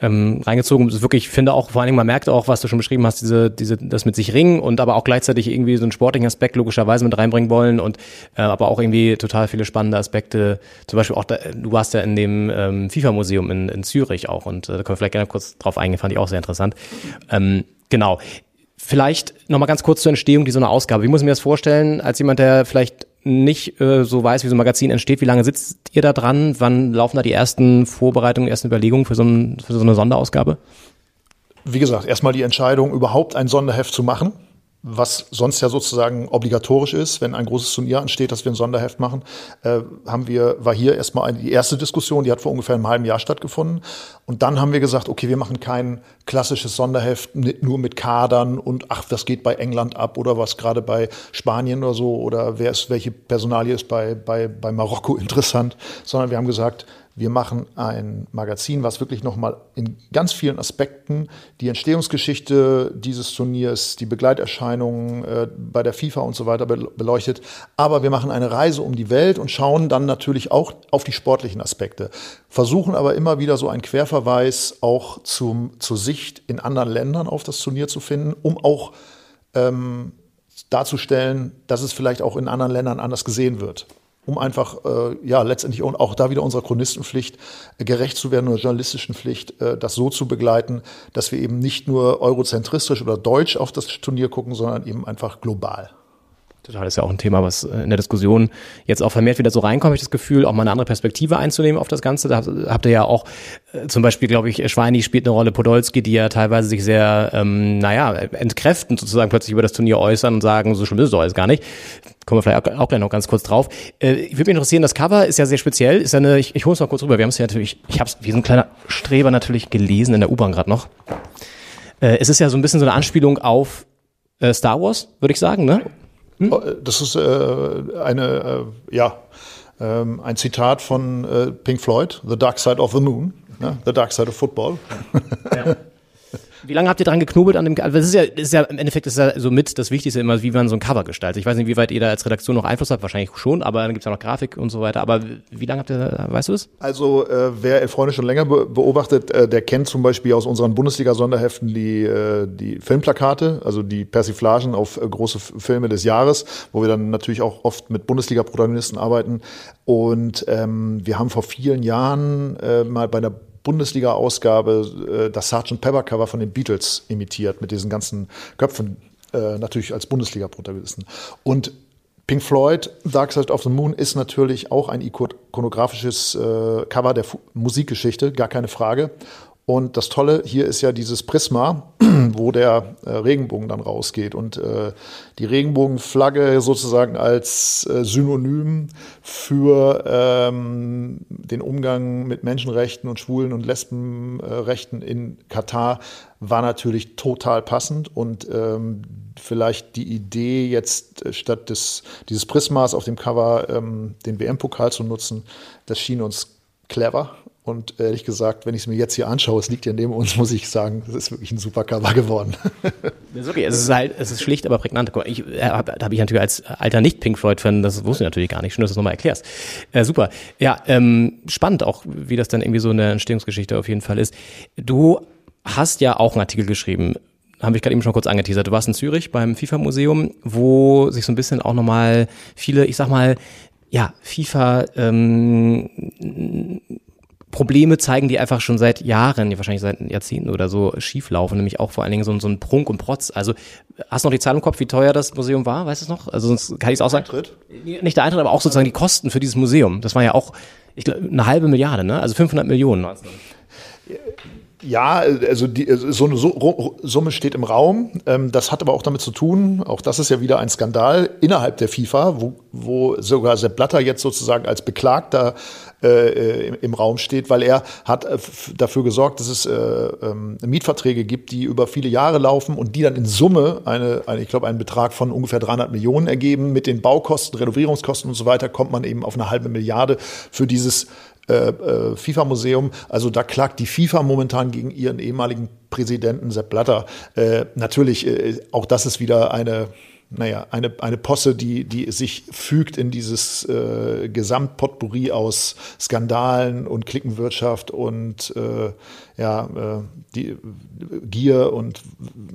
ähm, reingezogen. Es ist wirklich, ich finde auch, vor allen Dingen, man merkt auch, was du schon beschrieben hast, diese, diese, das mit sich ringen und aber auch gleichzeitig irgendwie so einen sportlichen Aspekt logischerweise mit reinbringen wollen und äh, aber auch irgendwie total viele spannende Aspekte. Zum Beispiel auch, da, du warst ja in dem ähm, FIFA-Museum in, in Zürich auch und äh, da können wir vielleicht gerne kurz drauf eingehen, fand ich auch sehr interessant. Ähm, genau. Vielleicht nochmal ganz kurz zur Entstehung dieser Ausgabe. Wie muss ich mir das vorstellen, als jemand, der vielleicht nicht äh, so weiß, wie so ein Magazin entsteht, wie lange sitzt ihr da dran? Wann laufen da die ersten Vorbereitungen, ersten Überlegungen für so, ein, für so eine Sonderausgabe? Wie gesagt, erstmal die Entscheidung, überhaupt ein Sonderheft zu machen was sonst ja sozusagen obligatorisch ist, wenn ein großes Turnier ansteht, dass wir ein Sonderheft machen, äh, haben wir, war hier erstmal eine, die erste Diskussion, die hat vor ungefähr einem halben Jahr stattgefunden. Und dann haben wir gesagt, okay, wir machen kein klassisches Sonderheft nur mit Kadern und ach, das geht bei England ab oder was gerade bei Spanien oder so oder wer ist, welche Personalie ist bei, bei, bei Marokko [laughs] interessant, sondern wir haben gesagt, Wir machen ein Magazin, was wirklich nochmal in ganz vielen Aspekten die Entstehungsgeschichte dieses Turniers, die Begleiterscheinungen äh, bei der FIFA und so weiter beleuchtet. Aber wir machen eine Reise um die Welt und schauen dann natürlich auch auf die sportlichen Aspekte. Versuchen aber immer wieder so einen Querverweis auch zum, zur Sicht in anderen Ländern auf das Turnier zu finden, um auch ähm, darzustellen, dass es vielleicht auch in anderen Ländern anders gesehen wird um einfach äh, ja letztendlich auch da wieder unserer Chronistenpflicht äh, gerecht zu werden oder journalistischen Pflicht, äh, das so zu begleiten, dass wir eben nicht nur eurozentristisch oder deutsch auf das Turnier gucken, sondern eben einfach global. Total, ist ja auch ein Thema, was äh, in der Diskussion jetzt auch vermehrt wieder so reinkommt, ich das Gefühl, auch mal eine andere Perspektive einzunehmen auf das Ganze. Da habt ihr ja auch äh, zum Beispiel, glaube ich, Schweini spielt eine Rolle, Podolski, die ja teilweise sich sehr, ähm, naja, entkräftend sozusagen plötzlich über das Turnier äußern und sagen, so schlimm ist es doch alles gar nicht. Kommen wir vielleicht auch, gleich noch ganz kurz drauf. Äh, ich würde mich interessieren, das Cover ist ja sehr speziell, ist ja eine, ich, ich hole es mal kurz rüber, wir haben es ja natürlich, ich habe es wie so ein kleiner Streber natürlich gelesen in der U-Bahn gerade noch. Äh, es ist ja so ein bisschen so eine Anspielung auf äh, Star Wars, würde ich sagen, ne? Hm? Oh, das ist äh, eine, äh, ja, ähm, ein Zitat von äh, Pink Floyd, The Dark Side of the Moon, ne? The Dark Side of Football. Ja. [laughs] Wie lange habt ihr dran geknobelt an dem also Das ist ja, das ist ja im Endeffekt ist ja so mit das Wichtigste immer, wie man so ein Cover gestaltet. Ich weiß nicht, wie weit ihr da als Redaktion noch Einfluss habt, wahrscheinlich schon, aber dann gibt's ja noch Grafik und so weiter. Aber wie lange habt ihr, weißt du es? Also äh, wer Freunde schon länger be beobachtet, äh, der kennt zum Beispiel aus unseren Bundesliga-Sonderheften die, äh, die Filmplakate, also die Persiflagen auf äh, große Filme des Jahres, wo wir dann natürlich auch oft mit Bundesliga-Protagonisten arbeiten. Und ähm, wir haben vor vielen Jahren äh, mal bei der Bundesliga-Ausgabe äh, das Sgt. Pepper-Cover von den Beatles imitiert, mit diesen ganzen Köpfen, äh, natürlich als Bundesliga-Protagonisten. Und Pink Floyd, Dark Side of the Moon ist natürlich auch ein ikonografisches äh, Cover der Fu Musikgeschichte, gar keine Frage. Und das Tolle hier ist ja dieses Prisma, [clears throat] wo der äh, Regenbogen dann rausgeht. Und äh, die Regenbogenflagge sozusagen als äh, Synonym für ähm, den Umgang mit Menschenrechten und Schwulen und Lesbenrechten in Katar war natürlich total passend. Und ähm, vielleicht die Idee jetzt äh, statt des, dieses Prismas auf dem Cover ähm, den WM-Pokal zu nutzen, das schien uns clever und ehrlich gesagt, wenn ich es mir jetzt hier anschaue, es liegt ja neben uns, muss ich sagen, es ist wirklich ein super Cover geworden. Das [laughs] ist okay. Es ist halt, es ist schlicht, aber prägnant. Ich, äh, habe hab ich natürlich als alter Nicht-Pink Floyd-Fan, das wusste ich natürlich gar nicht. Schön, dass du es nochmal erklärst. Äh, super. Ja, ähm, spannend auch, wie das dann irgendwie so eine Entstehungsgeschichte auf jeden Fall ist. Du hast ja auch einen Artikel geschrieben, habe ich gerade eben schon kurz angeteasert. Du warst in Zürich beim FIFA-Museum, wo sich so ein bisschen auch nochmal viele, ich sag mal, ja, FIFA ähm, Probleme zeigen, die einfach schon seit Jahren, wahrscheinlich seit Jahrzehnten oder so schief laufen, nämlich auch vor allen Dingen so, so ein Prunk und Protz. Also hast du noch die Zahl im Kopf, wie teuer das Museum war? Weißt du es noch? Also sonst kann ich es auch sagen. Eintritt? Nicht der Eintritt, aber auch sozusagen die Kosten für dieses Museum. Das war ja auch, ich glaube, eine halbe Milliarde, ne? Also 500 Millionen. Ja, also die, so eine Summe steht im Raum. Ähm, das hat aber auch damit zu tun, auch das ist ja wieder ein Skandal innerhalb der FIFA, wo, wo sogar Sepp Blatter jetzt sozusagen als Beklagter äh, im Raum steht, weil er hat äh, dafür gesorgt, dass es äh, ähm, Mietverträge gibt, die über viele Jahre laufen und die dann in Summe eine, eine ich glaube, einen Betrag von ungefähr 300 Millionen ergeben. Mit den Baukosten, Renovierungskosten und so weiter kommt man eben auf eine halbe Milliarde für dieses äh, äh, FIFA-Museum. Also da klagt die FIFA momentan gegen ihren ehemaligen Präsidenten Sepp Blatter. Äh, natürlich, äh, auch das ist wieder eine naja, eine, eine Posse, die, die sich fügt in dieses äh, Gesamtpotpourri aus Skandalen und Klickenwirtschaft und äh, ja, äh, die Gier und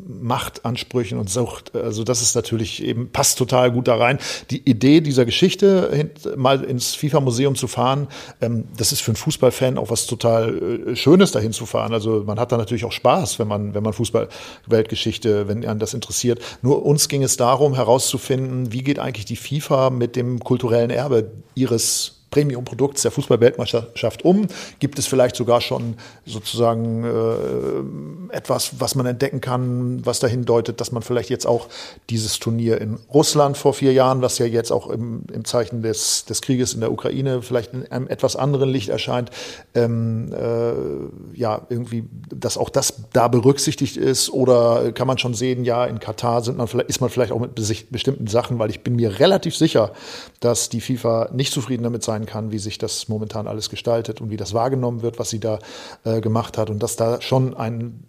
Machtansprüchen und Sucht. Also das ist natürlich eben, passt total gut da rein. Die Idee dieser Geschichte, mal ins FIFA-Museum zu fahren, ähm, das ist für einen Fußballfan auch was total äh, Schönes, dahin zu fahren. Also man hat da natürlich auch Spaß, wenn man, wenn man Fußball-Weltgeschichte, wenn einen das interessiert. Nur uns ging es darum, herauszufinden, wie geht eigentlich die FIFA mit dem kulturellen Erbe ihres Premium-Produkts der Fußball-Weltmeisterschaft um? Gibt es vielleicht sogar schon sozusagen äh, etwas, was man entdecken kann, was dahin deutet, dass man vielleicht jetzt auch dieses Turnier in Russland vor vier Jahren, was ja jetzt auch im, im Zeichen des, des Krieges in der Ukraine vielleicht in einem etwas anderen Licht erscheint, ähm, äh, ja, irgendwie, dass auch das da berücksichtigt ist? Oder kann man schon sehen, ja, in Katar sind man ist man vielleicht auch mit bestimmten Sachen, weil ich bin mir relativ sicher, dass die FIFA nicht zufrieden damit sein beurteilen kann, wie sich das momentan alles gestaltet und wie das wahrgenommen wird, was sie da äh, gemacht hat und dass da schon ein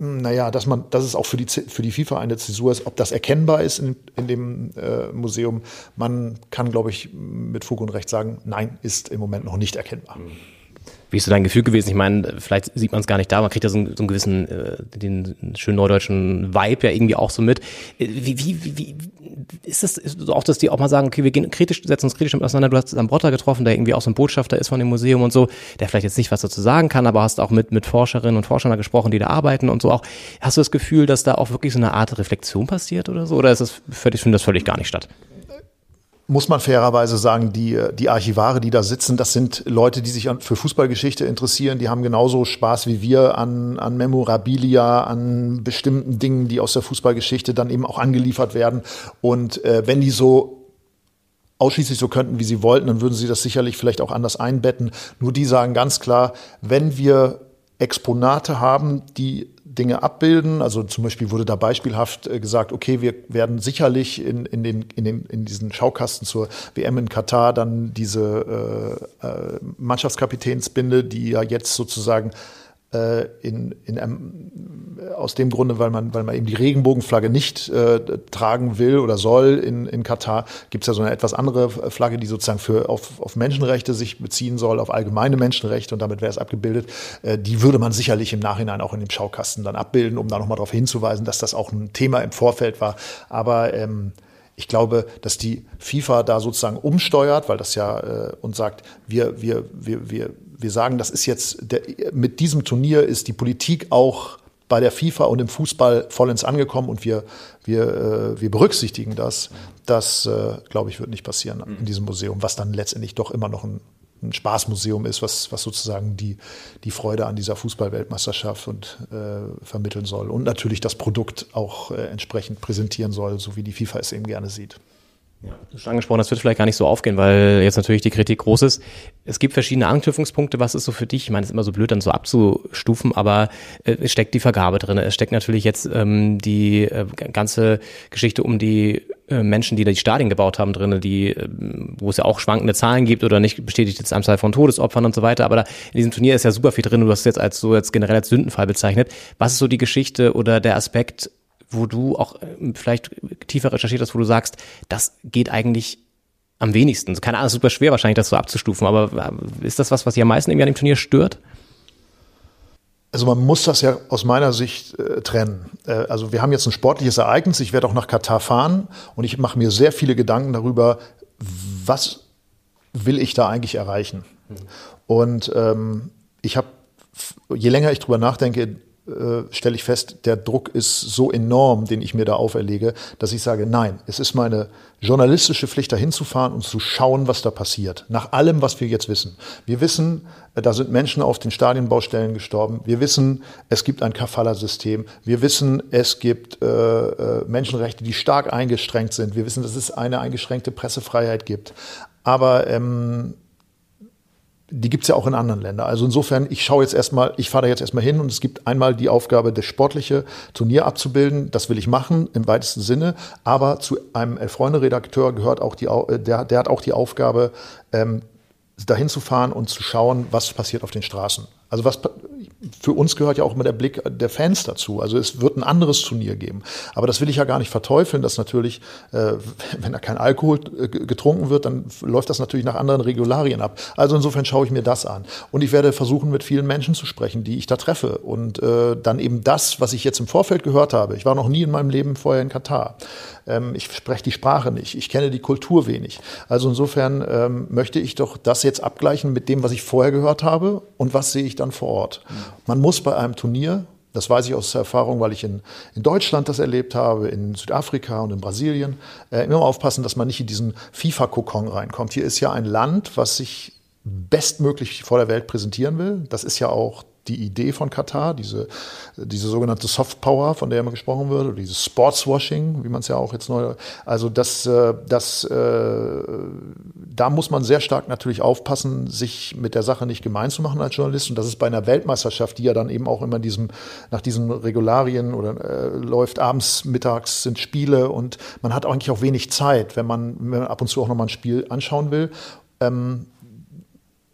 naja, dass man, dass es auch für die, für die FIFA eine Zäsur ist, ob das erkennbar ist in, in dem äh, Museum. Man kann, glaube ich, mit Fug und Recht sagen, nein, ist im Moment noch nicht erkennbar. Mhm. Wie ist so dein Gefühl gewesen? Ich meine, vielleicht sieht man es gar nicht da, man kriegt ja so einen, so einen gewissen, äh, den schönen neudeutschen Vibe ja irgendwie auch so mit. Äh, wie, wie, wie, ist das ist so auch, dass die auch mal sagen, okay, wir gehen kritisch, setzen uns kritisch mit auseinander. Du hast Brotter getroffen, der irgendwie auch so ein Botschafter ist von dem Museum und so, der vielleicht jetzt nicht was dazu sagen kann, aber hast auch mit, mit Forscherinnen und Forschern gesprochen, die da arbeiten und so auch. Hast du das Gefühl, dass da auch wirklich so eine Art Reflexion passiert oder so? Oder ist das völlig, findet das völlig gar nicht statt? Muss man fairerweise sagen, die, die Archivare, die da sitzen, das sind Leute, die sich für Fußballgeschichte interessieren. Die haben genauso Spaß wie wir an, an Memorabilia, an bestimmten Dingen, die aus der Fußballgeschichte dann eben auch angeliefert werden. Und äh, wenn die so ausschließlich so könnten, wie sie wollten, dann würden sie das sicherlich vielleicht auch anders einbetten. Nur die sagen ganz klar, wenn wir Exponate haben, die Dinge abbilden. Also zum Beispiel wurde da beispielhaft äh, gesagt, okay, wir werden sicherlich in, in, den, in, den, in diesen Schaukasten zur WM in Katar dann diese äh, äh, Mannschaftskapitänsbinde, die ja jetzt sozusagen in, in einem, aus dem Grunde, weil man, weil man eben die Regenbogenflagge nicht äh, tragen will oder soll in, in Katar, gibt es ja so eine etwas andere Flagge, die sozusagen für auf, auf Menschenrechte sich beziehen soll, auf allgemeine Menschenrechte und damit wäre es abgebildet. Äh, die würde man sicherlich im Nachhinein auch in dem Schaukasten dann abbilden, um da nochmal darauf hinzuweisen, dass das auch ein Thema im Vorfeld war. Aber ähm, ich glaube, dass die FIFA da sozusagen umsteuert, weil das ja äh, und sagt, wir, wir, wir, wir, wir sagen, das ist jetzt, der, mit diesem Turnier ist die Politik auch bei der FIFA und im Fußball vollends angekommen und wir, wir, äh, wir berücksichtigen das. Das, äh, glaube ich, wird nicht passieren in diesem Museum, was dann letztendlich doch immer noch ein, ein Spaßmuseum ist, was, was sozusagen die, die Freude an dieser Fußballweltmeisterschaft und, äh, vermitteln soll und natürlich das Produkt auch äh, entsprechend präsentieren soll, so wie die FIFA es eben gerne sieht. Ja, du schon angesprochen, das wird vielleicht gar nicht so aufgehen, weil jetzt natürlich die Kritik groß ist. Es gibt verschiedene Anknüpfungspunkte. Was ist so für dich? Ich meine, es ist immer so blöd, dann so abzustufen, aber äh, es steckt die Vergabe drin. Es steckt natürlich jetzt ähm, die äh, ganze Geschichte um die äh, Menschen, die da die Stadien gebaut haben, drin, die, äh, wo es ja auch schwankende Zahlen gibt oder nicht bestätigte Anzahl von Todesopfern und so weiter. Aber da, in diesem Turnier ist ja super viel drin. Du hast es jetzt als so jetzt generell als Sündenfall bezeichnet. Was ist so die Geschichte oder der Aspekt, wo du auch äh, vielleicht tiefer recherchiert hast, wo du sagst, das geht eigentlich am wenigsten. Keine Ahnung, super schwer wahrscheinlich, das so abzustufen, aber äh, ist das was, was dich am meisten irgendwie an dem Turnier stört? Also man muss das ja aus meiner Sicht äh, trennen. Äh, also wir haben jetzt ein sportliches Ereignis. Ich werde auch nach Katar fahren und ich mache mir sehr viele Gedanken darüber, was will ich da eigentlich erreichen. Mhm. Und ähm, ich habe, je länger ich drüber nachdenke, äh, stelle ich fest, der Druck ist so enorm, den ich mir da auferlege, dass ich sage, nein, es ist meine journalistische Pflicht, da hinzufahren und zu schauen, was da passiert. Nach allem, was wir jetzt wissen. Wir wissen, äh, da sind Menschen auf den Stadienbaustellen gestorben. Wir wissen, es gibt ein Kafala-System. Wir wissen, es gibt äh, äh Menschenrechte, die stark eingeschränkt sind. Wir wissen, dass es eine eingeschränkte Pressefreiheit gibt. Aber ähm, die gibt's ja auch in anderen Ländern. Also insofern, ich schaue jetzt erstmal, ich fahre da jetzt erstmal hin und es gibt einmal die Aufgabe, das sportliche Turnier abzubilden. Das will ich machen im weitesten Sinne. Aber zu einem Elf-Freunde-Redakteur gehört auch die, äh, der, der hat auch die Aufgabe, ähm, dahin zu fahren und zu schauen, was passiert auf den Straßen. Also was für uns gehört ja auch immer der Blick der Fans dazu. Also es wird ein anderes Turnier geben. Aber das will ich ja gar nicht verteufeln, dass natürlich, äh, [laughs] wenn da kein Alkohol äh, getrunken wird, dann läuft das natürlich nach anderen Regularien ab. Also insofern schaue ich mir das an. Und ich werde versuchen, mit vielen Menschen zu sprechen, die ich da treffe. Und äh, dann eben das, was ich jetzt im Vorfeld gehört habe. Ich war noch nie in meinem Leben vorher in Katar. Ähm, ich spreche die Sprache nicht. Ich kenne die Kultur wenig. Also insofern ähm, möchte ich doch das jetzt abgleichen mit dem, was ich vorher gehört habe und was sehe ich dann vor Ort. Man muss bei einem Turnier das weiß ich aus Erfahrung, weil ich in, in Deutschland das erlebt habe, in Südafrika und in Brasilien. Äh, immer aufpassen, dass man nicht in diesen FIFA-Kokon reinkommt. Hier ist ja ein Land, was sich bestmöglich vor der Welt präsentieren will. Das ist ja auch die Idee von Katar, diese, diese sogenannte Soft Power, von der immer gesprochen wird, oder dieses Sportswashing, wie man es ja auch jetzt neu. Also das, äh, das, äh, da muss man sehr stark natürlich aufpassen, sich mit der Sache nicht gemein zu machen als Journalist. Und das ist bei einer Weltmeisterschaft, die ja dann eben auch immer diesem, nach diesen Regularien oder äh, läuft abends, mittags sind Spiele und man hat eigentlich auch wenig Zeit, wenn man, wenn man ab und zu auch nochmal ein Spiel anschauen will. Ähm,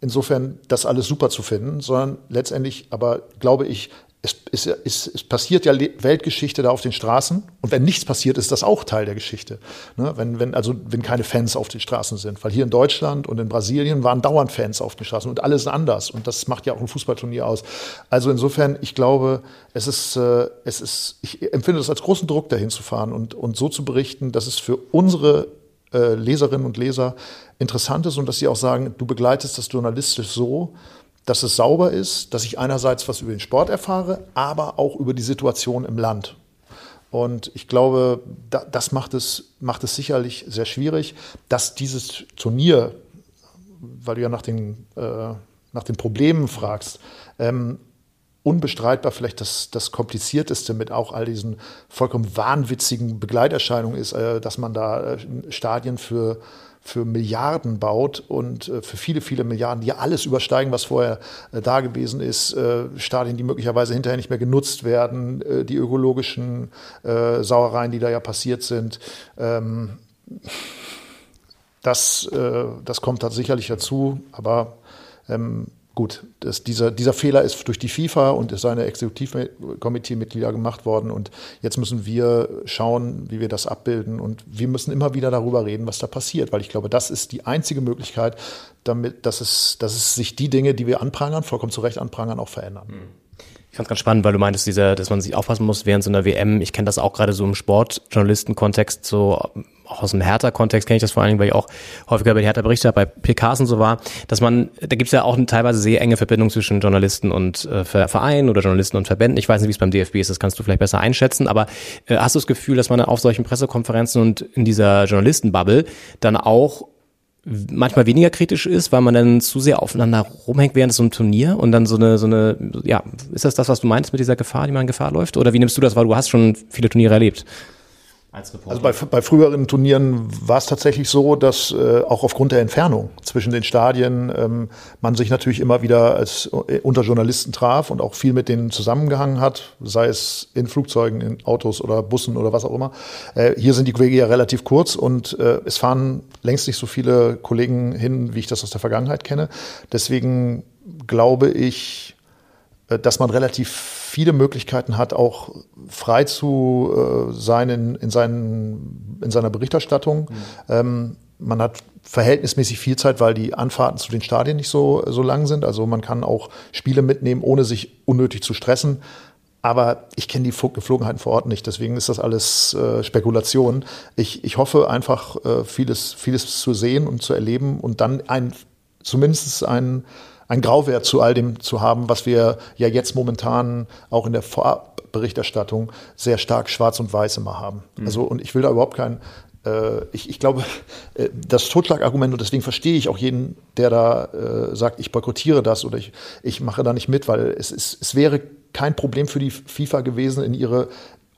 insofern das alles super zu finden, sondern letztendlich aber glaube ich, es, es, es, es, passiert ja Weltgeschichte da auf den Straßen und wenn nichts passiert, ist das auch Teil der Geschichte. Ne? Wenn, wenn, also wenn keine Fans auf den Straßen sind. Weil hier in Deutschland und in Brasilien waren dauernd Fans auf den Straßen und alles anders. Und das macht ja auch ein Fußballturnier aus. Also insofern, ich glaube, es ist, äh, es ist, ich empfinde das als großen Druck, dahin zu fahren und, und so zu berichten, dass es für unsere äh, Leserinnen und Leser interessant ist und dass sie auch sagen, du begleitest das journalistisch so, dass es sauber ist, dass ich einerseits was über den Sport erfahre, aber auch über die Situation im Land. Und ich glaube, das macht es, macht es sicherlich sehr schwierig, dass dieses Turnier, weil du ja nach den, äh, nach den Problemen fragst, ähm, unbestreitbar vielleicht das, das komplizierteste mit auch all diesen vollkommen wahnwitzigen Begleiterscheinungen ist, äh, dass man da äh, Stadien für für Milliarden baut und äh, für viele, viele Milliarden, die ja alles übersteigen, was vorher äh, da gewesen ist. Äh, Stadien, die möglicherweise hinterher nicht mehr genutzt werden, die ökologischen Sauereien, die da ja passiert sind. Ähm, das, das kommt da sicherlich dazu, aber ähm, gut, das, dieser, dieser Fehler ist durch die FIFA und seine Exekutivkomitee-Mitglieder gemacht worden. Und jetzt müssen wir schauen, wie wir das abbilden. Und wir müssen immer wieder darüber reden, was da passiert, weil ich glaube, das ist die einzige Möglichkeit, damit, dass es, dass es sich die Dinge, die wir anprangern, vollkommen zu Recht anprangern, auch verändern. Mhm. Ich fand es ganz spannend, weil du meintest, dieser, dass man sich aufpassen muss während so einer WM. Ich kenne das auch gerade so im Sportjournalisten-Kontext, so auch aus dem Hertha-Kontext kenne ich das vor allen Dingen, weil ich auch häufiger bei Hertha berichte bei PKs und so war, dass man, da gibt es ja auch eine teilweise sehr enge Verbindung zwischen Journalisten und äh, Vereinen oder Journalisten und Verbänden. Ich weiß nicht, wie es beim DFB ist, das kannst du vielleicht besser einschätzen, aber äh, hast du das Gefühl, dass man auf solchen Pressekonferenzen und in dieser Journalistenbubble dann auch manchmal weniger kritisch ist, weil man dann zu sehr aufeinander rumhängt während so einem Turnier und dann so eine, so eine, ja, ist das das, was du meinst mit dieser Gefahr, die man in Gefahr läuft? Oder wie nimmst du das, weil du hast schon viele Turniere erlebt? Also bei, bei früheren Turnieren war es tatsächlich so, dass äh, auch aufgrund der Entfernung zwischen den Stadien ähm, man sich natürlich immer wieder als äh, unter Journalisten traf und auch viel mit denen zusammengehangen hat, sei es in Flugzeugen, in Autos oder Bussen oder was auch immer. Äh, hier sind die Wege ja relativ kurz und äh, es fahren längst nicht so viele Kollegen hin, wie ich das aus der Vergangenheit kenne. Deswegen glaube ich, dass man relativ viele Möglichkeiten hat, auch frei zu äh, sein in, in, seinen, in seiner Berichterstattung. Mhm. Ähm, man hat verhältnismäßig viel Zeit, weil die Anfahrten zu den Stadien nicht so, so lang sind. Also man kann auch Spiele mitnehmen, ohne sich unnötig zu stressen. Aber ich kenne die Geflogenheiten vor Ort nicht, deswegen ist das alles äh, Spekulation. Ich, ich hoffe einfach, äh, vieles, vieles zu sehen und zu erleben und dann ein, zumindest ein ein Grauwert zu all dem zu haben, was wir ja jetzt momentan auch in der Vorberichterstattung sehr stark schwarz und weiß immer haben. Mhm. Also, und ich will da überhaupt kein, äh, ich, ich glaube, äh, das Totschlagargument, und deswegen verstehe ich auch jeden, der da äh, sagt, ich boykottiere das oder ich, ich mache da nicht mit, weil es, ist, es wäre kein Problem für die FIFA gewesen, in ihre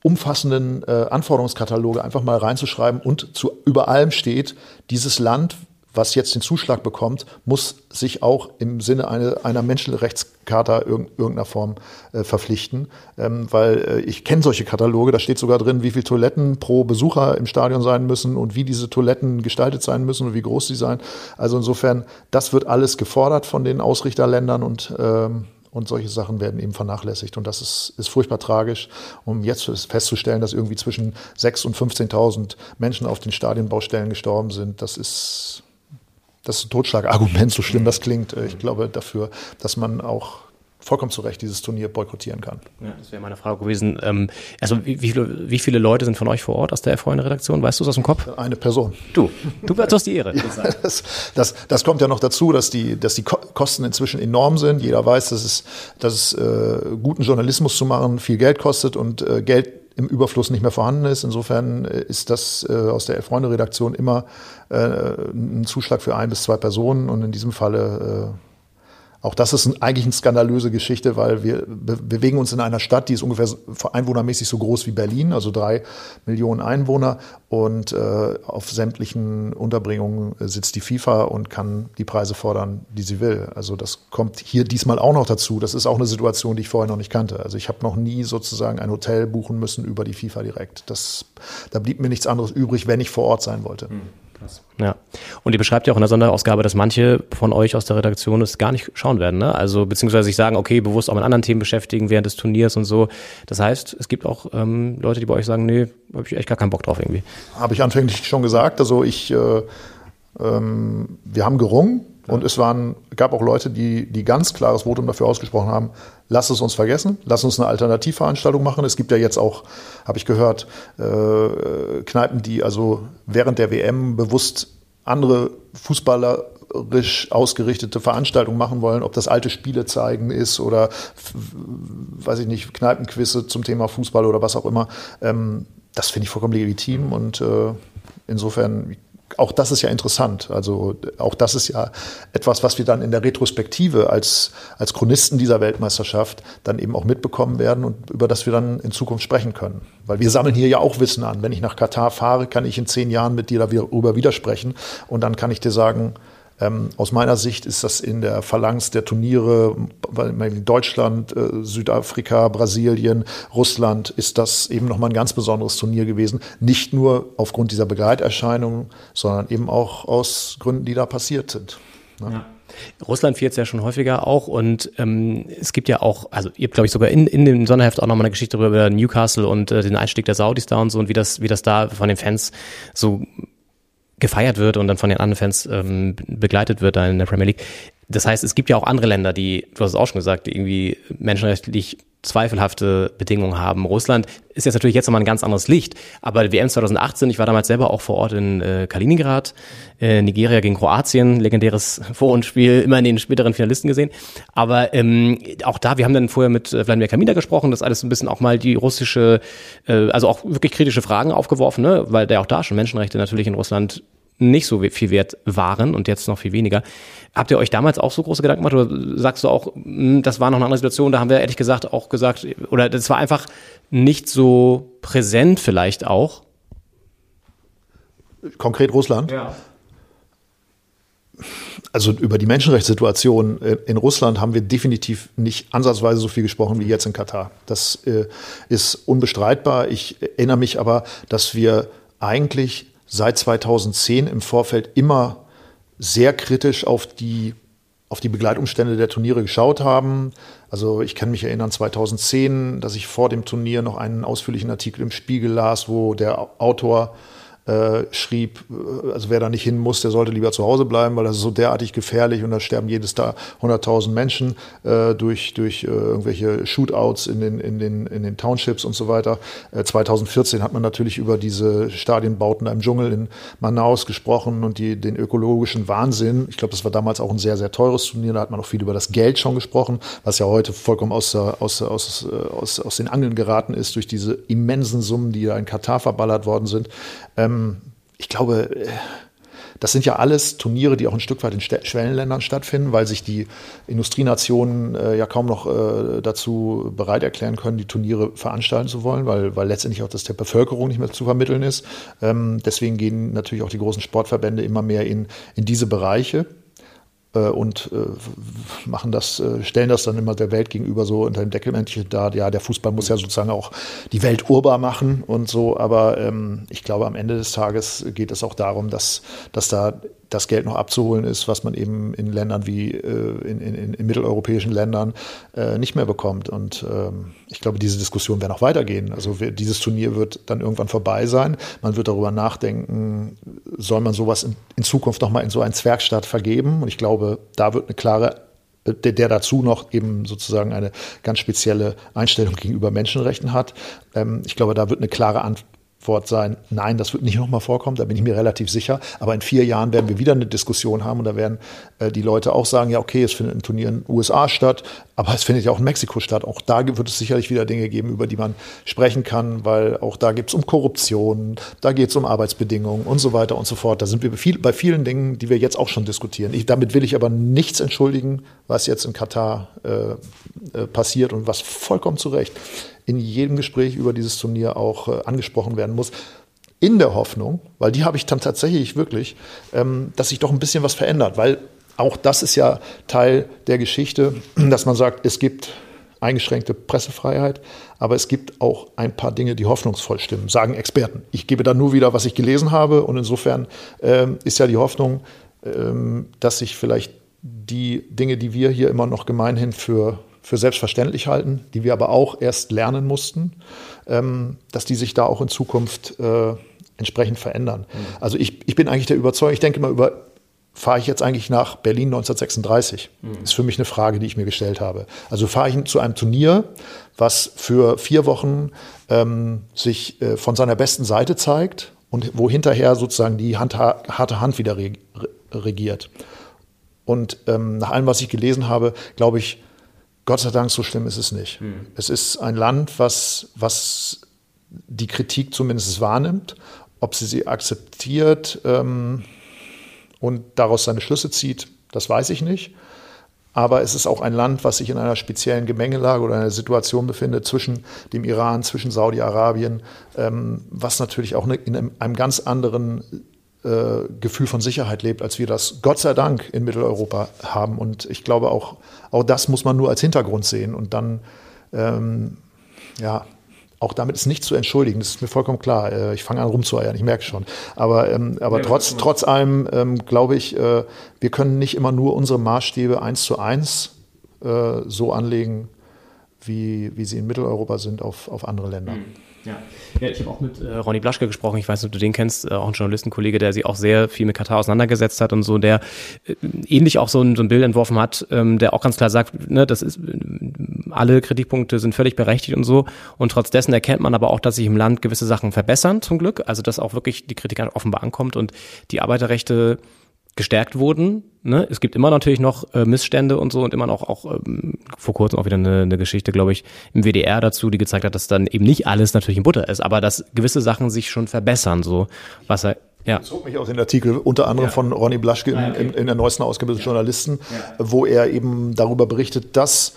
umfassenden äh, Anforderungskataloge einfach mal reinzuschreiben und zu über allem steht, dieses Land was jetzt den Zuschlag bekommt, muss sich auch im Sinne eine, einer Menschenrechtscharta irg irgendeiner Form äh, verpflichten. Ähm, weil äh, ich kenne solche Kataloge, da steht sogar drin, wie viele Toiletten pro Besucher im Stadion sein müssen und wie diese Toiletten gestaltet sein müssen und wie groß sie sein. Also insofern, das wird alles gefordert von den Ausrichterländern und ähm, und solche Sachen werden eben vernachlässigt. Und das ist, ist furchtbar tragisch, um jetzt festzustellen, dass irgendwie zwischen 6.000 und 15.000 Menschen auf den Stadionbaustellen gestorben sind. Das ist das Totschlagargument, so schlimm das klingt. Ich glaube dafür, dass man auch vollkommen zu Recht dieses Turnier boykottieren kann. Ja, das wäre meine Frage gewesen. Ähm, also wie, wie, viele, wie viele Leute sind von euch vor Ort aus der F-Freunde-Redaktion? Weißt du es aus dem Kopf? Eine Person. Du. Du hast die Ehre. ja, das, das, das, kommt ja noch dazu, dass die, dass die Kosten inzwischen enorm sind. Jeder weiß, dass es, dass es äh, guten Journalismus zu machen viel Geld kostet und äh, Geld im Überfluss nicht mehr vorhanden ist. Insofern äh, ist das äh, aus der Freunde-Redaktion immer äh, ein Zuschlag für ein bis zwei Personen und in diesem Falle äh, auch das ist eigentlich eine skandalöse Geschichte, weil wir be bewegen uns in einer Stadt, die ist ungefähr einwohnermäßig so groß wie Berlin, also drei Millionen Einwohner. Und äh, auf sämtlichen Unterbringungen sitzt die FIFA und kann die Preise fordern, die sie will. Also das kommt hier diesmal auch noch dazu. Das ist auch eine Situation, die ich vorher noch nicht kannte. Also ich habe noch nie sozusagen ein Hotel buchen müssen über die FIFA direkt. Das, da blieb mir nichts anderes übrig, wenn ich vor Ort sein wollte. Hm. Krass. Ja. Und ihr beschreibt ja auch in der Sonderausgabe, dass manche von euch aus der Redaktion es gar nicht schauen werden, ne? Also beziehungsweise sich sagen, okay, bewusst auch mit anderen Themen beschäftigen während des Turniers und so. Das heißt, es gibt auch ähm, Leute, die bei euch sagen, nee, habe ich echt gar keinen Bock drauf irgendwie. Habe ich anfänglich schon gesagt. Also ich, äh, ähm, wir haben gerungen und es waren, gab auch Leute, die, die ganz klares Votum dafür ausgesprochen haben, lass es uns vergessen, lass uns eine Alternativveranstaltung machen. Es gibt ja jetzt auch, habe ich gehört, äh, Kneipen, die also während der WM bewusst andere fußballerisch ausgerichtete Veranstaltungen machen wollen, ob das alte Spiele zeigen ist oder, weiß ich nicht, Kneipenquizze zum Thema Fußball oder was auch immer. Ähm, das finde ich vollkommen legitim und äh, insofern auch das ist ja interessant. Also auch das ist ja etwas, was wir dann in der Retrospektive als, als Chronisten dieser Weltmeisterschaft dann eben auch mitbekommen werden und über das wir dann in Zukunft sprechen können. Weil wir sammeln hier ja auch Wissen an. Wenn ich nach Katar fahre, kann ich in zehn Jahren mit dir darüber widersprechen und dann kann ich dir sagen, ähm, aus meiner Sicht ist das in der Phalanx der Turniere, Deutschland, äh, Südafrika, Brasilien, Russland, ist das eben nochmal ein ganz besonderes Turnier gewesen. Nicht nur aufgrund dieser Begleiterscheinungen, sondern eben auch aus Gründen, die da passiert sind. Ne? Ja. Russland fährt es ja schon häufiger auch und ähm, es gibt ja auch, also ihr habt glaube ich sogar in, in dem Sonderheft auch nochmal eine Geschichte darüber Newcastle und äh, den Einstieg der Saudis da und so und wie das, wie das da von den Fans so gefeiert wird und dann von den anderen Fans ähm, begleitet wird da in der Premier League. Das heißt, es gibt ja auch andere Länder, die, du hast es auch schon gesagt, die irgendwie menschenrechtlich zweifelhafte Bedingungen haben. Russland ist jetzt natürlich jetzt nochmal ein ganz anderes Licht, aber WM 2018, ich war damals selber auch vor Ort in äh, Kaliningrad, äh, Nigeria gegen Kroatien, legendäres [laughs] Vorrundspiel, immer in den späteren Finalisten gesehen. Aber ähm, auch da, wir haben dann vorher mit äh, Vladimir Kamina gesprochen, das alles ein bisschen auch mal die russische, äh, also auch wirklich kritische Fragen aufgeworfen, ne? weil der auch da schon Menschenrechte natürlich in Russland nicht so viel wert waren und jetzt noch viel weniger. Habt ihr euch damals auch so große Gedanken gemacht oder sagst du auch, hm, das war noch eine andere Situation, da haben wir ehrlich gesagt auch gesagt, oder das war einfach nicht so präsent vielleicht auch? Konkret Russland? Ja. Also über die Menschenrechtssituation in Russland haben wir definitiv nicht ansatzweise so viel gesprochen wie jetzt in Katar. Das äh, ist unbestreitbar. Ich erinnere mich aber, dass wir eigentlich seit 2010 im Vorfeld immer sehr kritisch auf die, auf die Begleitumstände der Turniere geschaut haben. Also ich kann mich erinnern 2010, dass ich vor dem Turnier noch einen ausführlichen Artikel im Spiegel las, wo der Autor äh, schrieb, äh, also wer da nicht hin muss, der sollte lieber zu Hause bleiben, weil das ist so derartig gefährlich und da sterben jedes Tag 100.000 Menschen äh, durch, durch äh, irgendwelche Shootouts in den, in, den, in den Townships und so weiter. Äh, 2014 hat man natürlich über diese Stadienbauten im Dschungel in Manaus gesprochen und die, den ökologischen Wahnsinn. Ich glaube, das war damals auch ein sehr, sehr teures Turnier. Da hat man auch viel über das Geld schon gesprochen, was ja heute vollkommen aus, aus, aus, aus, aus den Angeln geraten ist durch diese immensen Summen, die da in Katar verballert worden sind. Ähm, ich glaube, äh, das sind ja alles Turniere, die auch ein Stück weit in Schwellenländern stattfinden, weil sich die Industrienationen äh, ja kaum noch äh, dazu bereit erklären können, die Turniere veranstalten zu wollen, weil, weil letztendlich auch das der Bevölkerung nicht mehr zu vermitteln ist. Ähm, deswegen gehen natürlich auch die großen Sportverbände immer mehr in, in diese Bereiche. Äh, und äh, machen das, äh, stellen das dann immer der Welt gegenüber so unter dem Deckelmännchen da. Ja, der Fußball muss ja sozusagen auch die Welt urbar machen und so. Aber ähm, ich glaube, am Ende des Tages geht es auch darum, dass, dass da das Geld noch abzuholen ist, was man eben in Ländern wie äh, in, in, in, mitteleuropäischen Ländern äh, nicht mehr bekommt. Und ähm, ich glaube, diese Diskussion wird noch weitergehen. Also dieses Turnier wird dann irgendwann vorbei sein. Man wird darüber nachdenken, soll man sowas in, in Zukunft nochmal in so einen Zwergstaat vergeben? Und ich glaube, da wird eine klare der, der dazu noch eben sozusagen eine ganz spezielle Einstellung gegenüber Menschenrechten hat. Ähm, ich glaube, da wird eine klare Antwort Wort sein, nein, das wird nicht nochmal vorkommen, da bin ich mir relativ sicher. Aber in vier Jahren werden wir wieder eine Diskussion haben und da werden äh, die Leute auch sagen, ja, okay, es findet ein Turnier in den USA statt, aber es findet ja auch in Mexiko statt. Auch da wird es sicherlich wieder Dinge geben, über die man sprechen kann, weil auch da geht es um Korruption, da geht es um Arbeitsbedingungen und so weiter und so fort. Da sind wir viel, bei vielen Dingen, die wir jetzt auch schon diskutieren. Ich, damit will ich aber nichts entschuldigen, was jetzt in Katar äh, äh, passiert und was vollkommen zu Recht in jedem Gespräch über dieses Turnier auch äh, angesprochen werden muss. In der Hoffnung, weil die habe ich dann tatsächlich wirklich, ähm, dass sich doch ein bisschen was verändert, weil auch das ist ja Teil der Geschichte, [clears throat] dass man sagt, es gibt eingeschränkte Pressefreiheit, aber es gibt auch ein paar Dinge, die hoffnungsvoll stimmen, sagen Experten. Ich gebe da nur wieder, was ich gelesen habe und insofern ähm, ist ja die Hoffnung, ähm, dass sich vielleicht die Dinge, die wir hier immer noch gemeinhin für, für selbstverständlich halten, die wir aber auch erst lernen mussten, ähm, dass die sich da auch in Zukunft äh, entsprechend verändern. Mhm. Also ich, ich bin eigentlich der Überzeugung, ich denke mal über fahre ich jetzt eigentlich nach Berlin 1936? Mhm. Ist für mich eine Frage, die ich mir gestellt habe. Also fahre ich zu einem Turnier, was für vier Wochen ähm, sich äh, von seiner besten Seite zeigt und wo hinterher sozusagen die Hand, harte Hand wieder regiert. Und ähm, nach allem, was ich gelesen habe, glaube ich, Gott sei Dank, so schlimm ist es nicht. Mhm. Es ist ein Land, was, was die Kritik zumindest wahrnimmt. Ob sie sie akzeptiert, ähm, und daraus seine Schlüsse zieht, das weiß ich nicht. Aber es ist auch ein Land, was sich in einer speziellen Gemengelage oder einer Situation befindet zwischen dem Iran, zwischen Saudi-Arabien, ähm, was natürlich auch in einem ganz anderen äh, Gefühl von Sicherheit lebt, als wir das Gott sei Dank in Mitteleuropa haben. Und ich glaube, auch, auch das muss man nur als Hintergrund sehen. Und dann, ähm, ja, auch damit ist nicht zu entschuldigen, das ist mir vollkommen klar. Äh, ich fange an rumzueiern, ich merke schon. Aber, ähm, aber ja, trotz, trotz allem ähm, glaube ich, äh, wir können nicht immer nur unsere Maßstäbe eins zu eins äh, so anlegen, wie, wie sie in Mitteleuropa sind, auf, auf andere Länder. Mhm. Ja. ja, ich habe auch mit äh, Ronny Blaschke gesprochen. Ich weiß nicht, ob du den kennst, äh, auch ein Journalistenkollege, der sich auch sehr viel mit Katar auseinandergesetzt hat und so, der äh, ähnlich auch so ein, so ein Bild entworfen hat, ähm, der auch ganz klar sagt, ne, das ist, äh, alle Kritikpunkte sind völlig berechtigt und so. Und trotz dessen erkennt man aber auch, dass sich im Land gewisse Sachen verbessern, zum Glück. Also, dass auch wirklich die Kritik offenbar ankommt und die Arbeiterrechte gestärkt wurden. Ne? Es gibt immer natürlich noch äh, Missstände und so und immer noch auch ähm, vor kurzem auch wieder eine, eine Geschichte, glaube ich, im WDR dazu, die gezeigt hat, dass dann eben nicht alles natürlich in Butter ist, aber dass gewisse Sachen sich schon verbessern, so was er ja. Ich zog mich aus den Artikel unter anderem ja. von Ronny Blaschke in, in, in, der neuesten Ausgabe des Journalisten, ja. wo er eben darüber berichtet, dass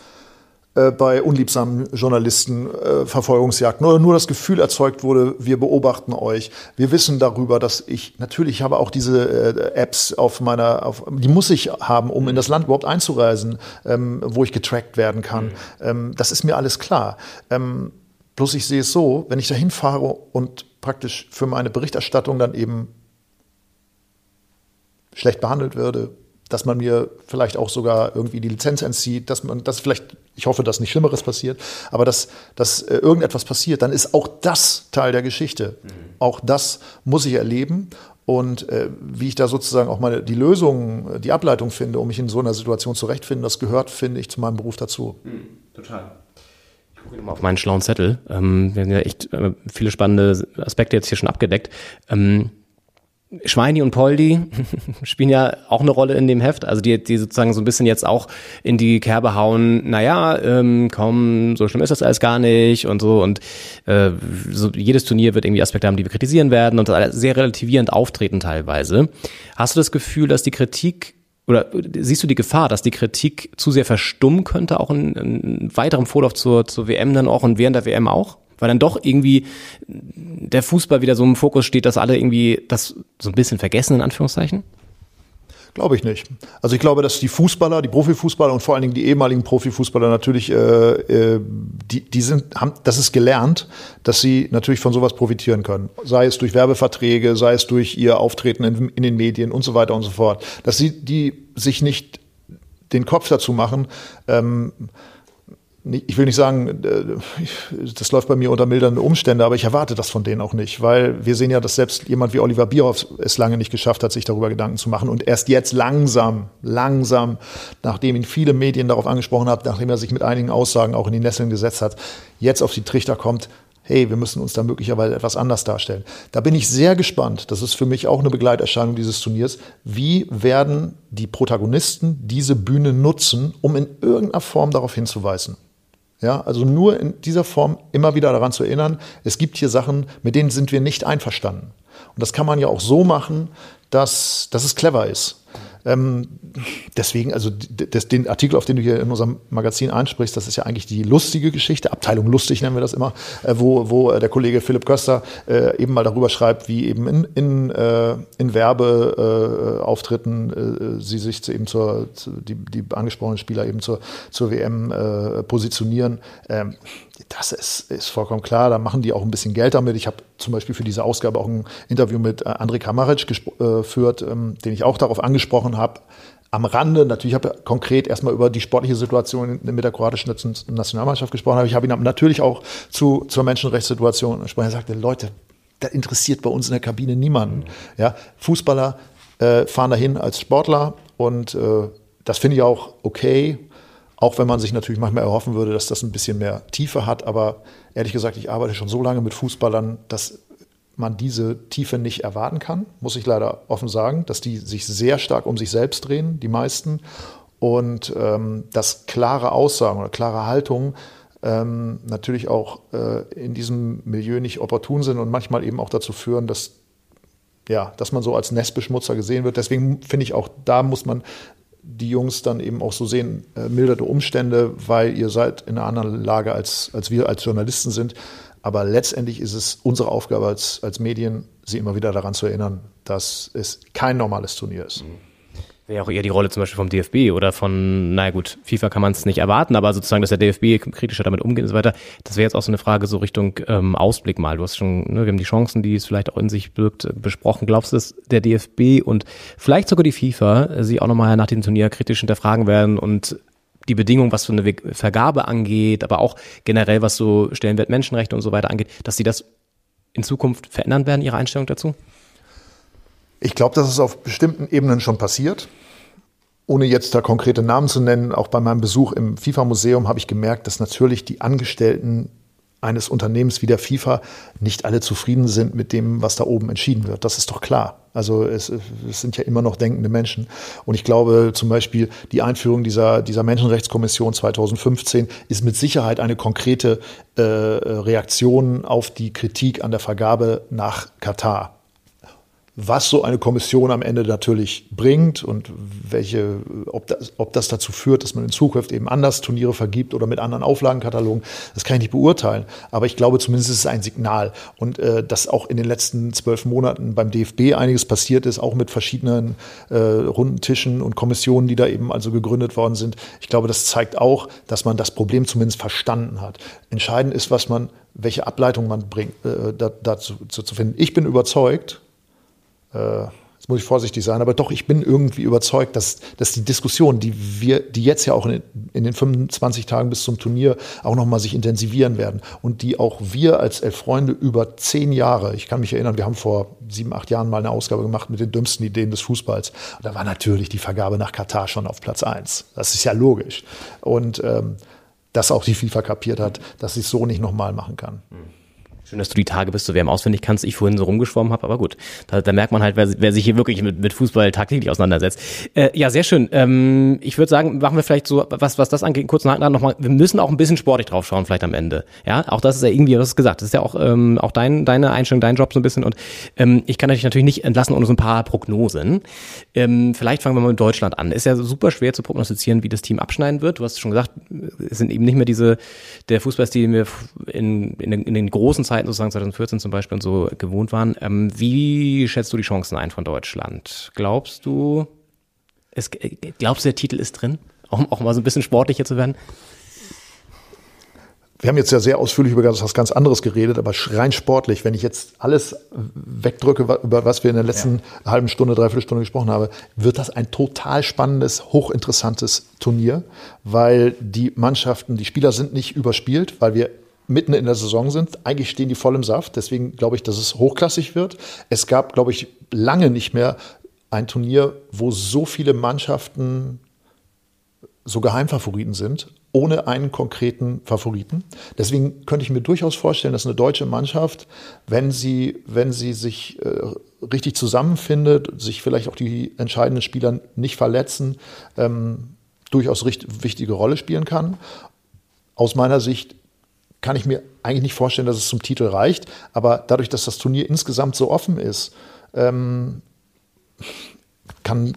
äh, bei unliebsamen Journalisten äh, Verfolgungsjagden oder nur das Gefühl erzeugt wurde, wir beobachten euch. Wir wissen darüber, dass ich, natürlich habe auch diese äh, Apps auf meiner, auf, die muss ich haben, um in das Land überhaupt einzureisen, ähm, wo ich getrackt werden kann. Mhm. Ähm, das ist mir alles klar. Ähm, bloß ich sehe es so, wenn ich dahin fahre und praktisch für meine Berichterstattung dann eben schlecht behandelt würde, dass man mir vielleicht auch sogar irgendwie die Lizenz entzieht, dass man das vielleicht, ich hoffe, dass nicht Schlimmeres passiert, aber dass, dass äh, irgendetwas passiert, dann ist auch das Teil der Geschichte. Mhm. Auch das muss ich erleben. Und äh, wie ich da sozusagen auch mal die Lösung, die Ableitung finde, um mich in so einer Situation zurechtfinden, das gehört, finde ich, zu meinem Beruf dazu. Mhm, total. Ich gucke nochmal auf meinen schlauen Zettel. Ähm, wir haben ja echt äh, viele spannende Aspekte jetzt hier schon abgedeckt. Ähm, Schweini und Poldi [laughs] spielen ja auch eine Rolle in dem Heft, also die, die sozusagen so ein bisschen jetzt auch in die Kerbe hauen, naja, ähm, komm, so schlimm ist das alles gar nicht und so und äh, so jedes Turnier wird irgendwie Aspekte haben, die wir kritisieren werden und sehr relativierend auftreten teilweise. Hast du das Gefühl, dass die Kritik oder siehst du die Gefahr, dass die Kritik zu sehr verstummen könnte, auch in, in weiterem Vorlauf zur, zur WM dann auch und während der WM auch? Weil dann doch irgendwie der Fußball wieder so im Fokus steht, dass alle irgendwie das so ein bisschen vergessen, in Anführungszeichen? Glaube ich nicht. Also ich glaube, dass die Fußballer, die Profifußballer und vor allen Dingen die ehemaligen Profifußballer natürlich, äh, äh, die, die sind, haben, das ist gelernt, dass sie natürlich von sowas profitieren können. Sei es durch Werbeverträge, sei es durch ihr Auftreten in, in den Medien und so weiter und so fort. Dass sie die sich nicht den Kopf dazu machen, ähm, ich will nicht sagen, äh, das läuft bei mir unter milderen Umständen, aber ich erwarte das von denen auch nicht, weil wir sehen ja, dass selbst jemand wie Oliver Bierhoff es lange nicht geschafft hat, sich darüber Gedanken zu machen und erst jetzt langsam, langsam, nachdem ihn viele Medien darauf angesprochen haben, nachdem er sich mit einigen Aussagen auch in die Nesseln gesetzt hat, jetzt auf die Trichter kommt, hey, wir müssen uns da möglicherweise etwas anders darstellen. Da bin ich sehr gespannt, das ist für mich auch eine Begleiterscheinung dieses Turniers, wie werden die Protagonisten diese Bühne nutzen, um in irgendeiner Form darauf hinzuweisen. Ja, also nur in dieser Form immer wieder daran zu erinnern, es gibt hier Sachen, mit denen sind wir nicht einverstanden. Und das kann man ja auch so machen, dass, dass es clever ist. Ähm, deswegen, also das, den Artikel, auf den du hier in unserem Magazin ansprichst, das ist ja eigentlich die lustige Geschichte, Abteilung lustig nennen wir das immer, äh, wo, wo der Kollege Philipp Köster äh, eben mal darüber schreibt, wie eben in, in, äh, in Werbeauftritten äh, sie sich eben zur, zu, die, die angesprochenen Spieler eben zur, zur WM äh, positionieren. Das ist, ist vollkommen klar. Da machen die auch ein bisschen Geld damit. Ich habe zum Beispiel für diese Ausgabe auch ein Interview mit äh, André Kamaric geführt, ähm, den ich auch darauf angesprochen habe. Am Rande, natürlich habe ich konkret erstmal über die sportliche Situation mit der kroatischen Nationalmannschaft gesprochen, aber ich habe ihn natürlich auch zu, zur Menschenrechtssituation gesprochen. Er sagte, Leute, das interessiert bei uns in der Kabine niemanden. Ja, Fußballer äh, fahren dahin als Sportler und äh, das finde ich auch okay auch wenn man sich natürlich manchmal erhoffen würde, dass das ein bisschen mehr Tiefe hat. Aber ehrlich gesagt, ich arbeite schon so lange mit Fußballern, dass man diese Tiefe nicht erwarten kann, muss ich leider offen sagen, dass die sich sehr stark um sich selbst drehen, die meisten. Und ähm, dass klare Aussagen oder klare Haltungen ähm, natürlich auch äh, in diesem Milieu nicht opportun sind und manchmal eben auch dazu führen, dass ja, dass man so als Nestbeschmutzer gesehen wird. Deswegen finde ich auch, da muss man die Jungs dann eben auch so sehen, äh, milderte Umstände, weil ihr seid in einer anderen Lage, als, als wir als Journalisten sind. Aber letztendlich ist es unsere Aufgabe als, als Medien, sie immer wieder daran zu erinnern, dass es kein normales Turnier ist. Mhm wäre auch eher die Rolle zum Beispiel vom DFB oder von, naja gut, FIFA kann man es nicht erwarten, aber sozusagen, dass der DFB kritischer damit umgeht und so weiter. Das wäre jetzt auch so eine Frage so Richtung ähm, Ausblick mal. Du hast schon, ne, wir haben die Chancen, die es vielleicht auch in sich birgt, besprochen. Glaubst du, dass der DFB und vielleicht sogar die FIFA sich auch nochmal nach dem Turnier kritisch hinterfragen werden und die Bedingungen, was so eine Vergabe angeht, aber auch generell, was so Stellenwert Menschenrechte und so weiter angeht, dass sie das in Zukunft verändern werden, ihre Einstellung dazu? Ich glaube, dass es auf bestimmten Ebenen schon passiert ohne jetzt da konkrete Namen zu nennen, auch bei meinem Besuch im FIFA-Museum habe ich gemerkt, dass natürlich die Angestellten eines Unternehmens wie der FIFA nicht alle zufrieden sind mit dem, was da oben entschieden wird. Das ist doch klar. Also es, es, sind ja immer noch denkende Menschen. Und ich glaube zum Beispiel, die Einführung dieser, dieser Menschenrechtskommission 2015 ist mit Sicherheit eine konkrete äh, Reaktion auf die Kritik an der Vergabe nach Katar was so eine Kommission am Ende natürlich bringt und welche, ob das, ob das dazu führt, dass man in Zukunft eben anders Turniere vergibt oder mit anderen Auflagenkatalogen, das kann ich nicht beurteilen. Aber ich glaube zumindest ist es ein Signal. Und äh, dass auch in den letzten zwölf Monaten beim DFB einiges passiert ist, auch mit verschiedenen äh, runden Tischen und Kommissionen, die da eben also gegründet worden sind. Ich glaube, das zeigt auch, dass man das Problem zumindest verstanden hat. Entscheidend ist, was man, welche Ableitung man bringt, äh, dazu zu, zu finden. Ich bin überzeugt, äh, jetzt muss ich vorsichtig sein, aber doch, ich bin irgendwie überzeugt, dass, dass die Diskussion, die wir, die jetzt ja auch in, in den 25 Tagen bis zum Turnier auch nochmal sich intensivieren werden und die auch wir als Elf Freunde über zehn Jahre, ich kann mich erinnern, wir haben vor sieben, acht Jahren mal eine Ausgabe gemacht mit den dümmsten Ideen des Fußballs. Und da war natürlich die Vergabe nach Katar schon auf Platz eins. Das ist ja logisch. Und ähm, dass auch die FIFA kapiert hat, dass sie es so nicht nochmal machen kann. Mhm. Schön, dass du die Tage bis zur WM auswendig kannst, ich vorhin so rumgeschwommen habe, aber gut. Da, da merkt man halt, wer, wer sich hier wirklich mit, mit Fußball tagtäglich auseinandersetzt. Äh, ja, sehr schön. Ähm, ich würde sagen, machen wir vielleicht so, was, was das angeht, kurz nachher nochmal, wir müssen auch ein bisschen sportlich drauf schauen, vielleicht am Ende. Ja, auch das ist ja irgendwie, hast gesagt, das ist ja auch, ähm, auch dein, deine Einstellung, dein Job so ein bisschen. Und ähm, ich kann dich natürlich nicht entlassen ohne so ein paar Prognosen. Ähm, vielleicht fangen wir mal mit Deutschland an. Ist ja super schwer zu prognostizieren, wie das Team abschneiden wird. Du hast schon gesagt, es sind eben nicht mehr diese, der Fußballstil, den wir in, in, in den großen Zeiten Zeiten sozusagen 2014 zum Beispiel und so gewohnt waren. Ähm, wie schätzt du die Chancen ein von Deutschland? Glaubst du, es, glaubst du, der Titel ist drin? Auch, auch mal so ein bisschen sportlicher zu werden? Wir haben jetzt ja sehr ausführlich über was ganz anderes geredet, aber rein sportlich, wenn ich jetzt alles wegdrücke, über was wir in der letzten ja. halben Stunde, dreiviertel Stunde gesprochen haben, wird das ein total spannendes, hochinteressantes Turnier, weil die Mannschaften, die Spieler sind nicht überspielt, weil wir mitten in der Saison sind. Eigentlich stehen die voll im Saft. Deswegen glaube ich, dass es hochklassig wird. Es gab, glaube ich, lange nicht mehr ein Turnier, wo so viele Mannschaften so Geheimfavoriten sind, ohne einen konkreten Favoriten. Deswegen könnte ich mir durchaus vorstellen, dass eine deutsche Mannschaft, wenn sie, wenn sie sich äh, richtig zusammenfindet, sich vielleicht auch die entscheidenden Spieler nicht verletzen, ähm, durchaus wichtige Rolle spielen kann. Aus meiner Sicht kann ich mir eigentlich nicht vorstellen, dass es zum Titel reicht. Aber dadurch, dass das Turnier insgesamt so offen ist, ähm, kann,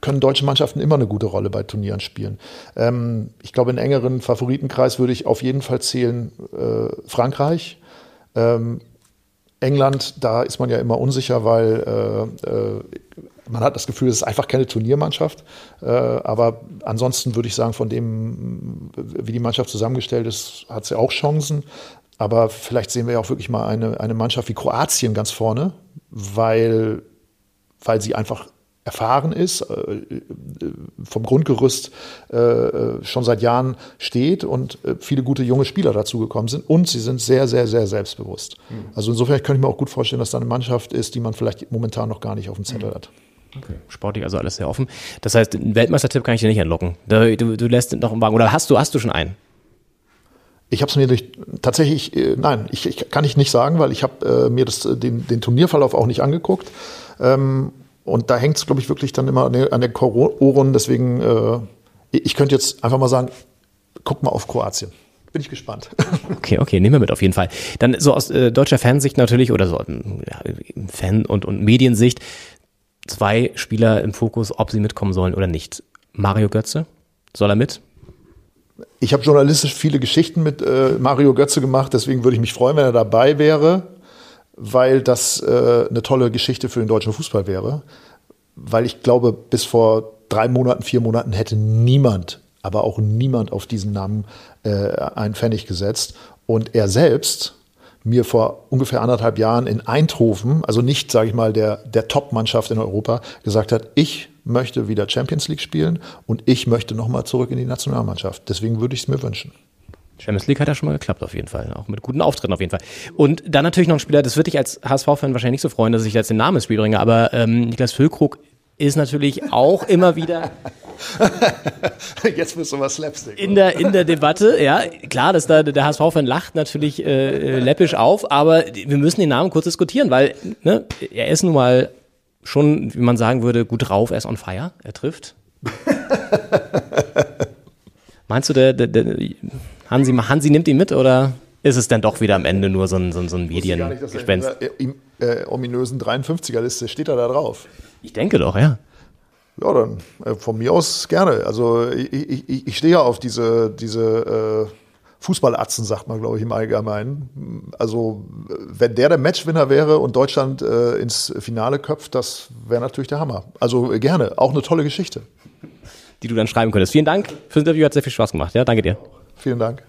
können deutsche Mannschaften immer eine gute Rolle bei Turnieren spielen. Ähm, ich glaube, in engeren Favoritenkreis würde ich auf jeden Fall zählen äh, Frankreich. Ähm, England, da ist man ja immer unsicher, weil äh, äh, man hat das Gefühl, es ist einfach keine Turniermannschaft. Äh, aber ansonsten würde ich sagen, von dem, wie die Mannschaft zusammengestellt ist, hat sie auch Chancen. Aber vielleicht sehen wir ja auch wirklich mal eine, eine Mannschaft wie Kroatien ganz vorne, weil, weil sie einfach erfahren ist, äh, vom Grundgerüst äh, schon seit Jahren steht und viele gute junge Spieler dazugekommen sind und sie sind sehr, sehr, sehr selbstbewusst. Mhm. Also insofern könnte ich mir auch gut vorstellen, dass da eine Mannschaft ist, die man vielleicht momentan noch gar nicht auf dem Zettel mhm. hat. Okay. Sportlich also alles sehr offen. Das heißt, einen Weltmeistertipp kann ich dir nicht entlocken. Du, du, du lässt noch einen Wagen. Oder hast du, hast du schon einen? Ich habe es mir durch, tatsächlich, äh, nein, ich, ich, kann ich nicht sagen, weil ich habe äh, mir das, den, den Turnierverlauf auch nicht angeguckt. Ähm, und da hängt es, glaube ich, wirklich dann immer an der, an der Ohren. Deswegen, äh, ich könnte jetzt einfach mal sagen, guck mal auf Kroatien. Bin ich gespannt. [laughs] Okay, okay, nehmen wir mit auf jeden Fall. Dann so aus äh, deutscher Fansicht natürlich oder so ja, Fan- und, und Mediensicht zwei Spieler im Fokus, ob sie mitkommen sollen oder nicht. Mario Götze, soll er mit? Ich habe journalistisch viele Geschichten mit äh, Mario Götze gemacht, deswegen würde ich mich freuen, wenn er dabei wäre, weil das äh, eine tolle Geschichte für den deutschen Fußball wäre. Weil ich glaube, bis vor drei Monaten, vier Monaten hätte niemand, aber auch niemand auf diesen Namen äh, einen Pfennig gesetzt. Und er selbst mir vor ungefähr anderthalb Jahren in Eindhoven, also nicht, sage ich mal, der, der Top-Mannschaft in Europa, gesagt hat, ich möchte wieder Champions League spielen und ich möchte nochmal zurück in die Nationalmannschaft. Deswegen würde ich es mir wünschen. Champions League hat ja schon mal geklappt auf jeden Fall, auch mit guten Auftritten auf jeden Fall. Und dann natürlich noch ein Spieler, das würde ich als HSV-Fan wahrscheinlich nicht so freuen, dass ich jetzt den Namen ins Spiel bringe, aber ähm, Niklas Füllkrug ist natürlich auch immer wieder [laughs] [laughs] Jetzt bist du was Slapstick. In der, in der Debatte, ja, klar, dass da der HSV-Fan lacht natürlich äh, läppisch auf, aber wir müssen den Namen kurz diskutieren, weil ne, er ist nun mal schon, wie man sagen würde, gut drauf, er ist on fire, er trifft. [laughs] Meinst du, der, der, der Hansi, Hansi nimmt ihn mit oder ist es dann doch wieder am Ende nur so ein, so ein, so ein Mediengespenst? In der äh, ominösen 53er-Liste steht er da drauf. Ich denke doch, ja. Ja, dann äh, von mir aus gerne. Also ich, ich, ich stehe ja auf diese, diese äh, Fußballatzen, sagt man, glaube ich, im Allgemeinen. Also, wenn der der Matchwinner wäre und Deutschland äh, ins Finale köpft, das wäre natürlich der Hammer. Also gerne, auch eine tolle Geschichte. Die du dann schreiben könntest. Vielen Dank fürs Interview, hat sehr viel Spaß gemacht. Ja, danke dir. Vielen Dank.